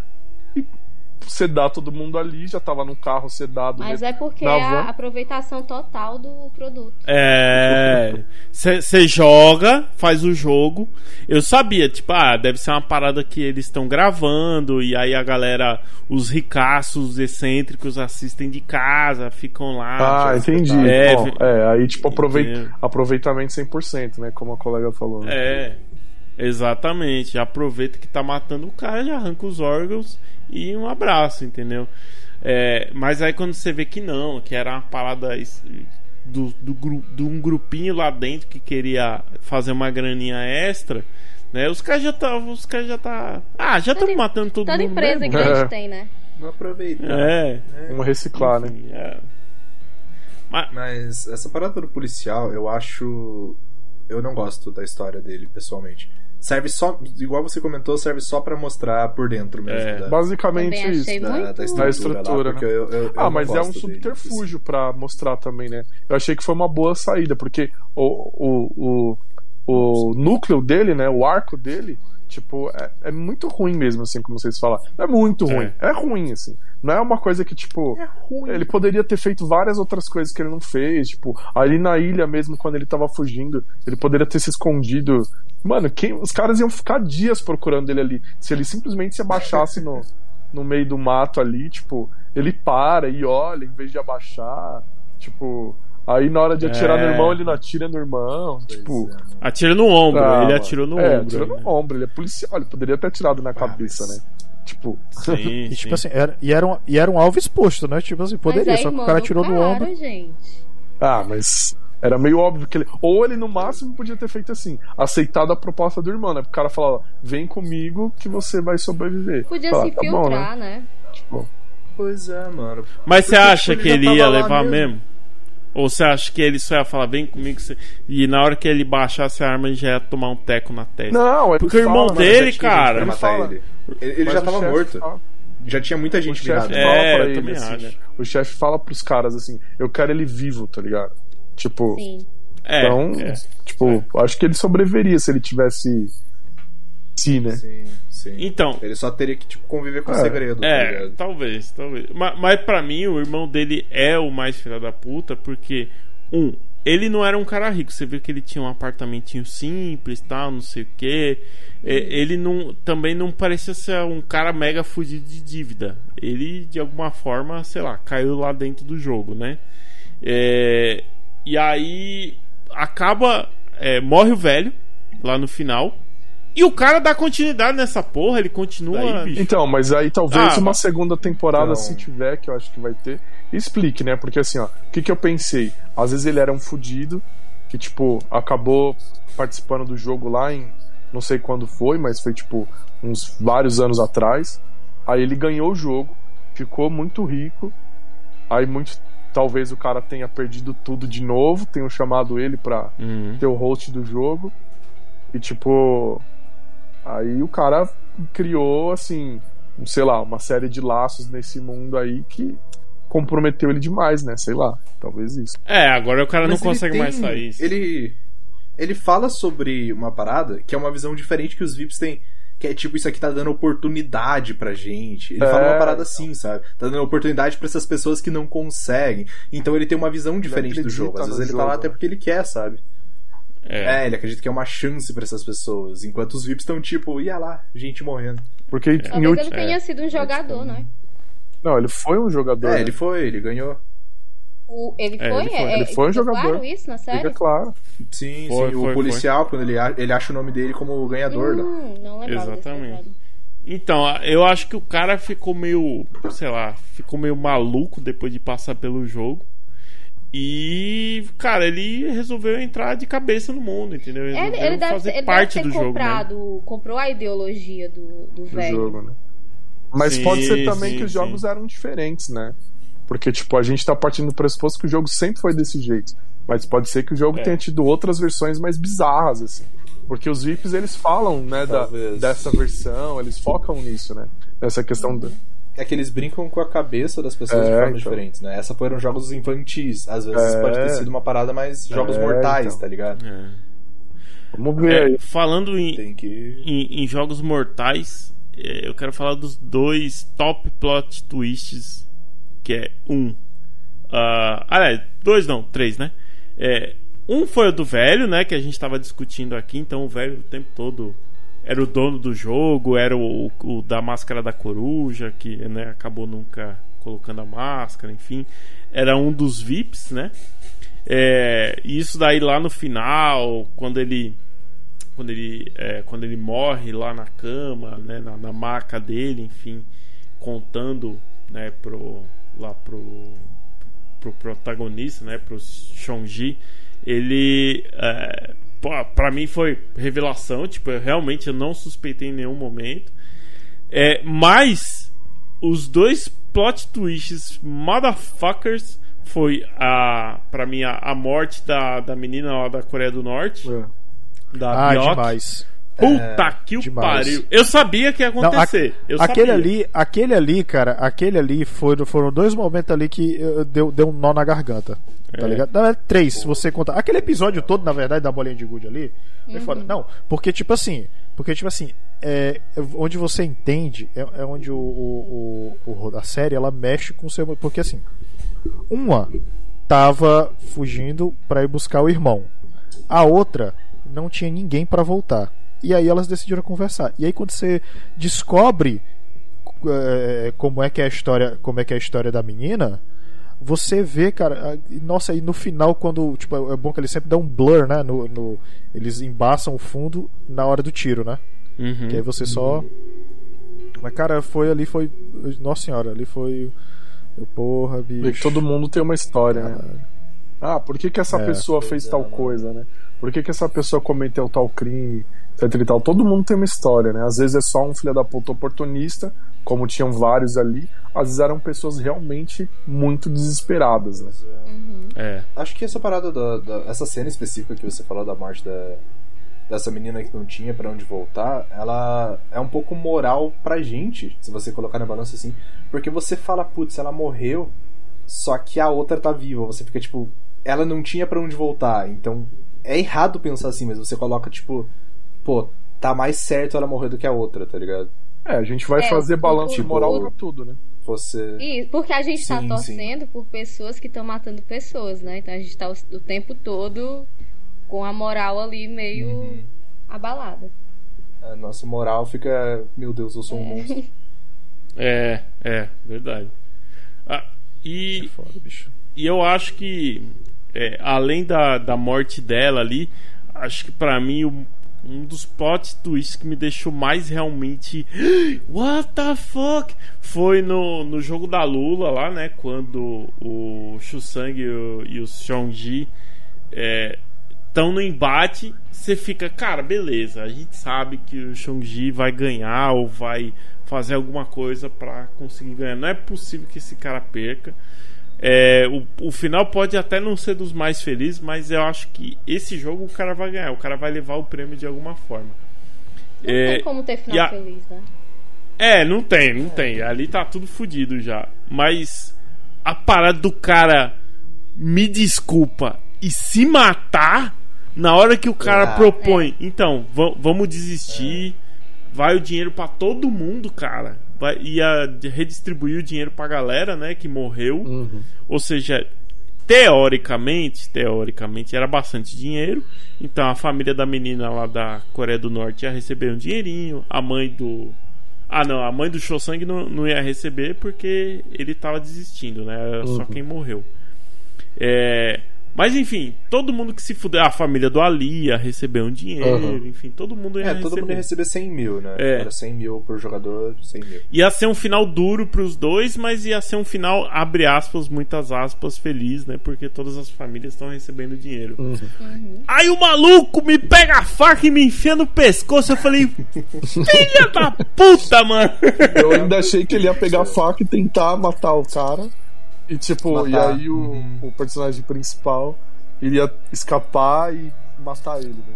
sedar todo mundo ali, já tava no carro sedado. Mas né? é porque é a aproveitação total do produto. É. Você joga, faz o jogo. Eu sabia, tipo, ah, deve ser uma parada que eles estão gravando. E aí a galera, os ricaços excêntricos assistem de casa, ficam lá. Ah, tipo, entendi. É, Bom, vi- é, aí tipo aproveit... Aproveitamento 100%, né? Como a colega falou. né? É, exatamente. Aproveita que tá matando o cara, já arranca os órgãos e um abraço, entendeu? É, mas aí quando você vê que não, que era uma parada do, do de um grupinho lá dentro que queria fazer uma graninha extra, né? Os caras já tá, os caras já tá, ah, já estão Toda- matando todo Toda mundo. empresa mesmo. grande É. tem, né? Não aproveita. É, Vamos reciclar, né? enfim, é. Mas, Mas essa parada do policial, eu acho. Eu não gosto da história dele, pessoalmente. Serve só. Igual você comentou, serve só pra mostrar por dentro mesmo. É. Da, Basicamente Também isso. achei da, muito- da Da estrutura. estrutura, lá, né? eu- eu- eu Ah, não mas é um subterfúgio pra mostrar também, né? Eu achei que foi uma boa saída, porque o, o, o, o núcleo dele, né? O arco dele, tipo, é, é muito ruim mesmo, assim, como vocês falam. Não é muito ruim, é, ruim, assim. Não é uma coisa que, tipo. Ele poderia ter feito várias outras coisas que ele não fez. Tipo, ali na ilha mesmo, quando ele tava fugindo, ele poderia ter se escondido. Mano, quem, os caras iam ficar dias procurando ele ali. Se ele simplesmente se abaixasse no, no meio do mato ali, tipo, ele para e olha em vez de abaixar. Tipo, aí na hora de atirar É. no irmão, ele não atira no irmão. Tipo, atira no ombro, ah, ele atirou no é, ombro. atirou né? no ombro, ele é policial, ele poderia ter atirado na cabeça, mas- né? Tipo, Sim, E, sim. tipo assim, era, e, era um, e era um alvo exposto, né? Tipo assim, poderia, Mas é só que o cara do tirou no cara, ombro. gente. Ah, mas era meio óbvio que ele. Ou ele no máximo podia ter feito assim, aceitado a proposta do irmão, né? O cara falava, vem comigo que você vai sobreviver. Podia Fala, se tá bom, né? filtrar, né? Tipo, Pois é, mano. Mas você acha que ele ia levar mesmo? Ou você acha que ele só ia falar, vem comigo, você- e na hora que ele baixasse a arma, ele já ia tomar um teco na testa? Não, ele Porque o irmão fala, dele, tinha gente cara, ele fala. ele. Ele, ele já o tava morto. fala- Já tinha muita O gente chefe virada. É, fala eu pra ele, também assim, acho. né? O chefe fala pros caras assim, eu quero ele vivo, tá ligado? Tipo, Sim. É, então, é. tipo, acho que ele sobreviveria se ele tivesse. Si, né? Sim, sim. Então, Ele só teria que tipo, conviver com o É. segredo, tá É, ligado? talvez, talvez. Mas, mas para mim, o irmão dele é o mais filho da puta, porque, um, ele não era um cara rico. Você vê que ele tinha um apartamentinho simples, tal, não sei o quê. É, ele não, também não parecia ser um cara mega fugido de dívida. Ele, de alguma forma, sei lá, caiu lá dentro do jogo, né? É, e aí acaba. é, morre o velho lá no final. E o cara dá continuidade nessa porra, ele continua. Então, mas aí talvez Ah, uma segunda temporada, Então- se tiver, que eu acho que vai ter, explique, né? Porque assim, ó, o que, que eu pensei? Às vezes ele era um fudido que, tipo, acabou participando do jogo lá em. Não sei quando foi, mas foi tipo uns vários anos atrás. Aí ele ganhou o jogo, ficou muito rico. Aí muito. Talvez o cara tenha perdido tudo de novo, tenham chamado ele pra Uhum. ter o host do jogo. E tipo. Aí o cara criou, assim, um, sei lá, uma série de laços nesse mundo aí que comprometeu ele demais, né? Sei lá, talvez isso. É, agora o cara Mas não consegue tem- mais sair. Ele. ele fala sobre uma parada que é uma visão diferente que os VIPs têm. Que é tipo, isso aqui tá dando oportunidade pra gente. Ele É, fala uma parada então. assim, sabe? Tá dando oportunidade pra essas pessoas que não conseguem. Então ele tem uma visão diferente do jogo. Às vezes ele tá lá jogo, até né? porque ele quer, sabe? É. É, ele acredita que é uma chance pra essas pessoas. Enquanto os VIPs estão tipo, ia lá, gente morrendo. Porque em Talvez ulti- ele tenha sido um jogador, né? Não, ele foi um jogador. É, né? ele foi, ele ganhou. O, ele É, foi? ele foi. É, Ele foi um jogador. claro isso na série? Fica claro. Sim, Foi, sim. foi, o policial, quando ele, a- ele acha o nome dele como ganhador, né? Hum, não lembrava desse Exatamente. Então, eu acho que o cara ficou meio, sei lá, ficou meio maluco depois de passar pelo jogo. E, cara, ele resolveu entrar de cabeça no mundo, entendeu? Ele, Resolveu ele deve, ele parte deve ter do jogo, né? comprado, comprou a ideologia do, do do velho. jogo, né? Mas Sim, pode ser também sim, que os sim. jogos eram diferentes, né? Porque, tipo, a gente tá partindo do pressuposto que o jogo sempre foi desse jeito. Mas pode ser que o jogo É. tenha tido outras versões mais bizarras, assim. Porque os VIPs, eles falam, né, da, dessa versão, eles focam nisso, né? Nessa questão da... É que eles brincam com a cabeça das pessoas de É, formas então. diferentes, né? Essa foram jogos infantis. Às vezes É. pode ter sido uma parada mais jogos É, mortais, então. tá ligado? É. Vamos ver É, aí. falando em, Tem que. em, em jogos mortais, é, eu quero falar dos dois top plot twists, que é um. ah, aliás, dois não, três, né? É, um foi o do velho, né? Que a gente tava discutindo aqui, então o velho o tempo todo era o dono do jogo, era o, o da máscara da coruja, que né, acabou nunca colocando a máscara, enfim. Era um dos VIPs, né? É, e isso daí lá no final, quando ele quando ele, é, quando ele morre lá na cama, né, na, na maca dele, enfim, contando né, pro, lá pro, pro protagonista, né, pro Shonji, ele, é, pô, pra mim foi revelação, tipo, eu, realmente eu não suspeitei em nenhum momento, é, mas os dois plot twists motherfuckers foi a, pra mim, a, a morte da, da menina lá da Coreia do Norte, É. da Ah, demais. Puta que o demais. pariu. Eu sabia que ia Não, a- acontecer. eu aquele sabia. ali, aquele ali, cara, aquele ali foram, foram dois momentos ali que eh, deu, deu um nó na garganta. Tá É. ligado? Não, é três, se você contar. Aquele episódio todo, na verdade, da bolinha de gude ali, é foda. Não, porque tipo assim, porque tipo assim, é, é onde você entende é, é onde o, o, o- o- a série ela mexe com o seu, porque assim, uma tava fugindo pra ir buscar o irmão. A outra não tinha ninguém pra voltar. E aí elas decidiram conversar. E aí quando você descobre é, como é que é a história, como é que é a história da menina, você vê, cara, nossa, aí no final quando, tipo, é bom que eles sempre dão um blur, né, no, no- eles embaçam o fundo na hora do tiro, né? Uhum. Que aí você só Mas cara, foi ali foi, nossa senhora, ali foi eu, porra, bicho. todo mundo tem uma história, né? Ah, por que, que essa É. pessoa fez tal coisa, né? Por que, que essa pessoa cometeu tal crime, etc e tal? Todo mundo tem uma história, né? Às vezes é só um filho da puta oportunista, como tinham vários ali. Às vezes eram pessoas realmente muito desesperadas, né? É. Acho que essa parada da, da- essa cena específica que você falou da morte da, dessa menina que não tinha pra onde voltar, ela é um pouco moral pra gente, se você colocar na balança assim, porque você fala, putz, ela morreu, só que a outra tá viva, você fica tipo, ela não tinha pra onde voltar, então é errado pensar assim, mas você coloca tipo, pô, tá mais certo ela morrer do que a outra, tá ligado? É, a gente vai É, fazer balanço o- moral pra tudo, né? Você E porque a gente tá Sim, torcendo por pessoas que estão matando pessoas, né? Então a gente tá o, o tempo todo com a moral ali meio Uhum. abalada. a nossa moral fica, meu Deus, eu sou um monstro. É, é, verdade. Ah, e, Foda, bicho. e eu acho que, é, além da, da morte dela ali, acho que pra mim o- um dos plot twists que me deixou mais realmente. What the fuck? Foi no, no jogo da Lula lá, né? Quando o Shusang e o, e o estão no embate. Você fica, cara, beleza. A gente sabe que o Shongji vai ganhar ou vai fazer alguma coisa pra conseguir ganhar. Não é possível que esse cara perca. É, o, o final pode até não ser dos mais felizes, mas eu acho que esse jogo o cara vai ganhar. O cara vai levar o prêmio de alguma forma. Não É, tem como ter final a- feliz, né? é, não tem, não tem. Ali tá tudo fodido já. Mas a parada do cara me desculpa e se matar, Na hora que o cara Ah. propõe, então, va- vamos desistir, vai o dinheiro pra todo mundo, cara. Vai, ia redistribuir o dinheiro pra galera, né, que morreu. Uhum. Ou seja, teoricamente, teoricamente era bastante dinheiro. Então a família da menina lá da Coreia do Norte ia receber um dinheirinho, a mãe do Ah, não, a mãe do Chosang não, não ia receber porque ele tava desistindo, né? Era só Uhum. quem morreu. É, Mas enfim, todo mundo que se fuder, a família do Ali ia receber um dinheiro, Uhum. enfim, todo mundo ia É, receber. todo mundo ia receber 100 mil, né? É. Era 100 mil por jogador, 100 mil. Ia ser um final duro pros dois, mas ia ser um final, abre aspas, muitas aspas, feliz, né? Porque todas as famílias estão recebendo dinheiro. Aí o maluco me pega a faca e me enfia no pescoço. Eu falei, filha da puta, mano. Eu ainda achei que ele ia pegar a faca e tentar matar o cara. E tipo, Matar. e aí o, Uhum. o personagem principal iria escapar e matar ele, né?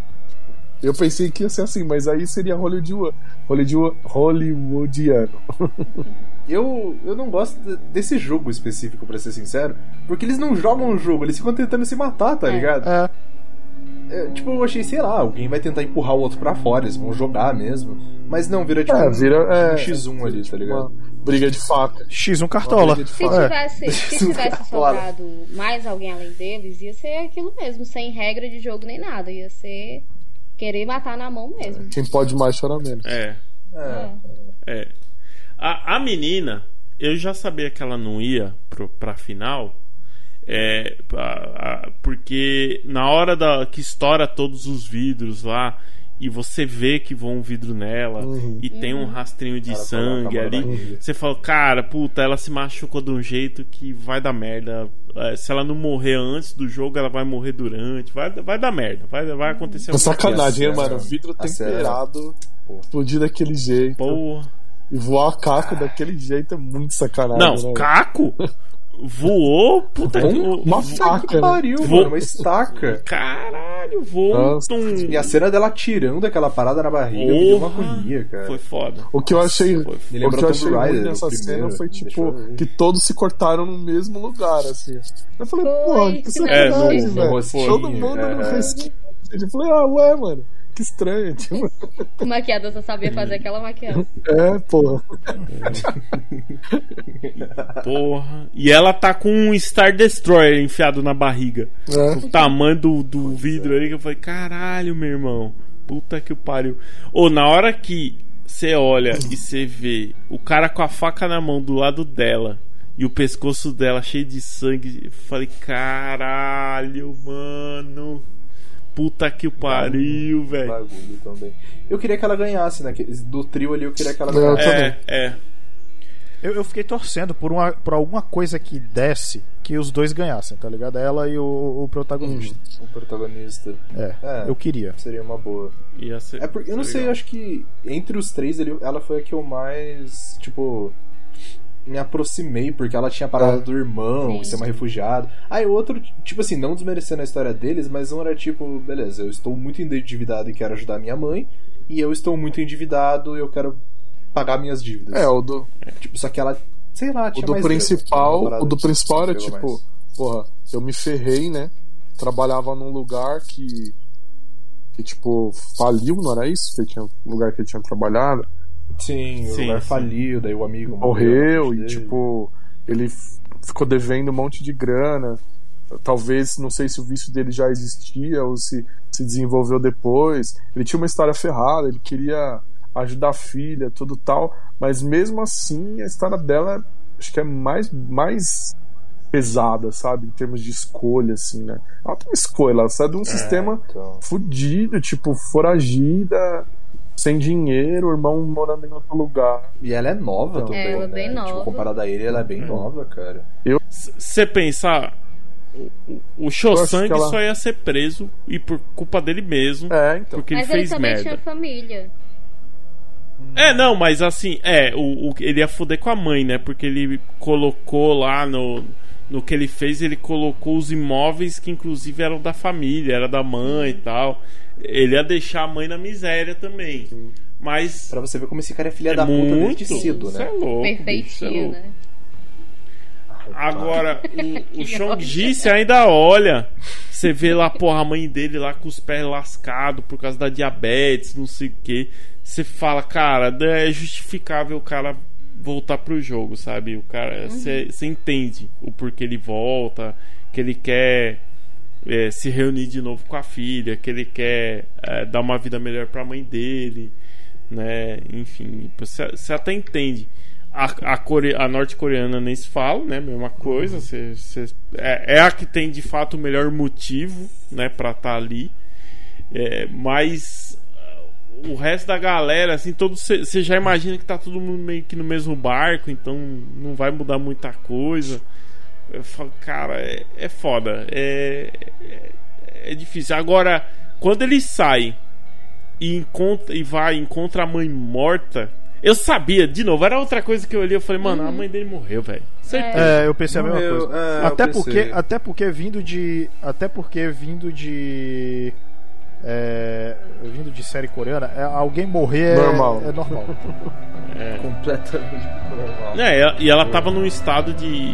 Eu pensei que ia ser assim, mas aí seria Hollywood, Hollywood, hollywoodiano. Eu, eu não gosto de- desse jogo específico, pra ser sincero, porque eles não jogam o jogo, eles ficam tentando se matar, tá É. ligado? É. É, tipo, eu achei, sei lá, alguém vai tentar empurrar o outro pra fora, eles vão jogar mesmo. Mas não, vira tipo É, um- vira é, um X1 ali, tá uma ligado? Briga de faca. X1 cartola. briga de Se É. tivesse, se tivesse sobrado mais alguém além deles, ia ser aquilo mesmo, sem regra de jogo nem nada. Ia ser querer matar na mão mesmo. Quem pode mais chora menos. É, É. é. A, a menina, eu já sabia que ela não ia pro, pra final. É, a- a- porque na hora da que estoura todos os vidros lá e você vê que voa um vidro nela Uhum. e tem um rastrinho de Cara, sangue coloca a mão na ali, barriga. você fala, cara, puta, ela se machucou de um jeito que vai dar merda. É, se ela não morrer antes do jogo, ela vai morrer durante. Vai, vai dar merda, vai, vai acontecer É alguma sacanagem, hein, mano? Vidro temperado, explodir daquele jeito. Porra. E voar caco daquele jeito é muito sacanagem. Não, né? Caco voou, puta que. Um- uma vo- faca, Que né? pariu, Vou- mano, uma estaca. Caralho, voou. Nossa. E a cena dela tirando aquela parada na barriga me deu uma agonia, cara. Foi foda. O que eu achei, Foi- Me o que eu achei ruim Raider, nessa o cena primeiro. foi Deixa tipo que todos se cortaram no mesmo lugar, assim. Eu falei, Foi, pô, que que sacanagem, É, no- no velho. rostinho, Todo mundo no é. resquinho. Eu falei, ah, ué, mano, que estranho. Tipo, O maquiador só sabia fazer aquela maquiagem. é, pô. Porra. E ela tá com um Star Destroyer enfiado na barriga. É. O tamanho do, do vidro aí que eu falei, caralho, meu irmão. Puta que pariu. Ou na hora que você olha e você vê o cara com a faca na mão do lado dela e o pescoço dela cheio de sangue, eu falei, caralho, mano. Puta que o pariu, velho. Bagulho também. Eu queria que ela ganhasse, né? Do trio ali, eu queria que ela ganhasse. É, é. Eu, eu fiquei torcendo por, uma, por alguma coisa que desse que os dois ganhassem, tá ligado? Ela e o, o protagonista. O protagonista. É, É. eu queria. Seria uma boa. Ia ser, É porque, eu não sei, eu legal. acho que entre os três ela foi a que eu mais, tipo, me aproximei, porque ela tinha a parada É. do irmão, Sim. e ser uma refugiada. Aí o outro, tipo assim, não desmerecendo a história deles, mas um era tipo, beleza, eu estou muito endividado e quero ajudar minha mãe, e eu estou muito endividado e eu quero pagar minhas dívidas. É, o do, Tipo, só que ela, sei lá, o tinha do mais principal, o do principal era tipo, mais. porra, eu me ferrei, né? Trabalhava num lugar que que tipo faliu, não era isso? Que tinha, um lugar que ele tinha trabalhado. Sim, o Sim, lugar sim. faliu, daí o amigo morreu morreu e tipo ele ficou devendo um monte de grana talvez não sei se o vício dele já existia ou se se desenvolveu depois ele tinha uma história ferrada ele queria ajudar a filha tudo tal mas mesmo assim a história dela acho que é mais mais pesada sabe em termos de escolha assim né ela tem uma escolha ela sai de um sistema então. fudido tipo foragida sem dinheiro, o irmão morando em outro lugar. E ela é nova Então. também, É, ela é né? bem nova. Tipo, comparada a ele, ela é bem nova, cara. você pensar, o- que ela- só ia ser preso e por culpa dele mesmo, É, então. porque ele Mas ele fez também merda. tinha família. É, não, mas assim, é, o, o- ele ia foder com a mãe, né? Porque ele colocou lá no, no que ele fez, ele colocou os imóveis que inclusive eram da família, era da mãe e tal. Ele ia deixar a mãe na miséria também. Mas. Pra você ver como esse cara é filha é da puta muito desde cedo, Isso é né? louco, é Perfeitinho, louco. né? Agora, o, o Chong-Ji, você ainda olha. Você vê lá, porra, a mãe dele lá com os pés lascados por causa da diabetes, não sei o que. Você fala, cara, é justificável o cara voltar pro jogo, sabe? O cara, você entende o porquê ele volta, que ele quer é, se reunir de novo com a filha, que ele quer é, dar uma vida melhor pra mãe dele, né? Enfim, você até entende. A, a, core, a norte-coreana nem se fala, né? Mesma coisa. Cê, cê, é, é a que tem de fato o melhor motivo, né? Pra estar tá ali. É, mas o resto da galera, assim, todos você já imagina que tá todo mundo meio que no mesmo barco, então não vai mudar muita coisa. Eu falo, cara, é, é foda. É, é, é difícil. Agora, quando ele sai e encontra e vai encontra a mãe morta eu sabia, de novo, era outra coisa que eu olhei, eu falei, mano, uhum. a mãe dele morreu, velho. É, eu pensei a mesma coisa. É, até porque, até porque vindo de, até porque vindo de é, vindo de série coreana, é, alguém morrer normal. é, é normal. É. Completamente normal. É, e ela tava num estado de,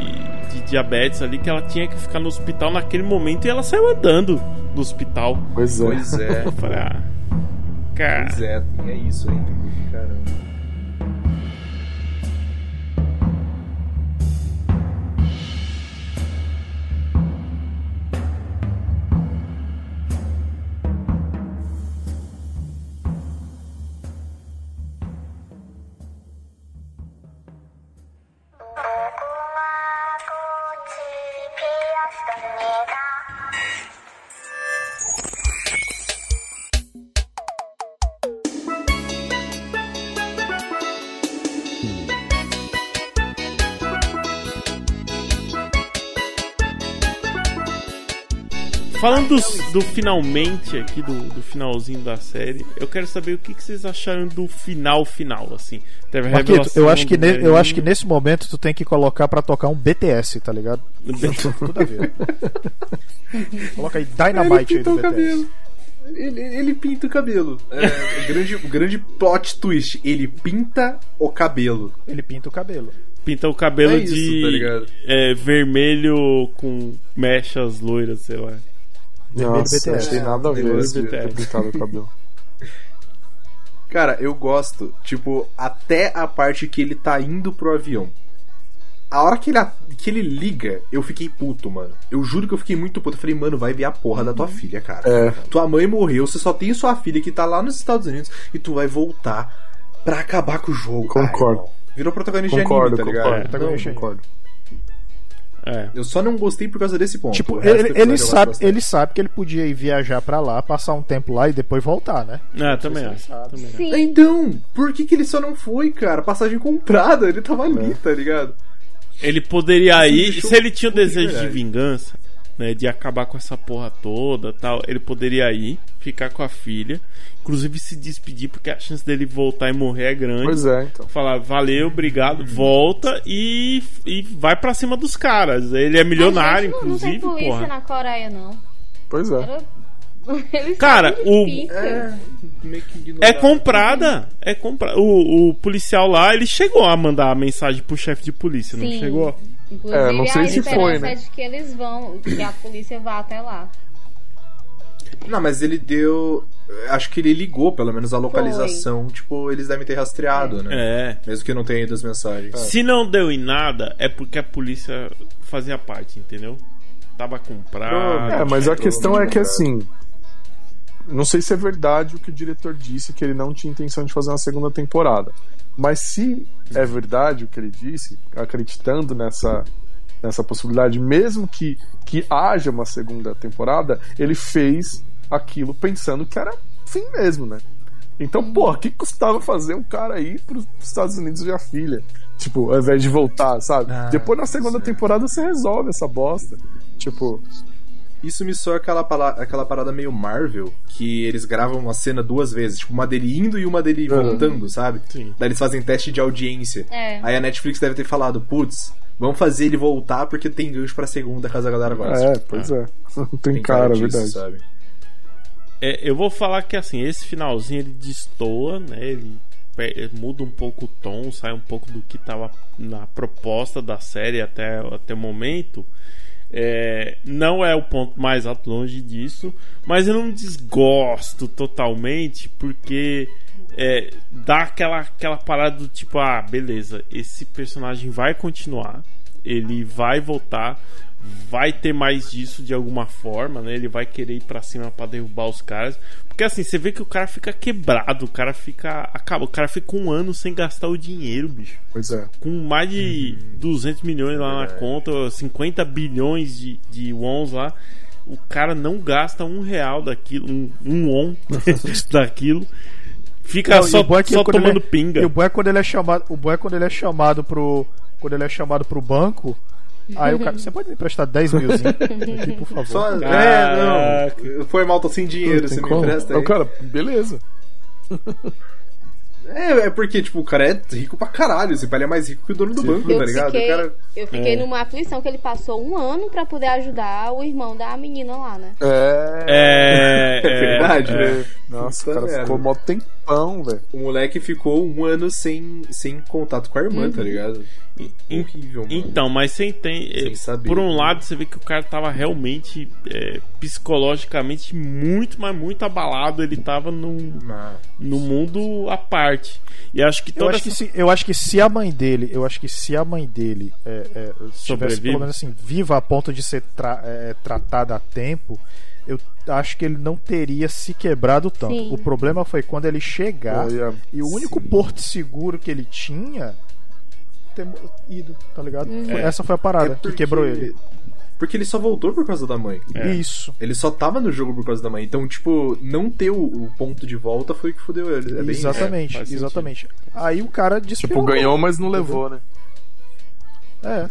de diabetes ali que ela tinha que ficar no hospital naquele momento e ela saiu andando do hospital. Pois é. Pois é. Falei, ah, cara. Pois é, é isso aí, caramba. Do, finalmente aqui, do, do, finalzinho da série, eu quero saber o que, que vocês acharam do final final, assim. Teve Marquito, eu acho que ne, eu acho que nesse momento tu tem que colocar para tocar um BTS, tá ligado? Tudo a ver. Coloca aí Dynamite aí do BTS. Ele, ele, pinta o cabelo. É, grande, grande plot twist. Ele pinta o cabelo. Ele pinta o cabelo. Pinta o cabelo é isso, de tá é, vermelho com mechas loiras, sei lá. Nossa, não tem nada a ver ter pintado o cabelo. Cara, eu gosto, tipo, até a parte que ele tá indo pro avião. A hora que ele, que ele liga, eu fiquei puto, mano. Eu juro que eu fiquei muito puto. Eu falei, mano, vai ver a porra da tua filha, cara. É. Tua mãe morreu, você só tem sua filha que tá lá nos Estados Unidos e tu vai voltar pra acabar com o jogo. Concordo. Ai, Virou protagonista concordo, de anime, tá ligado? Concordo, é, concordo. É. Eu só não gostei por causa desse ponto. Tipo, ele, ele sabe, ele sabe que ele podia ir viajar para lá, passar um tempo lá e depois voltar, né? É, também acho. Também Sim. Então, por que, que ele só não foi, cara? Passagem comprada, ele tava ali, é. tá ligado? Ele poderia ir, se ele tinha o desejo de vingança, né, de acabar com essa porra toda, tal, ele poderia ir, ficar com a filha, inclusive se despedir porque a chance dele voltar e morrer é grande. Pois é, então. Falar, valeu, obrigado, volta e, e vai para cima dos caras. Ele é milionário, não, inclusive, não tem polícia porra. na Coreia não. Pois é. Era... Cara, o é, é comprada, é comprada. O, o policial lá, ele chegou a mandar a mensagem pro chefe de polícia, Sim. não chegou? Inclusive, é, não sei a se foi, né? é de que eles vão, que a polícia vá até lá. Não, mas ele deu. Acho que ele ligou, pelo menos, a localização. Foi. Tipo, eles devem ter rastreado, é. né? É. Mesmo que não tenha ido as mensagens. É. Se não deu em nada, é porque a polícia fazia parte, entendeu? Tava comprado. É, mas a questão é que assim. Não sei se é verdade o que o diretor disse, que ele não tinha intenção de fazer uma segunda temporada. Mas se é verdade o que ele disse, acreditando nessa, nessa possibilidade, mesmo que, que haja uma segunda temporada, ele fez aquilo pensando que era fim mesmo, né? Então, o que custava fazer um cara ir pros Estados Unidos ver a filha? Tipo, ao invés de voltar, sabe? Ah, Depois na segunda certo. temporada você resolve essa bosta. Tipo, isso me soa aquela, aquela parada meio Marvel, que eles gravam uma cena duas vezes, tipo, uma dele indo e uma dele uhum. voltando, sabe? Sim. Daí eles fazem teste de audiência. É. Aí a Netflix deve ter falado, putz, vamos fazer ele voltar porque tem gancho pra segunda caso a galera goste. É, pois é. tem, tem, cara, cara disso, verdade. Sabe? É, eu vou falar que assim, esse finalzinho ele destoa, né? Ele muda um pouco o tom, sai um pouco do que tava na proposta da série até, até o momento. É, não é o ponto mais alto, longe disso, mas eu não desgosto totalmente porque é, dá aquela, aquela parada do tipo: ah, beleza, esse personagem vai continuar, ele vai voltar, vai ter mais disso de alguma forma, né? Ele vai querer ir pra cima pra derrubar os caras. Porque assim, você vê que o cara fica quebrado, o cara fica. Acaba, o cara fica um ano sem gastar o dinheiro, bicho Pois é. com mais de 200 milhões lá na conta, 50 bilhões de, de wons lá, o cara não gasta um real daquilo, um, um won daquilo, fica Não, só, é só quando ele tomando é- pinga. E o bom é quando ele é chamado, o bom é quando ele é chamado pro, quando ele é chamado pro banco, aí o cara, você pode me emprestar 10 milzinho aqui, por favor. Só, é, não. Foi mal, tô sem dinheiro, você me como? empresta Aí. O cara, beleza. É, é porque, tipo, o cara é rico pra caralho. Esse pai ele é mais rico que o dono do banco, Eu tá ligado? fiquei, O cara... eu fiquei É. numa aflição que ele passou um ano pra poder ajudar o irmão da menina lá, né? É. É, É verdade, é. né? Nossa, Puta o cara merda. ficou mó tempão, velho. O moleque ficou um ano sem, sem contato com a irmã, tá ligado? Horrível, mano. Então, mas você entende. Sem saber. Por um lado, você vê que o cara tava realmente eh, psicologicamente muito, mas muito abalado. Ele tava num, no mundo à parte. E acho que Eu acho, que essa- se, eu acho que se a mãe dele, eu acho que se a mãe dele é, é, pelo menos assim, viva a ponto de ser tra- é, tratada a tempo, eu acho que ele não teria se quebrado tanto. Sim. O problema foi quando ele chegar Olha, e o único porto seguro que ele tinha ter ido, tá ligado? Foi- Essa foi a parada É que porque- quebrou ele. Porque ele só voltou por causa da mãe. É. Isso. Ele só tava no jogo por causa da mãe. Então, tipo, não ter o, o ponto de volta foi o que fudeu ele. É bem exatamente, é, faz sentido. exatamente. Aí o cara Tipo, despirocou. ganhou, mas não levou, né? É.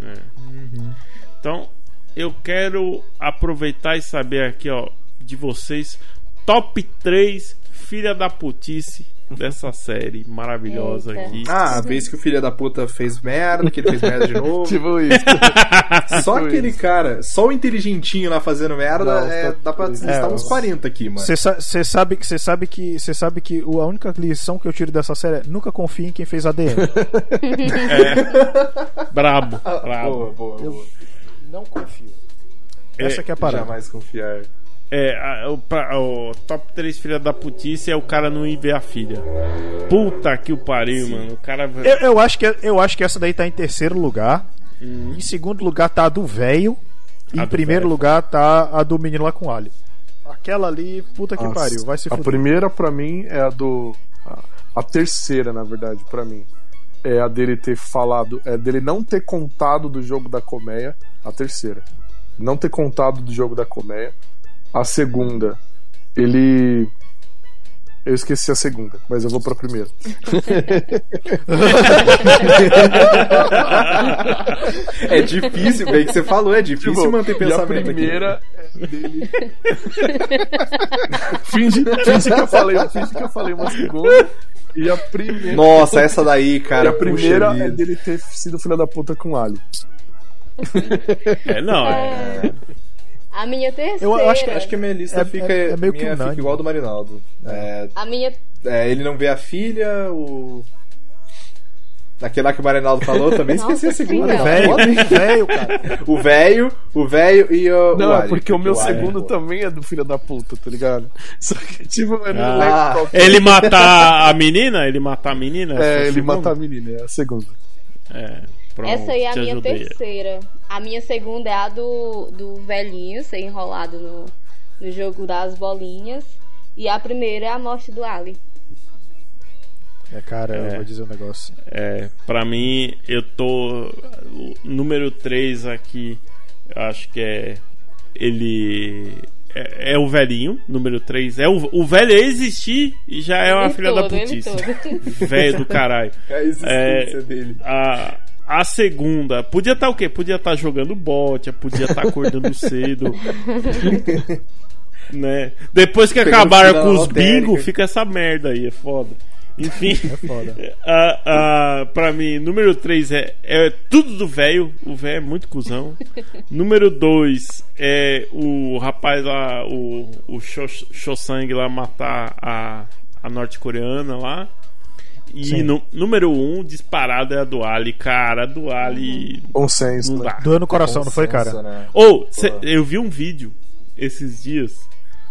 Então, eu quero aproveitar e saber aqui, ó, de vocês, top 3 filha da putice dessa série maravilhosa Eita. aqui. Ah, a vez que o filho da puta fez merda, que ele fez merda de novo. Tipo isso. só tipo aquele isso. cara, só o inteligentinho lá fazendo merda, Não, é, só- dá pra listar É, uns 40 aqui, mano. Você sabe que você sabe que você sabe que a única lição que eu tiro dessa série é nunca confie em quem fez ADM. Brabo, Boa, brabo. boa, boa. Não confio. Essa que é a parada. Jamais confiar. É, a- o, pra- o top 3 filha da putice é o cara não ir ver a filha. Puta que o pariu, mano. O cara. Eu, eu acho que eu acho que essa daí tá em terceiro lugar. Em segundo lugar tá a do velho. E A em do primeiro velho. lugar tá a do menino lá com alho. Aquela ali, puta que Nossa, pariu, vai se A fuder. primeira pra mim é a do. A, a terceira, na verdade, pra mim. É a dele ter falado. É dele não ter contado do jogo da colmeia. A terceira. Não ter contado do jogo da colmeia. A segunda. Ele. Eu esqueci a segunda, mas eu vou pra primeira. É difícil, bem que você falou, é difícil Tipo, manter e a pensamento aqui. primeira é dele. finge, finge que eu falei, finge que eu falei uma segunda. E a primeira. Nossa, essa daí, e cara, a primeira puxa é dele ter sido filho da puta com alho. É, não, é. A minha terceira. Eu acho que- Acho que a minha lista É- fica, é- é meio que fica igual a do Marinaldo. É, A minha. é, ele não vê a filha, o. Aquele lá que o Marinaldo falou, também Nossa, esqueci a segunda. tá velho, cara. O velho, o velho e o. Não, o é porque o meu O segundo pô. também é do filho da puta, tá ligado? Só que, tipo, eu não Ah. lembro que Ele matar a menina? Ele matar a menina? É. a ele matar a menina, é a segunda. É, pronto, Essa aí é a minha ajudei. terceira. A minha segunda é a do, do velhinho ser enrolado no, no jogo das bolinhas. E a primeira é a morte do Ali. É, cara, É. eu vou dizer um negócio. É, pra mim, eu tô. O número 3 aqui, eu acho que é. Ele. É, é o velhinho, número 3. É o, o velho existir e já é uma Ele filha da todo, ele putice. Velho do caralho. É a existência dele. A, a segunda, podia estar o quê? Podia estar jogando bote, podia estar acordando cedo. né? Depois que Pegando acabaram com os bingo, fica essa merda aí, é foda. Enfim. É foda. Pra mim, número 3 é, é tudo do velho. O velho é muito cuzão. número 2 é o rapaz lá, o, o Cho- Cho-Sang lá matar a, a norte-coreana lá. E no- número um, disparado é a do Ali. Cara, a do Ali. Bom senso, Não né? Doeu no coração, não foi, cara? Né? Ou, cê- eu vi um vídeo esses dias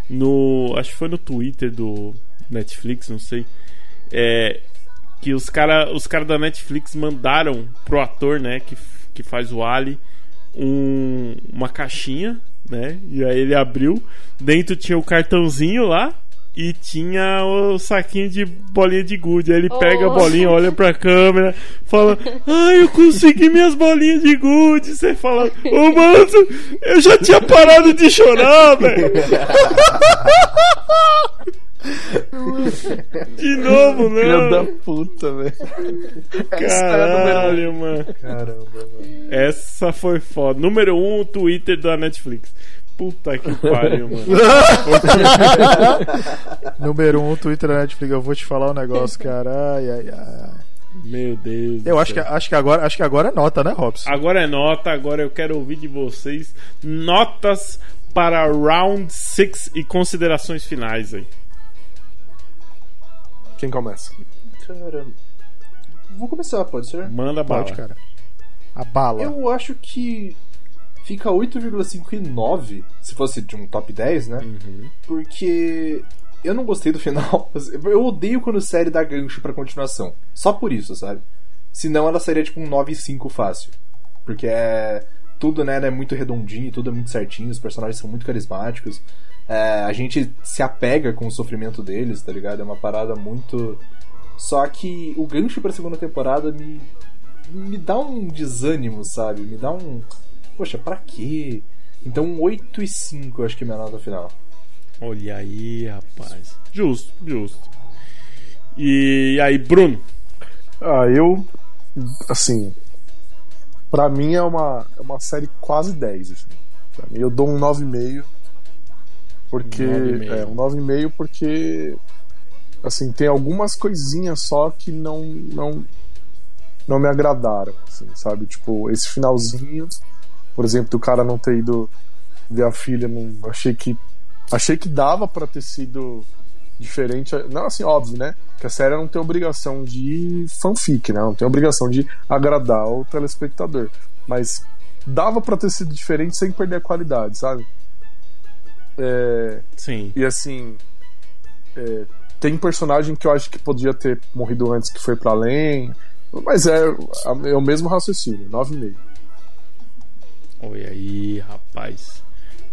no. Acho que foi no Twitter do Netflix, não sei. É, que os caras os cara da Netflix mandaram pro ator, né, que, que faz o Ali, um, uma caixinha, né? E aí ele abriu. Dentro tinha o cartãozinho lá. E tinha o saquinho de bolinha de gude. Aí ele pega a Oh. bolinha, olha pra câmera, fala: Ai, eu consegui minhas bolinhas de gude. Você fala: Ô, mano, eu já tinha parado de chorar, velho. De novo, Filha da não. puta, velho. Caralho, mano. Caramba, mano. Essa foi foda. Número 1, um, o Twitter da Netflix. Puta que pariu, mano. Número 1, um, Twitter da Netflix. Eu vou te falar um negócio, cara. Ai, ai, ai. Meu Deus. Eu acho que, acho, que agora, acho que agora é nota, né, Robson? Agora é nota, agora eu quero ouvir de vocês notas para Round 6 e considerações finais aí. Quem começa? Caramba. Vou começar, pode ser? Manda bala. Pode, cara. A bala. Eu acho que fica 8,5 e 9, se fosse de um top 10, né? Uhum. Porque eu não gostei do final. Eu odeio quando série dá gancho pra continuação. Só por isso, sabe? Senão ela seria tipo um 9,5 fácil. Porque é. Tudo, né, é muito redondinho, tudo é muito certinho, os personagens são muito carismáticos. É, a gente se apega com o sofrimento deles, tá ligado? É uma parada muito. Só que o gancho pra segunda temporada me. me dá um desânimo, sabe? Me dá um. Poxa, pra quê? Então um 8 e 5 eu acho que é minha nota final. Olha aí, rapaz. Justo, justo. E aí, Bruno? Ah, eu. Assim. Pra mim é uma, é uma série quase 10. Assim. Pra mim eu dou um 9,5. Porque. 9,5. É, um 9,5 porque. Assim, tem algumas coisinhas só que não. não não me agradaram, assim, sabe? Tipo, esse finalzinho, por exemplo, do cara não ter ido ver a filha, não, achei que achei que dava pra ter sido diferente, não assim, óbvio, né? Que a série não tem obrigação de fanfic, né? Não tem obrigação de agradar o telespectador, mas dava pra ter sido diferente sem perder a qualidade, sabe? É, Sim. e assim, é, tem personagem que eu acho que podia ter morrido antes que foi pra além, mas é, é o mesmo raciocínio, 9,5. Olha aí, rapaz.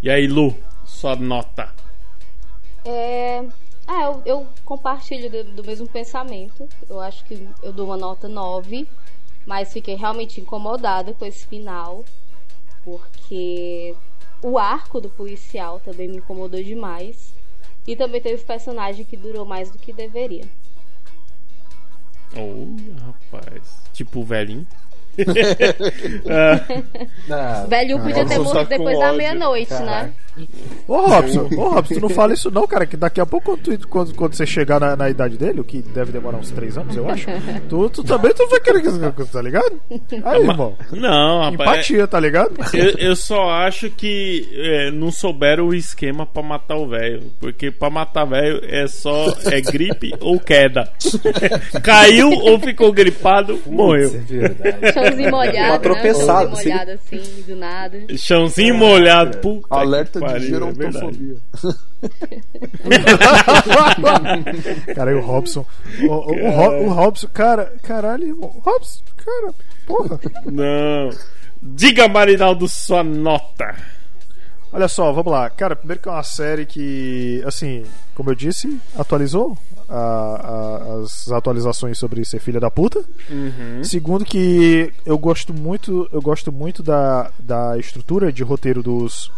E aí, Lu? Sua nota. É... Ah, eu, eu compartilho do, do mesmo pensamento. Eu acho que eu dou uma nota 9, mas fiquei realmente incomodada com esse final, porque o arco do policial também me incomodou demais. E também teve personagem que durou mais do que deveria. Olha, rapaz. Tipo o velhinho. Ah, Velho podia ter morrido depois da meia-noite, né? Ô Robson, ô Robson, tu não fala isso não, cara, que daqui a pouco quando, tu- quando, quando você chegar na, na idade dele, o que deve demorar uns 3 anos, eu acho, tu, tu também tu vai querer que tá ligado? Aí, irmão, não, rapaz. empatia, tá ligado? Eu, eu só acho que é, não souberam o esquema pra matar o velho. Porque pra matar velho é só é gripe ou queda. Caiu ou ficou gripado, morreu. Isso é. Chãozinho molhado, Uma né? tropeçada, Chãozinho molhado assim, do nada. Chãozinho molhado, puta Alerta que de pariu, é verdade. gerontofobia. Cara, e o Robson, o, o, o Ro- o Robson, cara, caralho, irmão, Robson, cara, porra. Não. Diga, Marinaldo, sua nota. Olha só, vamos lá. Cara, primeiro que é uma série que, assim, como eu disse, atualizou a- a- as atualizações sobre ser filha da puta. Segundo que eu gosto muito, eu gosto muito da, da estrutura de roteiro dos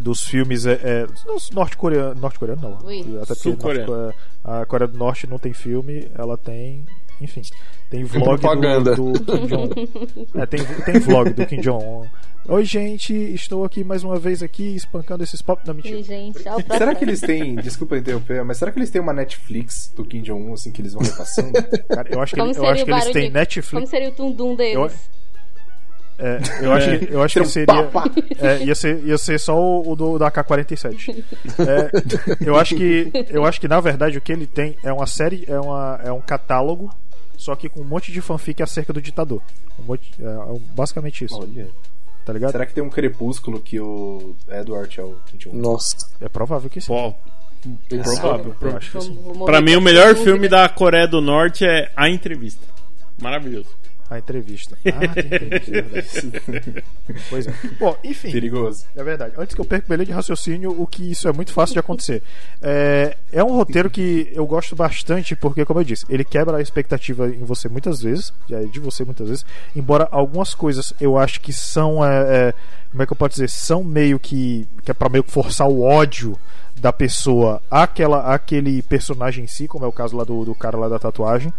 dos filmes é, é norte-coreano, norte-coreano não. Ui. Até porque norte- a Coreia do Norte não tem filme, ela tem, enfim, tem vlog propaganda. do, do Kim Jong. É, tem, tem vlog do Kim Jong. Oi, gente, estou aqui mais uma vez aqui espancando esses pop. Não, mentira. Gente, o Será que eles têm. Desculpa interromper, mas será que eles têm uma Netflix do Kim Jong-un, assim, que eles vão repassando? Cara, eu acho que, ele- eu acho que eles têm de- Netflix. Como seria o tundum deles? Eu- É, eu acho que, eu acho que seria. É, ia, ser, ia ser só o, o do, da AK-47. É, eu, acho que, eu acho que, na verdade, o que ele tem é uma série, é, uma, é um catálogo, só que com um monte de fanfic acerca do ditador. Um monte, é, é basicamente isso. Olha. Tá ligado? Será que tem um crepúsculo que o Edward é o 21? Nossa. É provável que sim. Pô, provável. Eu acho que sim. Vamos- vamos Pra mim, o melhor filme da Coreia do Norte é A Entrevista. Maravilhoso. A entrevista. Ah, tem entrevista, é verdade. pois é. Bom, enfim. Perigoso. É verdade. Antes que eu perca o beleza de raciocínio, o que isso é muito fácil de acontecer. É, é um roteiro que eu gosto bastante, porque, como eu disse, ele quebra a expectativa em você muitas vezes, é, de você muitas vezes, embora algumas coisas eu acho que são. é, é, como é que eu posso dizer? São meio que. que é pra meio que forçar o ódio da pessoa àquela, àquele personagem em si, como é o caso lá do, do cara lá da tatuagem.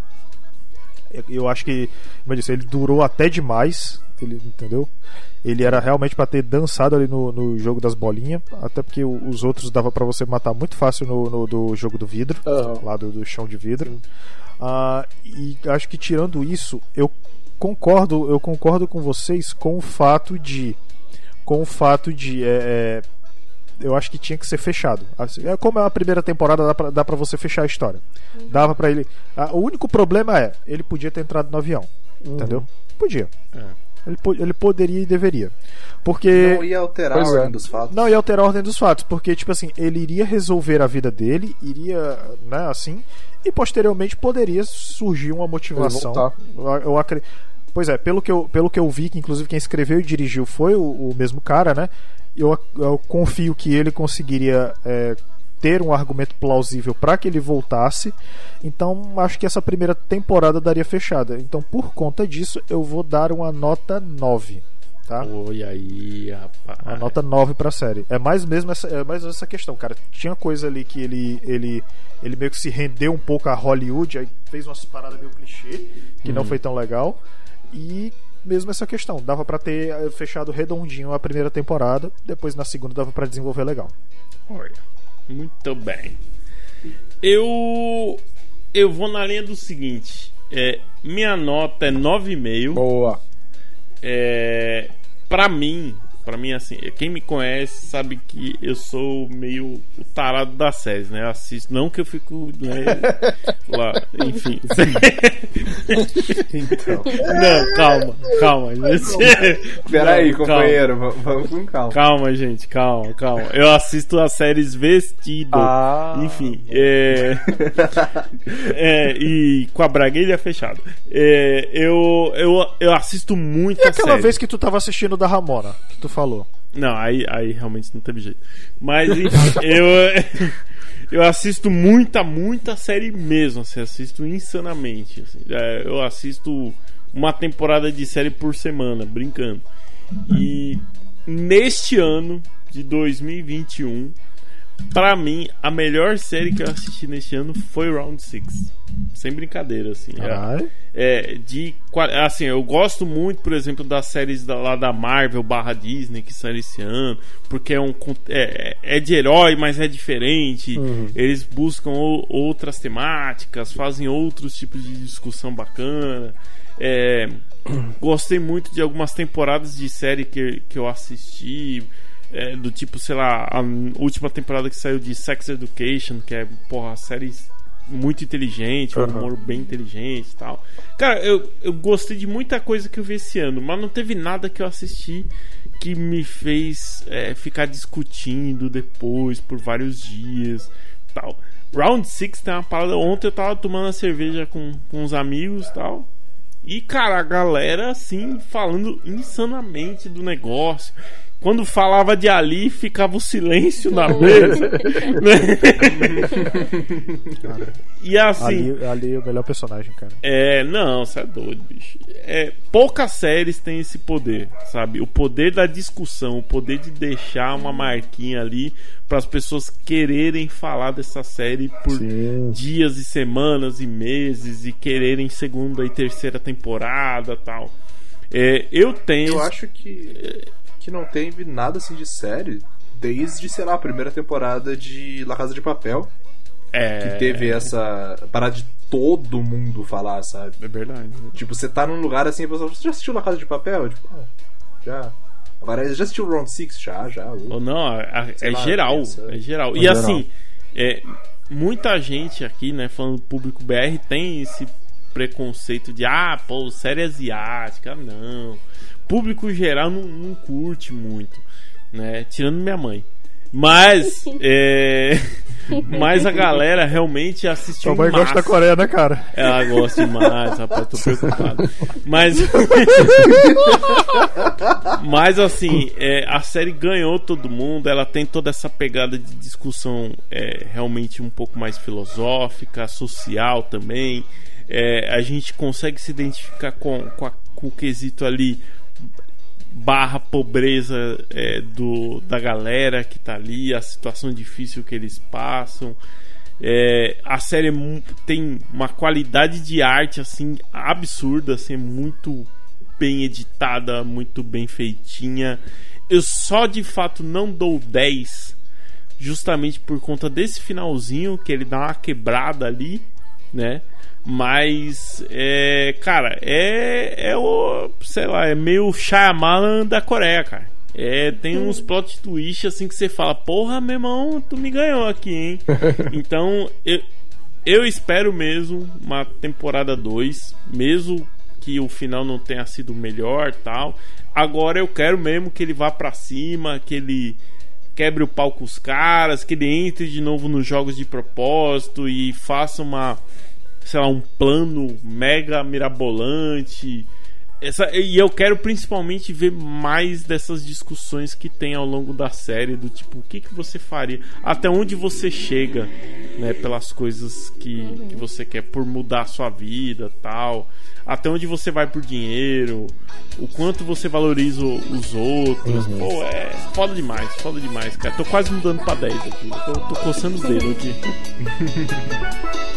Eu- acho que, como eu disse, ele durou até demais, ele entendeu? Ele era realmente pra ter dançado ali no, no jogo das bolinhas, até porque os outros dava pra você matar muito fácil no, no- do jogo do vidro, Aham. lá do, do chão de vidro. Ah, e acho que tirando isso, eu concordo, eu concordo com vocês com o fato de, com o fato de, é, é, eu acho que tinha que ser fechado. Assim, é como é a primeira temporada, dá pra, dá pra você fechar a história. Dava pra ele. Ah, o único problema é, ele podia ter entrado no avião, entendeu? Podia. É. Ele, po- ele poderia e deveria. Porque. Não ia alterar Pois a é. ordem dos fatos. Não ia alterar a ordem dos fatos, porque, tipo assim, ele iria resolver a vida dele, iria, né, assim, e posteriormente poderia surgir uma motivação. Eu, eu acre- Pois é, pelo que, eu, pelo que eu vi, que inclusive quem escreveu e dirigiu foi o, o mesmo cara, né? Eu, eu confio que ele conseguiria é, ter um argumento plausível para que ele voltasse. Então, acho que essa primeira temporada daria fechada. Então, por conta disso, eu vou dar uma nota 9. Tá? Oi aí, rapaz. Uma nota 9 pra série. É mais mesmo essa, é mais essa questão, cara. Tinha coisa ali que ele, ele, ele meio que se rendeu um pouco a Hollywood, aí fez umas paradas meio clichê, que não foi tão legal. E mesmo essa questão, dava pra ter eh, fechado redondinho a primeira temporada, depois na segunda dava pra desenvolver legal. Olha, muito bem. Eu eu vou na linha do seguinte. É, minha nota é 9,5. Boa. É, pra mim, pra mim assim, quem me conhece sabe que eu sou meio o tarado das séries, né? Eu assisto, não que eu fico né, lá, enfim. Então. Não, calma, calma, gente. Peraí, Não, companheiro, vamos, vamos com calma. Calma, gente, calma, calma. Eu assisto as séries vestido. Ah. Enfim, é... é. E com a braguilha fechada. É, eu, eu, eu assisto muita E aquela série. vez que tu tava assistindo da Ramona, que tu falou. Não, aí, aí realmente não teve jeito. Mas enfim, eu, eu assisto muita, muita série mesmo. Assim, assisto insanamente. assim. É, eu assisto uma temporada de série por semana, brincando. E neste ano de 2021, pra mim, a melhor série que eu assisti neste ano foi Round 6. Sem brincadeira, assim. É- Caralho. é, de assim, eu gosto muito, por exemplo, das séries da, lá da Marvel barra Disney que saíram esse ano, porque é um é, é de herói, mas é diferente. Eles buscam o- outras temáticas, fazem outros tipos de discussão bacana. É, gostei muito de algumas temporadas de série que, que eu assisti. é, do tipo, sei lá, a última temporada que saiu de Sex Education, que é, porra, séries muito inteligente, um humor bem inteligente e tal. Cara, eu, eu gostei de muita coisa que eu vi esse ano, mas não teve nada que eu assisti que me fez é, ficar discutindo depois por vários dias tal. Round 6 tem uma parada. Ontem eu tava tomando a cerveja com, com uns amigos tal. E, cara, a galera, assim, falando insanamente do negócio. Quando falava de Ali, ficava o silêncio na mesa. né? e assim. Ali, ali é o melhor personagem, cara. É, não, você é doido, bicho. É, poucas séries têm esse poder, sabe? O poder da discussão, o poder de deixar uma marquinha ali para as pessoas quererem falar dessa série por dias e semanas e meses e quererem segunda e terceira temporada tal. É, eu tenho. Eu acho que, que não teve nada assim de série desde, sei lá, a primeira temporada de La Casa de Papel. é, Que teve essa parada de todo mundo falar, sabe? É verdade. Tipo, você tá num lugar assim, a pessoa, você já assistiu La Casa de Papel? Tipo, ah, já. Agora, já assistiu Round Six? Já, já. Ou não, a- a- é lá, geral. pensa. É geral. E geral. assim, é, muita gente aqui, né, falando do público BR, tem esse preconceito de, ah, pô, série asiática, não. Público geral não, não curte muito, né? Tirando minha mãe. Mas, é, mas a galera realmente assistiu Tua mãe gosta da massa. Coreia, né, cara? Ela gosta demais, rapaz, tô preocupado. Mas. Mas assim, é, a série ganhou todo mundo, ela tem toda essa pegada de discussão é, realmente um pouco mais filosófica, social também. É, a gente consegue se identificar com, com, a- com o quesito ali barra pobreza é, do, da galera que tá ali, a situação difícil que eles passam. É, a série é tem uma qualidade de arte assim absurda, assim, é muito bem editada, muito bem feitinha. Eu só de fato não dou 10 justamente por conta desse finalzinho que ele dá uma quebrada ali, né? Mas é, cara, é é o, sei lá, é meio Shyamalan da Coreia, cara. É, tem uns plot twist assim que você fala, porra, meu irmão, tu me ganhou aqui, hein? então, eu, eu espero mesmo uma temporada 2, mesmo que o final não tenha sido melhor, tal. Agora eu quero mesmo que ele vá pra cima, que ele quebre o pau com os caras, que ele entre de novo nos jogos de propósito e faça uma, sei lá, um plano mega mirabolante. Essa, e eu quero principalmente ver mais dessas discussões que tem ao longo da série, do tipo, o que, que você faria, até onde você chega, né, pelas coisas que, que você quer, por mudar a sua vida tal, até onde você vai por dinheiro, o quanto você valoriza o- os outros. Pô, é foda demais, foda demais, cara. Tô quase mudando pra 10 aqui, tô, tô coçando os dedos aqui.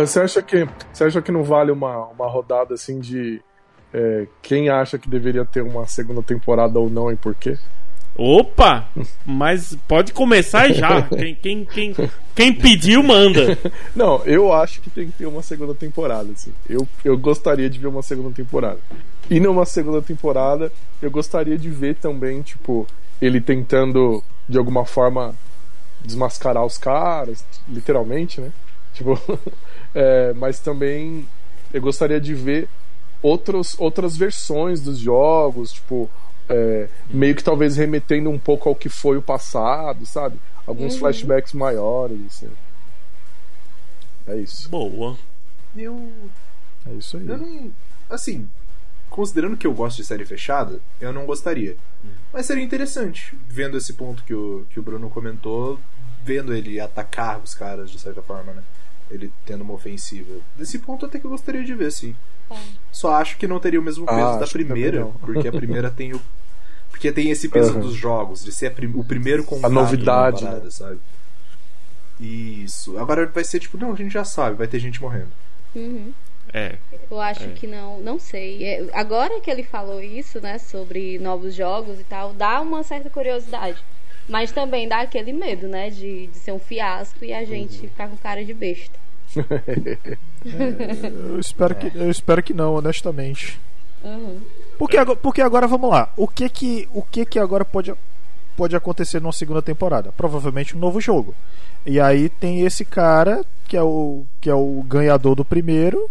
Você acha que você acha que não vale uma, uma rodada assim de é, quem acha que deveria ter uma segunda temporada ou não e por quê? Opa! Mas pode começar já. Quem, quem, quem, quem pediu, manda. Não, eu acho que tem que ter uma segunda temporada, assim. Eu, eu gostaria de ver uma segunda temporada. E numa segunda temporada, eu gostaria de ver também, tipo, ele tentando, de alguma forma, desmascarar os caras, literalmente, né? Tipo, é, mas também eu gostaria de ver outros, outras versões dos jogos, tipo, é, meio que talvez remetendo um pouco ao que foi o passado, sabe? Alguns flashbacks maiores, assim. É isso. Boa. Eu. É isso aí. Eu não. Assim, considerando que eu gosto de série fechada, eu não gostaria. Mas seria interessante, vendo esse ponto que o, que o Bruno comentou, vendo ele atacar os caras de certa forma, né? Ele tendo uma ofensiva. Desse ponto até que eu gostaria de ver, sim. Só acho que não teria o mesmo peso Ah, da primeira, porque a primeira tem o. Porque tem esse peso Aham. dos jogos, de ser a prim- o primeiro contato numa novidade, parada, né? sabe? Isso. Agora vai ser tipo, não, a gente já sabe, vai ter gente morrendo. É. Eu acho que não, não sei. É, agora que ele falou isso, né, sobre novos jogos e tal, dá uma certa curiosidade. Mas também dá aquele medo, né, de, de ser um fiasco e a gente ficar com cara de besta. Eu espero, que, eu espero que não, honestamente. Uhum. Porque agora, porque agora vamos lá. O que que, o que, que agora pode, pode acontecer numa segunda temporada? Provavelmente um novo jogo. E aí tem esse cara, que é o, que é o ganhador do primeiro,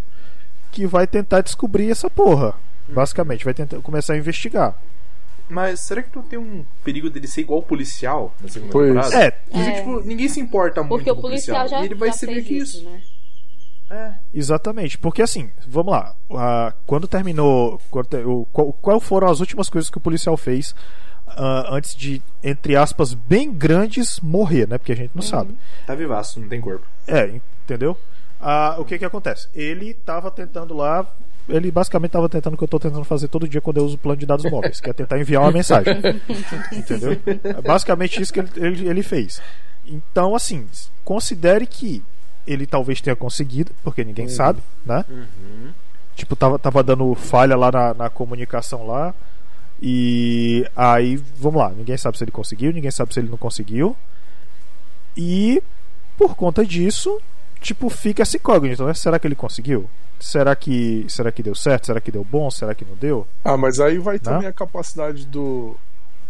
que vai tentar descobrir essa porra. Basicamente, vai tentar começar a investigar. Mas será que não tem um perigo dele ser igual o policial na segunda Pois. temporada? É, Porque, É. tipo, ninguém se importa muito Porque o com policial já, E ele vai já ser meio fez que isso, isso. né? É. Exatamente, porque assim, vamos lá. ah, quando terminou. Quando, qual, qual foram as últimas coisas que o policial fez ah, antes de, entre aspas, bem grandes, morrer, né? Porque a gente não sabe. Tá vivaço, não tem corpo. É, entendeu? Ah, o que que acontece? Ele tava tentando lá ele basicamente estava tentando o que eu estou tentando fazer todo dia quando eu uso o plano de dados móveis, que é tentar enviar uma mensagem. Entendeu? É basicamente isso que ele, ele, ele fez. Então, assim, considere que ele talvez tenha conseguido, porque ninguém sabe, né? Tipo, tava, tava dando falha lá na, na comunicação lá. E aí, vamos lá, ninguém sabe se ele conseguiu, ninguém sabe se ele não conseguiu. E por conta disso, tipo, fica essa incógnita, né? Será que ele conseguiu? Será que, será que deu certo? Será que deu bom? Será que não deu? Ah, mas aí vai Né? também a capacidade do,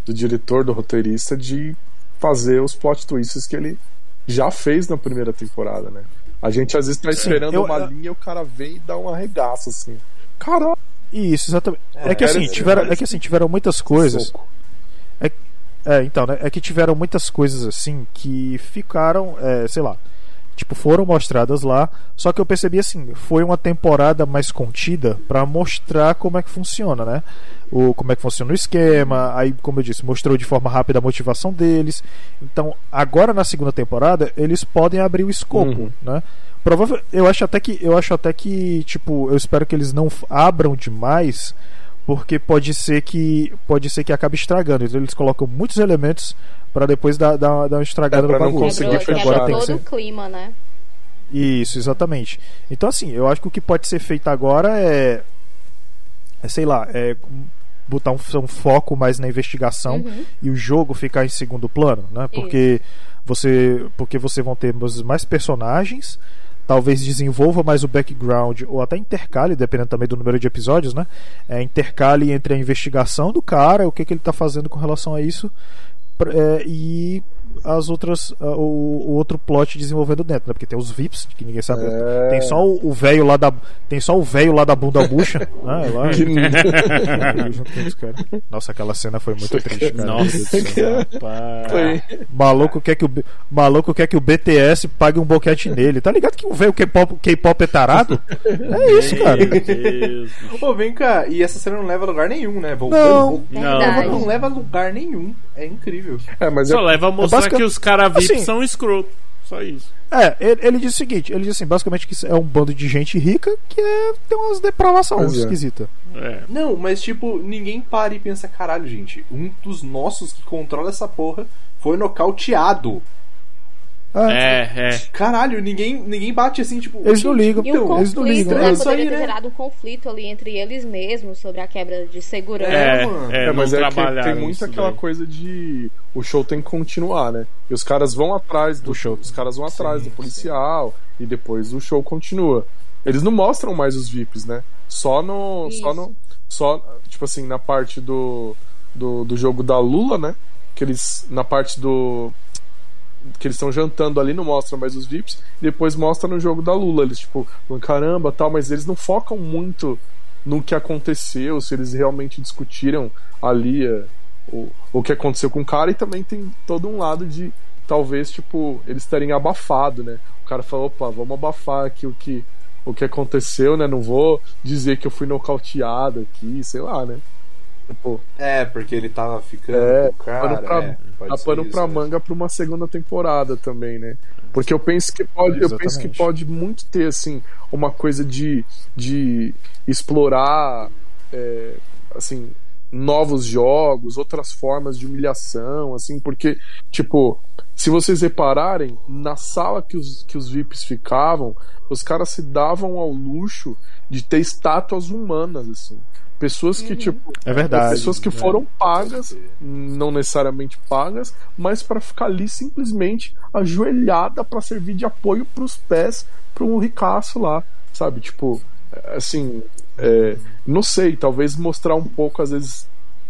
do diretor, do roteirista, de fazer os plot twists que ele já fez na primeira temporada, né? A gente às vezes tá esperando eu- uma eu- linha e o cara vem e dá um arregaço, assim. Caralho! Isso, exatamente. É, que parece- assim, tiveram, é parece que assim, tiveram muitas coisas. soco. É, então, né? É que tiveram muitas coisas assim que ficaram, é, sei lá, tipo, foram mostradas lá. Só que eu percebi assim, foi uma temporada mais contida pra mostrar como é que funciona, né? O, como é que funciona o esquema. Aí, como eu disse, mostrou de forma rápida a motivação deles. Então, agora na segunda temporada, eles podem abrir o escopo, Uhum. né? Provável, eu acho até que eu acho até que tipo eu espero que eles não abram demais porque pode ser que pode ser que acabe estragando então eles colocam muitos elementos pra depois dar, dar, dar uma estragada É, pra no não bagulho conseguir Quebrou, fechar, agora tem que todo ser o clima, né? isso exatamente então assim eu acho que o que pode ser feito agora é, é sei lá é botar um, um foco mais na investigação Uhum. e o jogo ficar em segundo plano, né? Porque você, porque você vão ter mais personagens, talvez desenvolva mais o background ou até intercale, dependendo também do número de episódios, né? É, intercale entre a investigação do cara, o que, que ele está fazendo com relação a isso e as outras o, o outro plot desenvolvendo dentro, né? Porque tem os VIPs que ninguém sabe, É. tem só o velho lá da tem só o velho lá da bunda bucha, né? Lá, caras. Nossa, aquela cena foi muito triste, cara. Do Nossa, rapaz. Foi. Maluco quer que o maluco quer que o BTS pague um boquete nele. Tá ligado que o velho K-pop K-pop é tarado? É isso, cara. Meu Deus. Pô, vem cá, e essa cena não leva a lugar nenhum, né? Voltando, Não. voltando, Não. Não leva a lugar nenhum. É incrível. É, mas Só é, leva a mostrar basica- que os caras VIP assim- são escroto. Só isso. É, ele, ele diz o seguinte, ele diz assim, basicamente que é um bando de gente rica que é, tem umas depravações é. esquisitas. É. Não, mas tipo, ninguém para e pensa, caralho, gente, um dos nossos que controla essa porra foi nocauteado. É. É, é. Caralho, ninguém, ninguém bate assim, tipo. Eles não ligam, E eles não ligam. né? É isso aí, ter né? gerado um conflito ali entre eles mesmos sobre a quebra de segurança. É, mano. é, É, mas é que tem muito aquela daí. coisa de o show tem que continuar, né? E os caras vão atrás do show, os caras vão atrás do policial e depois o show continua. Eles não mostram mais os VIPs, né? Só no só Isso. no só tipo assim, na parte do do, do jogo da Lula, né? Que eles na parte do que eles estão jantando ali, não mostram mais os VIPs, e depois mostra no jogo da Lula. Eles, tipo, caramba, tal, mas eles não focam muito no que aconteceu, se eles realmente discutiram ali é, o, o que aconteceu com o cara, e também tem todo um lado de talvez, tipo, eles terem abafado, né? O cara falou, opa, vamos abafar aqui o que, o que aconteceu, né? Não vou dizer que eu fui nocauteado aqui, sei lá, né? Tipo, É, porque ele tava ficando É, com o cara. pra- é, dá ser pano né? manga pra uma segunda temporada também, né? Porque eu penso que pode, eu penso que pode muito ter assim uma coisa de, de explorar é, assim novos jogos, outras formas de humilhação, assim, porque tipo se vocês repararem na sala que os, que os VIPs ficavam, os caras se davam ao luxo de ter estátuas humanas assim, pessoas que tipo É verdade. pessoas que É. foram pagas, não necessariamente pagas, mas para ficar ali simplesmente ajoelhada para servir de apoio para os pés para um ricaço lá, sabe? Tipo, é, assim, é, não sei, talvez mostrar um pouco às vezes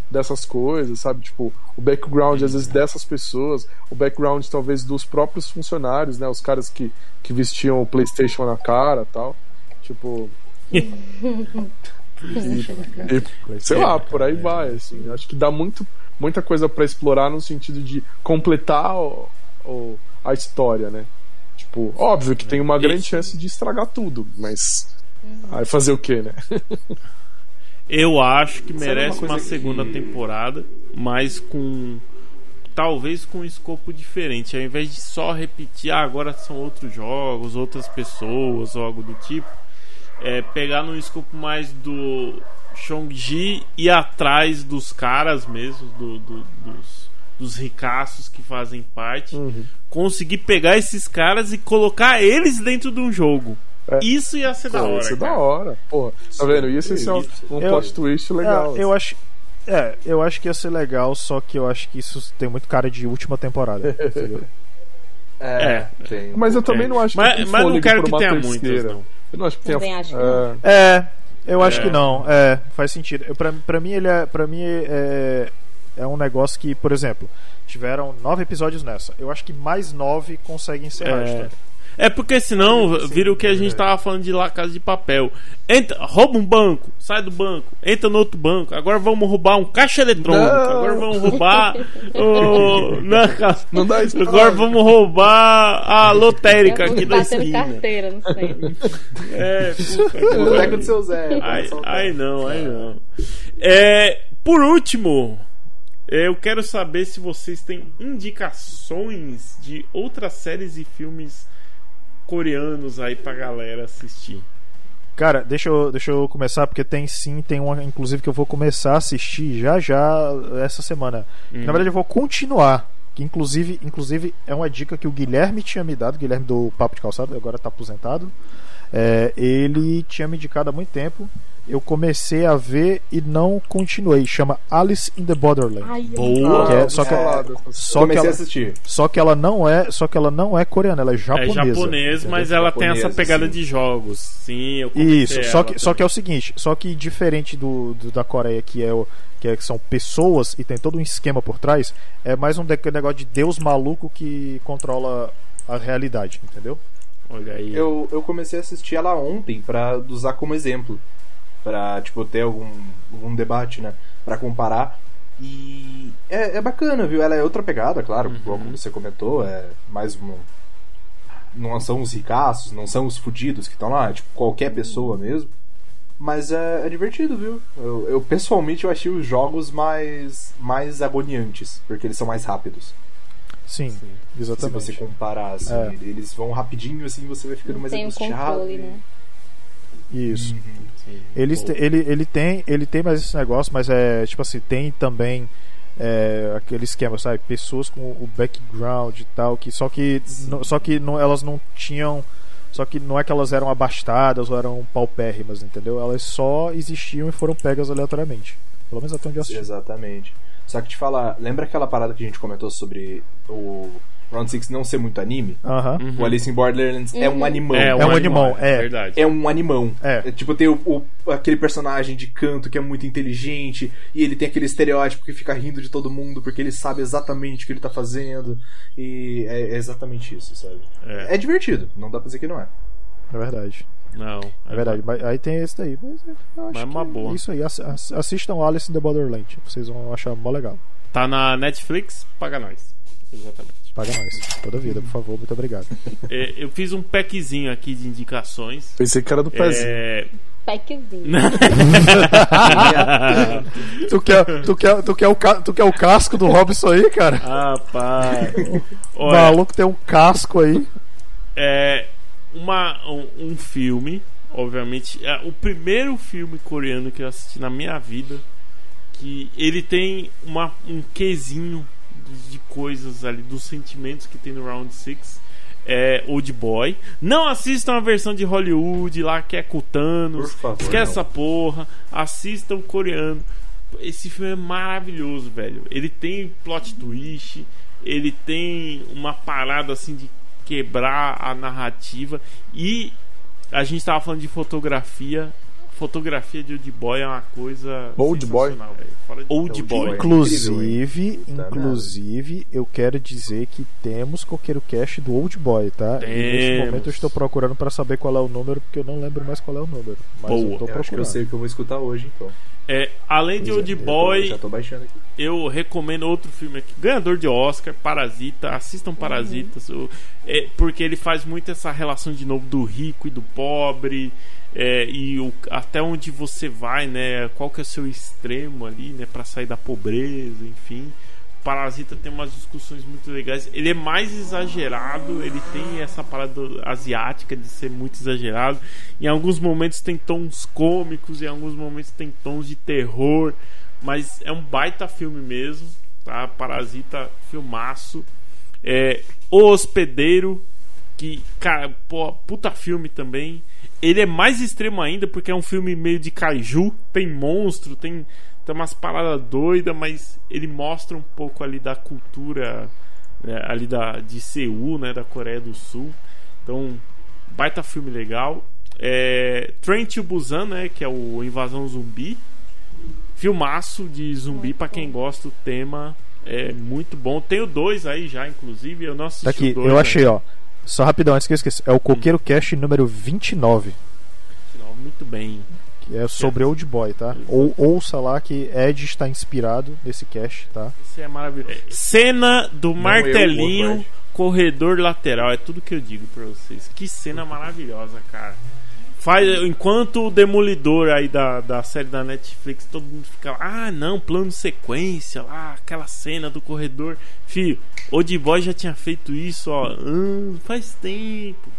dessas coisas, sabe? Tipo, o background às vezes dessas pessoas, o background talvez dos próprios funcionários, né? Os caras que, que vestiam o PlayStation na cara, tal. Tipo, e, sei lá, por aí vai, assim. Acho que dá muito, muita coisa pra explorar no sentido de completar o, o- a história, né? Tipo, óbvio que tem uma grande chance de estragar tudo, mas aí fazer o quê, né? Eu acho que Sabe merece uma uma, segunda que- temporada, mas com. Talvez com um escopo diferente. Ao invés de só repetir, ah, agora são outros jogos, outras pessoas ou algo do tipo. É, pegar num escopo mais do Shang-Chi e atrás dos caras mesmo, do, do- dos, dos ricaços que fazem parte, Uhum. conseguir pegar esses caras e colocar eles dentro de um jogo. É. Isso ia ser da Pô, hora. isso é da hora. Porra, tá vendo? Isso esse é um, um Eu- plot twist legal. É, eu acho. É, eu acho que ia ser legal, só que eu acho que isso tem muito cara de última temporada. entendeu? É, tem. Mas eu também É. não acho Mas, que mas não quero que tenha terceira. muitas, não. Eu não acho que Também tenha. acho que é, É, eu acho É. que não. É, faz sentido. Eu, pra, pra mim, ele é. Pra mim é, é um negócio que, por exemplo, tiveram nove episódios nessa. Eu acho que mais nove conseguem encerrar a É. história. É porque senão vira o que a gente tava falando de La Casa de Papel. Entra, rouba um banco, sai do banco, entra no outro banco. Agora vamos roubar um caixa eletrônico. Não. Agora vamos roubar o. na casa- Não dá spoiler. Agora vamos roubar a lotérica aqui da esquina. carteira no centro. É, Boneco do seu Zé. Ai, só- ai não, ai não. É, por último, eu quero saber se vocês têm indicações de outras séries e filmes coreanos aí pra galera assistir. Cara, deixa eu, deixa eu começar, porque tem sim, tem uma, inclusive, que eu vou começar a assistir já já essa semana. Que, Na verdade, eu vou continuar. Que inclusive, inclusive é uma dica que o Guilherme tinha me dado, Guilherme do Papo de Calçado, agora tá aposentado. É, ele tinha me indicado há muito tempo. Eu comecei a ver e não continuei. Chama Alice in the Borderland. Ai, Boa. Que é- só que- falado. Só que, Comecei a ela, assistir. só que ela não é, só que ela não é coreana, ela é É japonesa. japonês, entendeu? mas ela tem essa Japonesa, pegada sim. de jogos. Sim, eu Isso, só que, só que é também. o seguinte, só que diferente do, do- da Coreia que é o que, é, que são pessoas e tem todo um esquema por trás, é mais um de- negócio de Deus maluco que controla a realidade, entendeu? Olha aí. Eu, eu comecei a assistir ela ontem pra usar como exemplo. Pra, tipo, ter algum, algum debate, né? Pra comparar. E é, é bacana, viu? Ela é outra pegada, claro, Uhum. como você comentou, é mais uma. Não são os ricaços, não são os fudidos que estão lá, é tipo qualquer pessoa mesmo. Mas é, é divertido, viu? Eu, eu, pessoalmente eu achei os jogos mais, mais agoniantes, porque eles são mais rápidos. Sim, Se exatamente. você comparar, assim, É. eles vão rapidinho, assim, você vai ficando Não mais tem angustiado. controle, né? Isso. Eles te- ele, ele tem ele tem mais esse negócio, mas é tipo assim, tem também é, aquele esquema, sabe? Pessoas com o background e tal, que só que só que não, elas não tinham só que não é que elas eram abastadas ou eram paupérrimas, entendeu? Elas só existiam e foram pegas aleatoriamente. Pelo menos até onde eu assisti. Exatamente. Só que te falar, lembra aquela parada que a gente comentou sobre o Round 6 não ser muito anime? Aham. O Alice in Borderlands é um animão. É, um animal, é. Verdade. É um animão. É. tipo, tem o, o- aquele personagem de canto que é muito inteligente e ele tem aquele estereótipo que fica rindo de todo mundo porque ele sabe exatamente o que ele tá fazendo. E é, é exatamente isso, sabe? É. É. divertido, não dá pra dizer que não é. É verdade. Não. É verdade. Mas aí tem esse daí. Mas eu acho Mas é uma que boa. é Isso aí. ass- ass- Assistam Alice in the Borderland. Vocês vão achar mó legal. Tá na Netflix, paga nós. Exatamente. Paga nós. Toda vida, por favor. Muito obrigado. É, eu fiz um packzinho aqui de indicações. Pensei que era do pezinho. É, Packzinho. tu, quer, tu, quer, tu, quer o, ca- tu quer o casco do Robson aí, cara? rapaz. O Olha, maluco tem um casco aí. é uma, um, um filme, obviamente, é o primeiro filme coreano que eu assisti na minha vida, que ele tem uma, um quesinho de, coisas ali, dos sentimentos que tem no Round 6. É Old Boy. Não assistam a versão de Hollywood lá que é com o Thanos. Por favor, Esquece não. essa porra. Assistam o coreano. Esse filme é maravilhoso, velho. Ele tem plot twist. Ele tem uma parada assim de quebrar a narrativa. E a gente tava falando de fotografia. Fotografia de Old Boy é uma coisa. Old Boy? Fora de- Old Old Boy. Inclusive, inclusive, eu quero dizer que temos Coqueiro Cast do Old Boy, tá? E neste Temos. momento eu estou procurando para saber qual é o número, porque eu não lembro mais qual é o número. Mas Boa. eu tô Eu acho que eu procurando. sei o que eu vou escutar hoje, então. É, além de Pois é, Old Eu Boy, já tô baixando aqui. eu recomendo outro filme aqui, ganhador de Oscar, Parasita. Assistam Parasitas, o- é, porque ele faz muito essa relação de novo do rico e do pobre. É, e o- até onde você vai, né? Qual que é o seu extremo ali, né? Pra sair da pobreza, enfim. Parasita tem umas discussões muito legais. Ele é mais exagerado, ele tem essa parada asiática de ser muito exagerado. Em alguns momentos tem tons cômicos, em alguns momentos tem tons de terror. Mas é um baita filme mesmo, tá? Parasita, filmaço. É, o Hospedeiro, que, cara, pô, puta filme também. Ele é mais extremo ainda porque é um filme meio de kaiju, tem monstro, tem tem umas paradas doidas, mas ele mostra um pouco ali da cultura né, ali da, de Seul, né, da Coreia do Sul. Então, baita filme legal. É, Train to Busan, né, que é o Invasão Zumbi. Filmaço de zumbi para quem gosta do tema. É muito bom. Tem o 2 aí já, inclusive. Eu não assisti Daqui, o dois, eu achei, né? ó. Só rapidão, antes que eu esqueça. É o Coqueiro Cash número 29. Muito bem. Que é sobre Old Boy, tá? Ou ouça lá que Ed está inspirado nesse cash, tá? Isso é maravilhoso. Cena do eu, martelinho, Boa corredor lateral. É tudo que eu digo pra vocês. Que cena maravilhosa, cara. Faz, enquanto o Demolidor aí da, da série da Netflix, todo mundo fica ah, não, plano sequência, lá, aquela cena do corredor. Filho, Old Boy já tinha feito isso, ó, ah, faz tempo.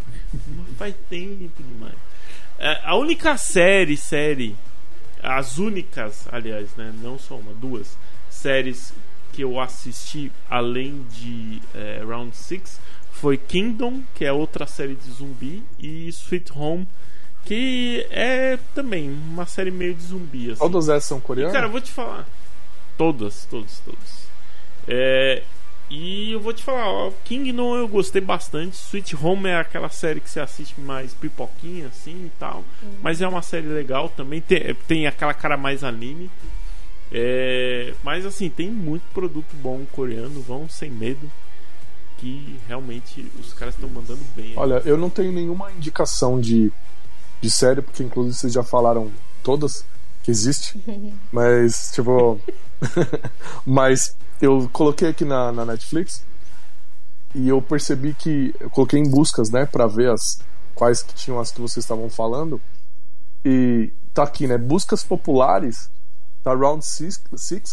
Faz tempo demais. É, a única série, série, as únicas, aliás, né, não só uma, duas séries que eu assisti além de é, Round 6 foi Kingdom, que é outra série de zumbi, e Sweet Home, que é também uma série meio de zumbi. Assim. Todas essas são E, coreanas? cara, eu vou te falar. Todas, todas, todas. É, e eu vou te falar, ó, Kingdom eu gostei bastante. Sweet Home é aquela série que você assiste mais pipoquinha, assim e tal. Mas é uma série legal também. Tem, tem aquela cara mais anime. É, mas assim, tem muito produto bom coreano. Vão sem medo. Que realmente os caras estão mandando bem. Olha, eu não tenho nenhuma indicação de, de série, porque inclusive vocês já falaram todas que existe. Mas, tipo. mas eu coloquei aqui na, na Netflix e eu percebi que. Eu coloquei em buscas, né, pra ver as quais que tinham as que vocês estavam falando. E tá aqui, né? Buscas populares. Tá Round 6,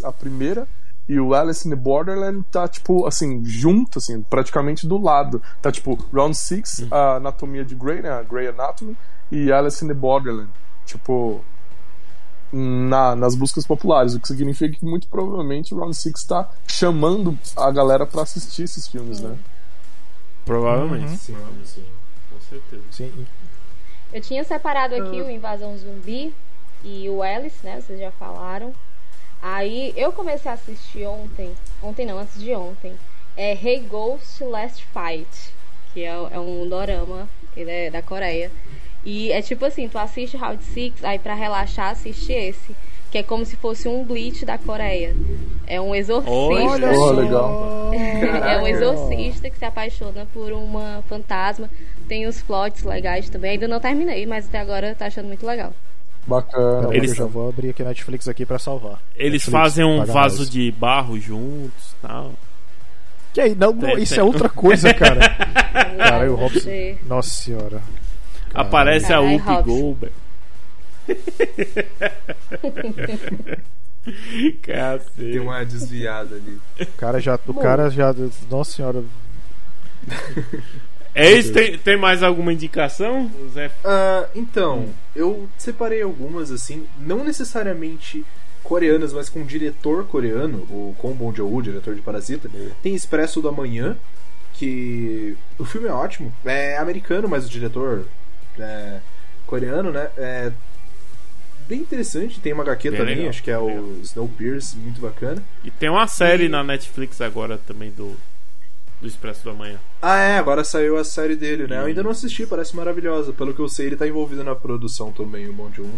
a primeira. E o Alice in the Borderland tá, tipo, assim, junto, assim, praticamente do lado. Tá, tipo, Round 6, a Anatomia de Grey, né? A Grey Anatomy. E Alice in the Borderland. Tipo, na, nas buscas populares. O que significa que, muito provavelmente, o Round 6 tá chamando a galera pra assistir esses filmes, né? Provavelmente. Uhum. Sim, sim. Com certeza. Sim. Eu tinha separado aqui o Invasão Zumbi e o Alice, né? Vocês já falaram. Aí eu comecei a assistir ontem. Ontem não, antes de ontem. É Hey Ghost Last Fight. Que é, é um dorama. Ele é da Coreia. E é tipo assim, tu assiste Round 6, aí pra relaxar assiste esse. Que é como se fosse um Bleach da Coreia. É um exorcista. Olha Oh, legal. é um exorcista que se apaixona por uma fantasma. Tem os plots legais também. Ainda não terminei, mas até agora tá achando muito legal. Bacana. Eles- Eu já vou abrir aqui a Netflix aqui pra salvar. Eles Netflix, fazem um vaso nós. de barro juntos tal. Que aí, não, Tem, isso tem. é outra coisa, cara. Caralho, o Robson. Nossa senhora. Aparece a Whoopi. Goldberg. Cacete. Tem uma desviada ali. O cara já. O cara já. Nossa senhora. É isso? Tem, tem mais alguma indicação? Zé Ah, então, eu separei algumas, assim, não necessariamente coreanas, mas com um diretor coreano, o Kon Bong Joon, diretor de Parasita. Tem Expresso do Amanhã, que o filme é ótimo. É americano, mas o diretor é coreano, né? É bem interessante. Tem uma HQ Bem também, legal, acho que é legal. o Snowpiercer, muito bacana. E tem uma série E- na Netflix agora também do, do Expresso do Amanhã. Ah, é, agora saiu a série dele, né? Eu ainda não assisti, parece maravilhosa. Pelo que eu sei, ele tá envolvido na produção também, o Joon.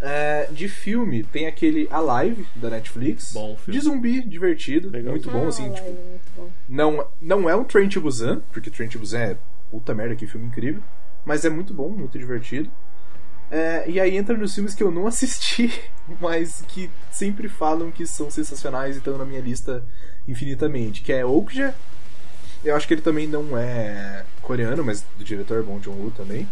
É, de filme, tem aquele Alive, da Netflix. Bom filme. De zumbi, divertido, Legal. muito bom, Ah, assim, lá, tipo... é muito bom. Não, não é um Train to Busan, porque Train to Busan é puta merda, que filme incrível. Mas é muito bom, muito divertido. É, e aí entra nos filmes que eu não assisti, mas que sempre falam que são sensacionais e estão na minha lista infinitamente. Que é Okja. Eu acho que ele também não é coreano, mas do diretor Bong Joon-ho também.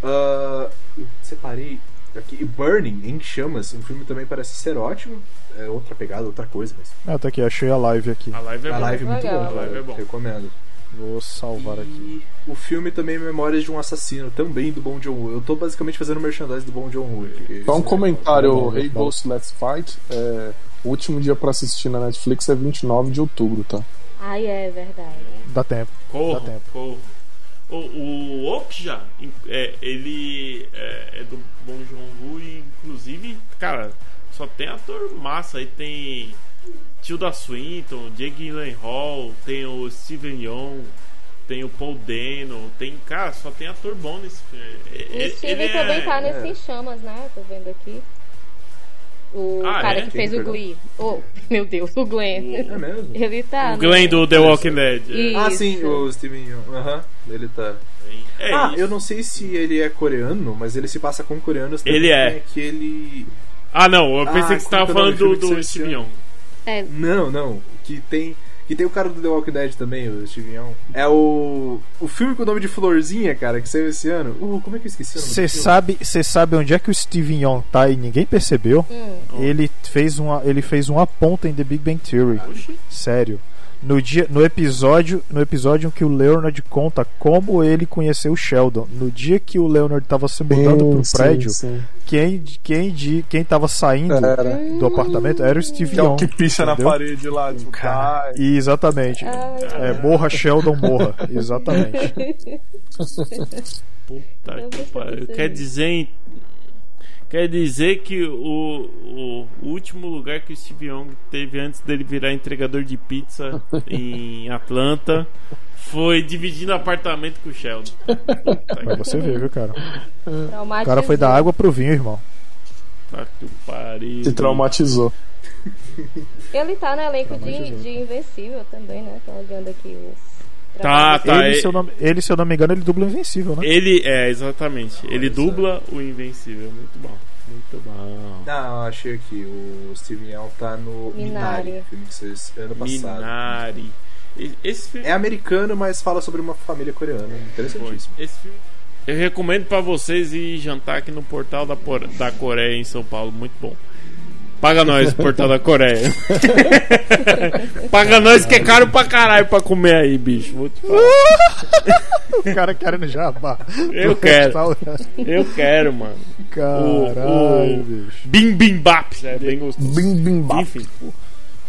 Ah, eu separei Aqui, Burning, em chamas, o filme também parece ser ótimo. É outra pegada, outra coisa, mas. Ah, tá aqui, achei a live aqui. A live é a live é muito bom, A live é bom. Recomendo. Vou salvar aqui. E o filme também é Memórias de um Assassino, também do Bom John Woo. Eu tô basicamente fazendo merchandise do Bom John Woo. Só um isso é- comentário, Bom, Hey Let's Fight. É, o último dia pra assistir na Netflix é 29 de outubro, tá? Ai, é verdade. Dá tempo. Corra, Dá tempo. corra. O, o Okja, é, ele é, é do Bom Joon Woo e inclusive, cara, só tem ator massa. Aí tem Tilda Swinton, Jake Gyllenhaal, tem o Steven Yeun, tem o Paul Dano, tem, cara, só tem ator bom nesse filme. O Ele- Steven ele também é- tá nesse Em Chamas, né? Tô vendo aqui. O Ah, cara é? que Quem, fez o perdão? Glee. Oh, meu Deus, o Glenn. É mesmo? Ele tá. O Glenn do The Walking Dead. Isso. Ah, sim, o Steven Yeun. Aham, ele tá. É ah, isso. eu não sei se ele é coreano, mas ele se passa com coreanos. também Ele é. Aquele. Ah, não, eu pensei Ah, que você tava é o falando do do, Steven? Yeun. É, Não, não. Que tem. Que tem o cara do The Walking Dead também, o Steven Yeun. É o. O filme com o nome de Florzinha, cara, que saiu esse ano. Uh, como é que eu esqueci o nome Você sabe, você sabe onde é que o Steven Yeun tá e ninguém percebeu? hum. Ele fez uma, ele fez uma ponta em The Big Bang Theory. Oxi. Sério. No dia, no episódio, no episódio em que o Leonard conta como ele conheceu o Sheldon. No dia que o Leonard tava se mudando pro Sim, prédio, sim. quem quem de quem tava saindo Era. do apartamento era o Steve Que é o que picha na entendeu? parede lá, tipo, Cara. cai. E Exatamente. Ai, É, morra Sheldon, morra. Exatamente. Puta que pariu. Quer dizer, quer dizer que o, o, último lugar que o Steve Young teve antes dele virar entregador de pizza em Atlanta foi dividindo apartamento com o Sheldon. Pra você ver, viu, cara? O cara foi da água pro vinho, irmão. que pariu. Se traumatizou. Ele tá no elenco de de Invencível também, né? Tô olhando aqui os. Tá, tá. ele, é- se eu não, ele, se eu não me engano, ele dubla Invencível, né? Ele é, exatamente. Ele Olha dubla o Invencível. Muito bom. Muito bom. Não, achei aqui. O Steven Yeun tá no Minari. Minari, filme que esse ano passado. Minari. Esse filme. É americano, mas fala sobre uma família coreana. Interessantíssimo. Esse filme. Eu recomendo pra vocês ir jantar aqui no portal da, Por- da Coreia em São Paulo, muito bom. Paga nós, portal da Coreia. Paga nós que é caro pra caralho pra comer aí, bicho. Vou te falar. O cara querendo jabá. Eu quero. restaurante. Eu quero, mano. Caralho, O- o- bicho. Bim Bim Bap. É bem gostoso. Bim, bim, bap. Enfim.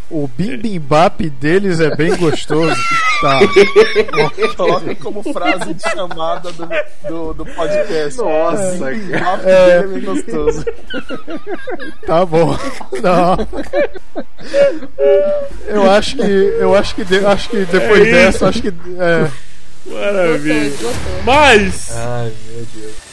O bimbimbapp deles é bem gostoso. Tá. Coloca como frase de chamada do, do, do podcast. Nossa, Bim, bim, cara. bap, É. é bem gostoso. Tá bom. Não. Eu acho que. Eu acho que, de- acho que depois É dessa, acho que. É, Maravilha. Gostou, gostou. Mas. Ai, meu Deus.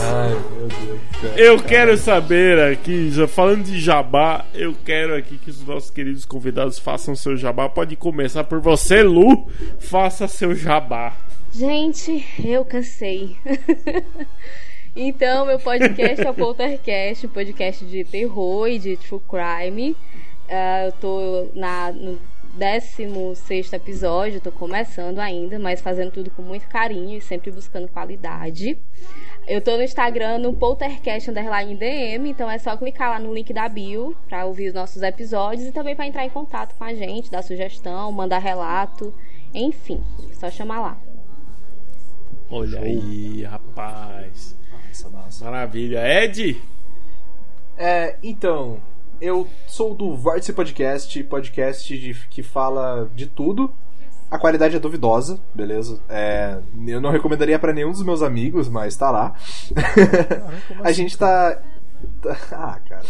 Ai, meu Deus. Eu quero saber aqui, já falando de jabá, eu quero aqui que os nossos queridos convidados façam seu jabá. Pode começar por você, Lu. Faça seu jabá. Gente, eu cansei. então, meu podcast é o Poltercast, um podcast de terror e de true crime. Ah, eu tô na, no 16 episódio, tô começando ainda, mas fazendo tudo com muito carinho e sempre buscando qualidade. Eu tô no Instagram no Poltercast Underline DM, então é só clicar lá no link da bio pra ouvir os nossos episódios e também pra entrar em contato com a gente, dar sugestão, mandar relato, enfim, só chamar lá. Olha aí, rapaz. Nossa, nossa. Maravilha. Ed? É, então, eu sou do Vórtice Podcast, podcast de- que fala de tudo. A qualidade é duvidosa, beleza? É, eu não recomendaria pra nenhum dos meus amigos, mas tá lá. a gente tá. Ah, cara.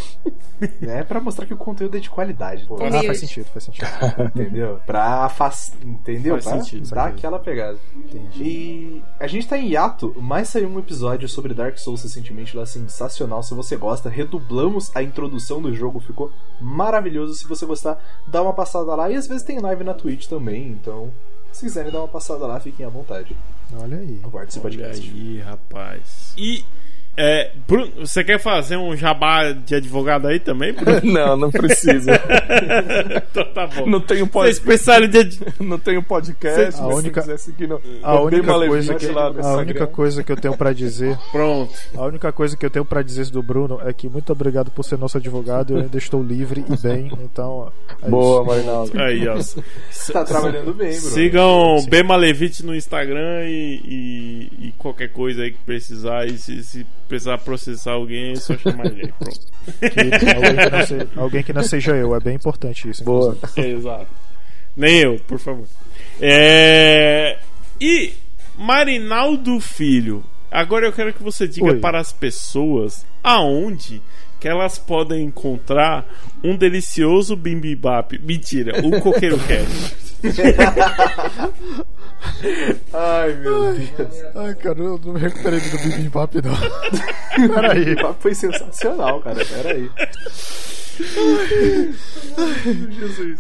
É pra mostrar que o conteúdo é de qualidade. pô. ah, faz sentido, faz sentido. Entendeu? Pra afastar. Entendeu? Faz pra sentido, dar aquela pegada. Entendi. E a gente tá em hiato, mas saiu um episódio sobre Dark Souls recentemente lá sensacional. Se você gosta, redublamos a introdução do jogo, ficou maravilhoso. Se você gostar, dá uma passada lá. E às vezes tem live na Twitch também, então se quiserem dar uma passada lá, fiquem à vontade. Olha aí. Aguarde esse Olha podcast. aí, rapaz. E É, Bruno, você quer fazer um jabá de advogado aí também, Bruno? Não, não precisa. então tá bom. Não tenho é podcast. especialista de ad- Não tenho podcast, A mas única- se quiser seguir no, A no única, coisa que, lá a única coisa que eu tenho pra dizer, Pronto. a única coisa que eu tenho para dizer do Bruno é que muito obrigado por ser nosso advogado, eu ainda estou livre e bem, então é Boa. Marinaldo. Aí, ó. Tá trabalhando bem, Bruno. Sigam Bema Levite no Instagram e, e- e qualquer coisa aí que precisar. E se, se precisar processar alguém, é só chamar ele. Pronto. Que alguém, que não seja, alguém que não seja eu, é bem importante isso. Boa. inclusive. Exato. Nem eu, por favor. É... E Marinaldo Filho, agora eu quero que você diga Oi. para as pessoas aonde que elas podem encontrar um delicioso bimbibap. Mentira, o coqueiro cash. Ai, meu Deus. Ai, cara, eu não me recuperei do bibimbap, não. Peraí. O papo foi sensacional, cara. Pera aí.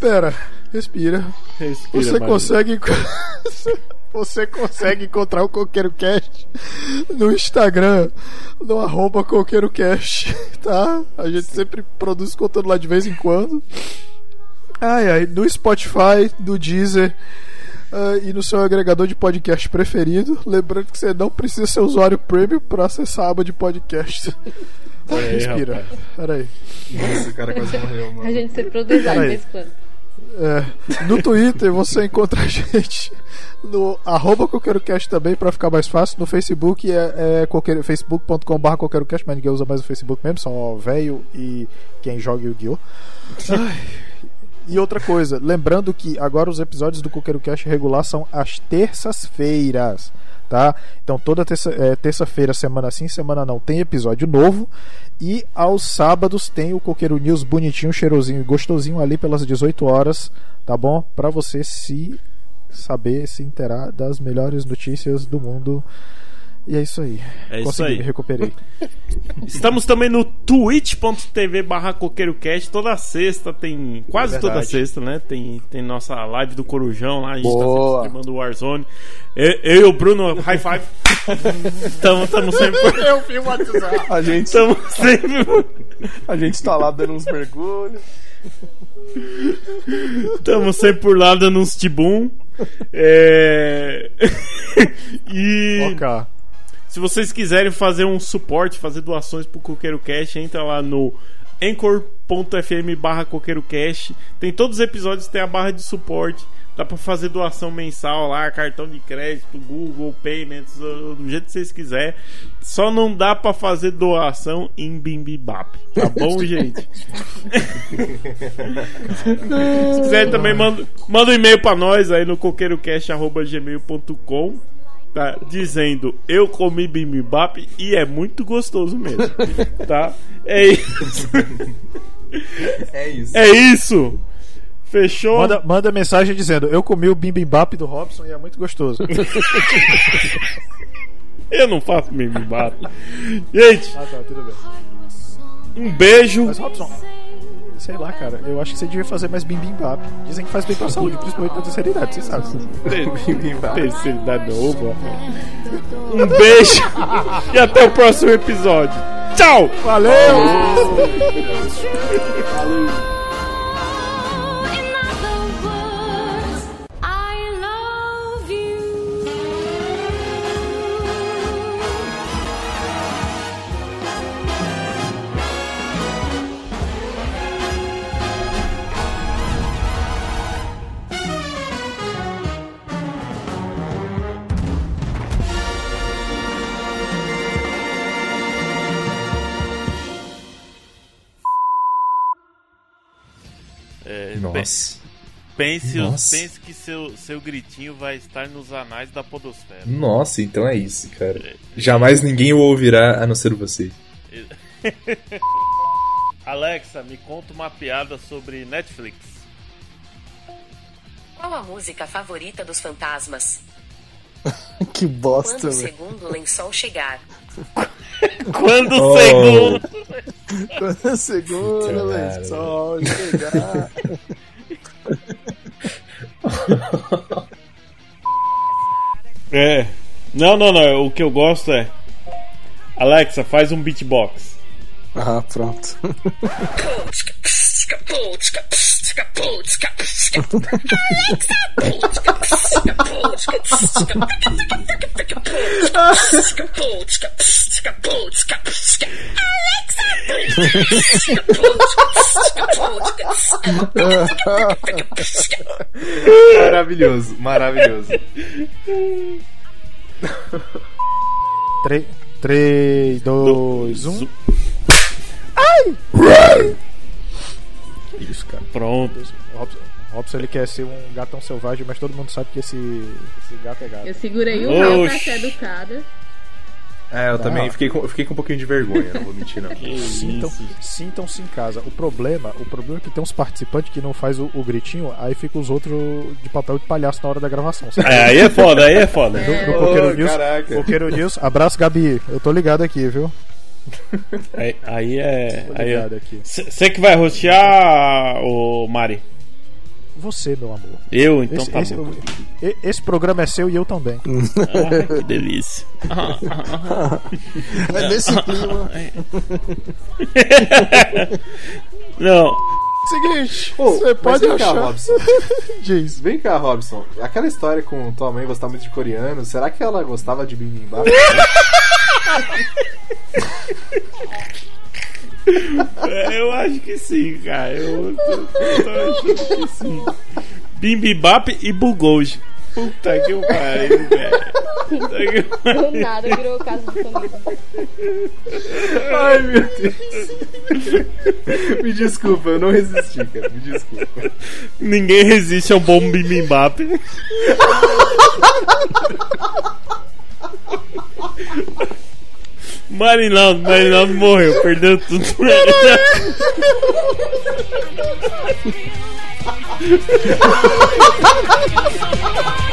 Pera, respira. Respira, Você Marinaldo. consegue. Você consegue encontrar o Coqueiro Cast no Instagram, no arroba Coqueiro Cast, tá? A gente sempre produz conteúdo lá de vez em quando. Ai, ai, no Spotify, no Deezer ah, e no seu agregador de podcast preferido. Lembrando que você não precisa ser usuário premium para acessar a aba de podcast. Olha aí, Respira, rapaz. peraí. Nossa, o cara quase morreu, mano. A gente sempre produz de Peraí. vez. É, no Twitter você encontra a gente no arroba CoqueiroCast também pra ficar mais fácil. No Facebook é, é coqueiro- facebook.com.br CoqueiroCast, mas ninguém usa mais o Facebook mesmo, são ó, velho e quem joga Yu-Gi-Oh! Ai. E outra coisa, lembrando que agora os episódios do Coqueiro Cast regular são às terças-feiras, tá? Então toda terça- é, terça-feira, semana sim, semana não, tem episódio novo. E aos sábados tem o Coqueiro News bonitinho, cheirosinho e gostosinho ali pelas 18 horas, tá bom? Pra você se saber, se inteirar das melhores notícias do mundo. E é isso aí. É isso Consegui, aí. me recuperei. Estamos também no twitch.tv barra CoqueiroCast. Toda sexta tem. Quase É toda sexta, né? Tem, tem nossa live do Corujão lá. A gente tá sempre Boa. streamando o Warzone. Eu, eu e o Bruno, high five. Tamo, tamo sempre. Eu vi o WhatsApp. A gente, Tamo sempre. a gente tá lá dando uns mergulhos. Tamo sempre por lá dando uns tibum. É... e. Ok. Se vocês quiserem fazer um suporte, fazer doações pro Coqueiro Cash, entra lá no anchor.fm barra. Tem todos os episódios, tem a barra de suporte. Dá pra fazer doação mensal lá, cartão de crédito, Google Payments, do do jeito que vocês quiserem. Só não dá pra fazer doação em Bimbibap. Tá bom, gente? Se quiser também, manda, manda um e-mail pra nós aí no coqueirocast.gmail.com tá? Dizendo, eu comi bimbibap e é muito gostoso mesmo, tá? É isso. É isso. É isso. Fechou? Manda, manda mensagem dizendo: Eu comi o bibimbap do Robson e é muito gostoso. Eu não faço bimbibap. Gente, ah, tá, tudo bem. um beijo. Mas Robson, sei lá, cara, eu acho que você devia fazer mais bibimbap. Dizem que faz bem pra saúde, principalmente na terceira idade, você sabe. Terceira idade novo. Um beijo e até o próximo episódio. Tchau! Valeu! In Pense, Nossa. pense que seu, seu gritinho vai estar nos anais da podosfera. Nossa, então é isso, cara. Jamais ninguém o ouvirá a não ser você. Alexa, me conta uma piada sobre Netflix. Qual a música favorita dos fantasmas? Que bosta, Quando o segundo lençol chegar. Quando o Oh. segundo. Quando segura, Cara. lençol, chegar. É. Não, não, não. O que eu gosto é. Alexa, faz um beatbox. Ah, pronto. Maravilhoso, maravilhoso. 3, 3 2, 1. Isso, cara. Pronto. Robson, Robson ele quer ser um gatão selvagem, mas todo mundo sabe que esse, esse gato é gato. Eu segurei o réu pra ser educada. É, eu também Não. fiquei com, fiquei com um pouquinho de vergonha, não vou mentir não. Sintam, sintam-se em casa. O problema, o problema é que tem uns participantes que não faz o, o gritinho, aí fica os outros de papel de palhaço na hora da gravação. sabe? É, aí é foda, aí é foda. No, no Ô, Coqueiro News. Coqueiro News, abraço Gabi, eu tô ligado aqui, viu? Aí, aí é. Aí é. Você que vai rostear, ô Mari? Você, meu amor. Eu, então Esse, tá esse- bom. esse programa é seu e eu também. Ah, que delícia. É nesse clima. Não, Seguinte, você pode vem cá, achar. Robson. Diz. Vem cá, Robson. Aquela história com tua mãe gostar muito de coreano, será que ela gostava de bibimbap? é, eu acho que sim, cara. Eu tô, tô achando que sim. Bimbibap e Bugoji. Puta que pariu, velho. Puta que Do pariu. nada virou casa de comida. Ai, meu Deus. Me desculpa, eu não resisti, cara. Me desculpa. Ninguém resiste ao bom bibimbap. Marinaldo, Marinaldo morreu, perdeu tudo. 哈哈哈哈哈哈哈哈哈哈哈哈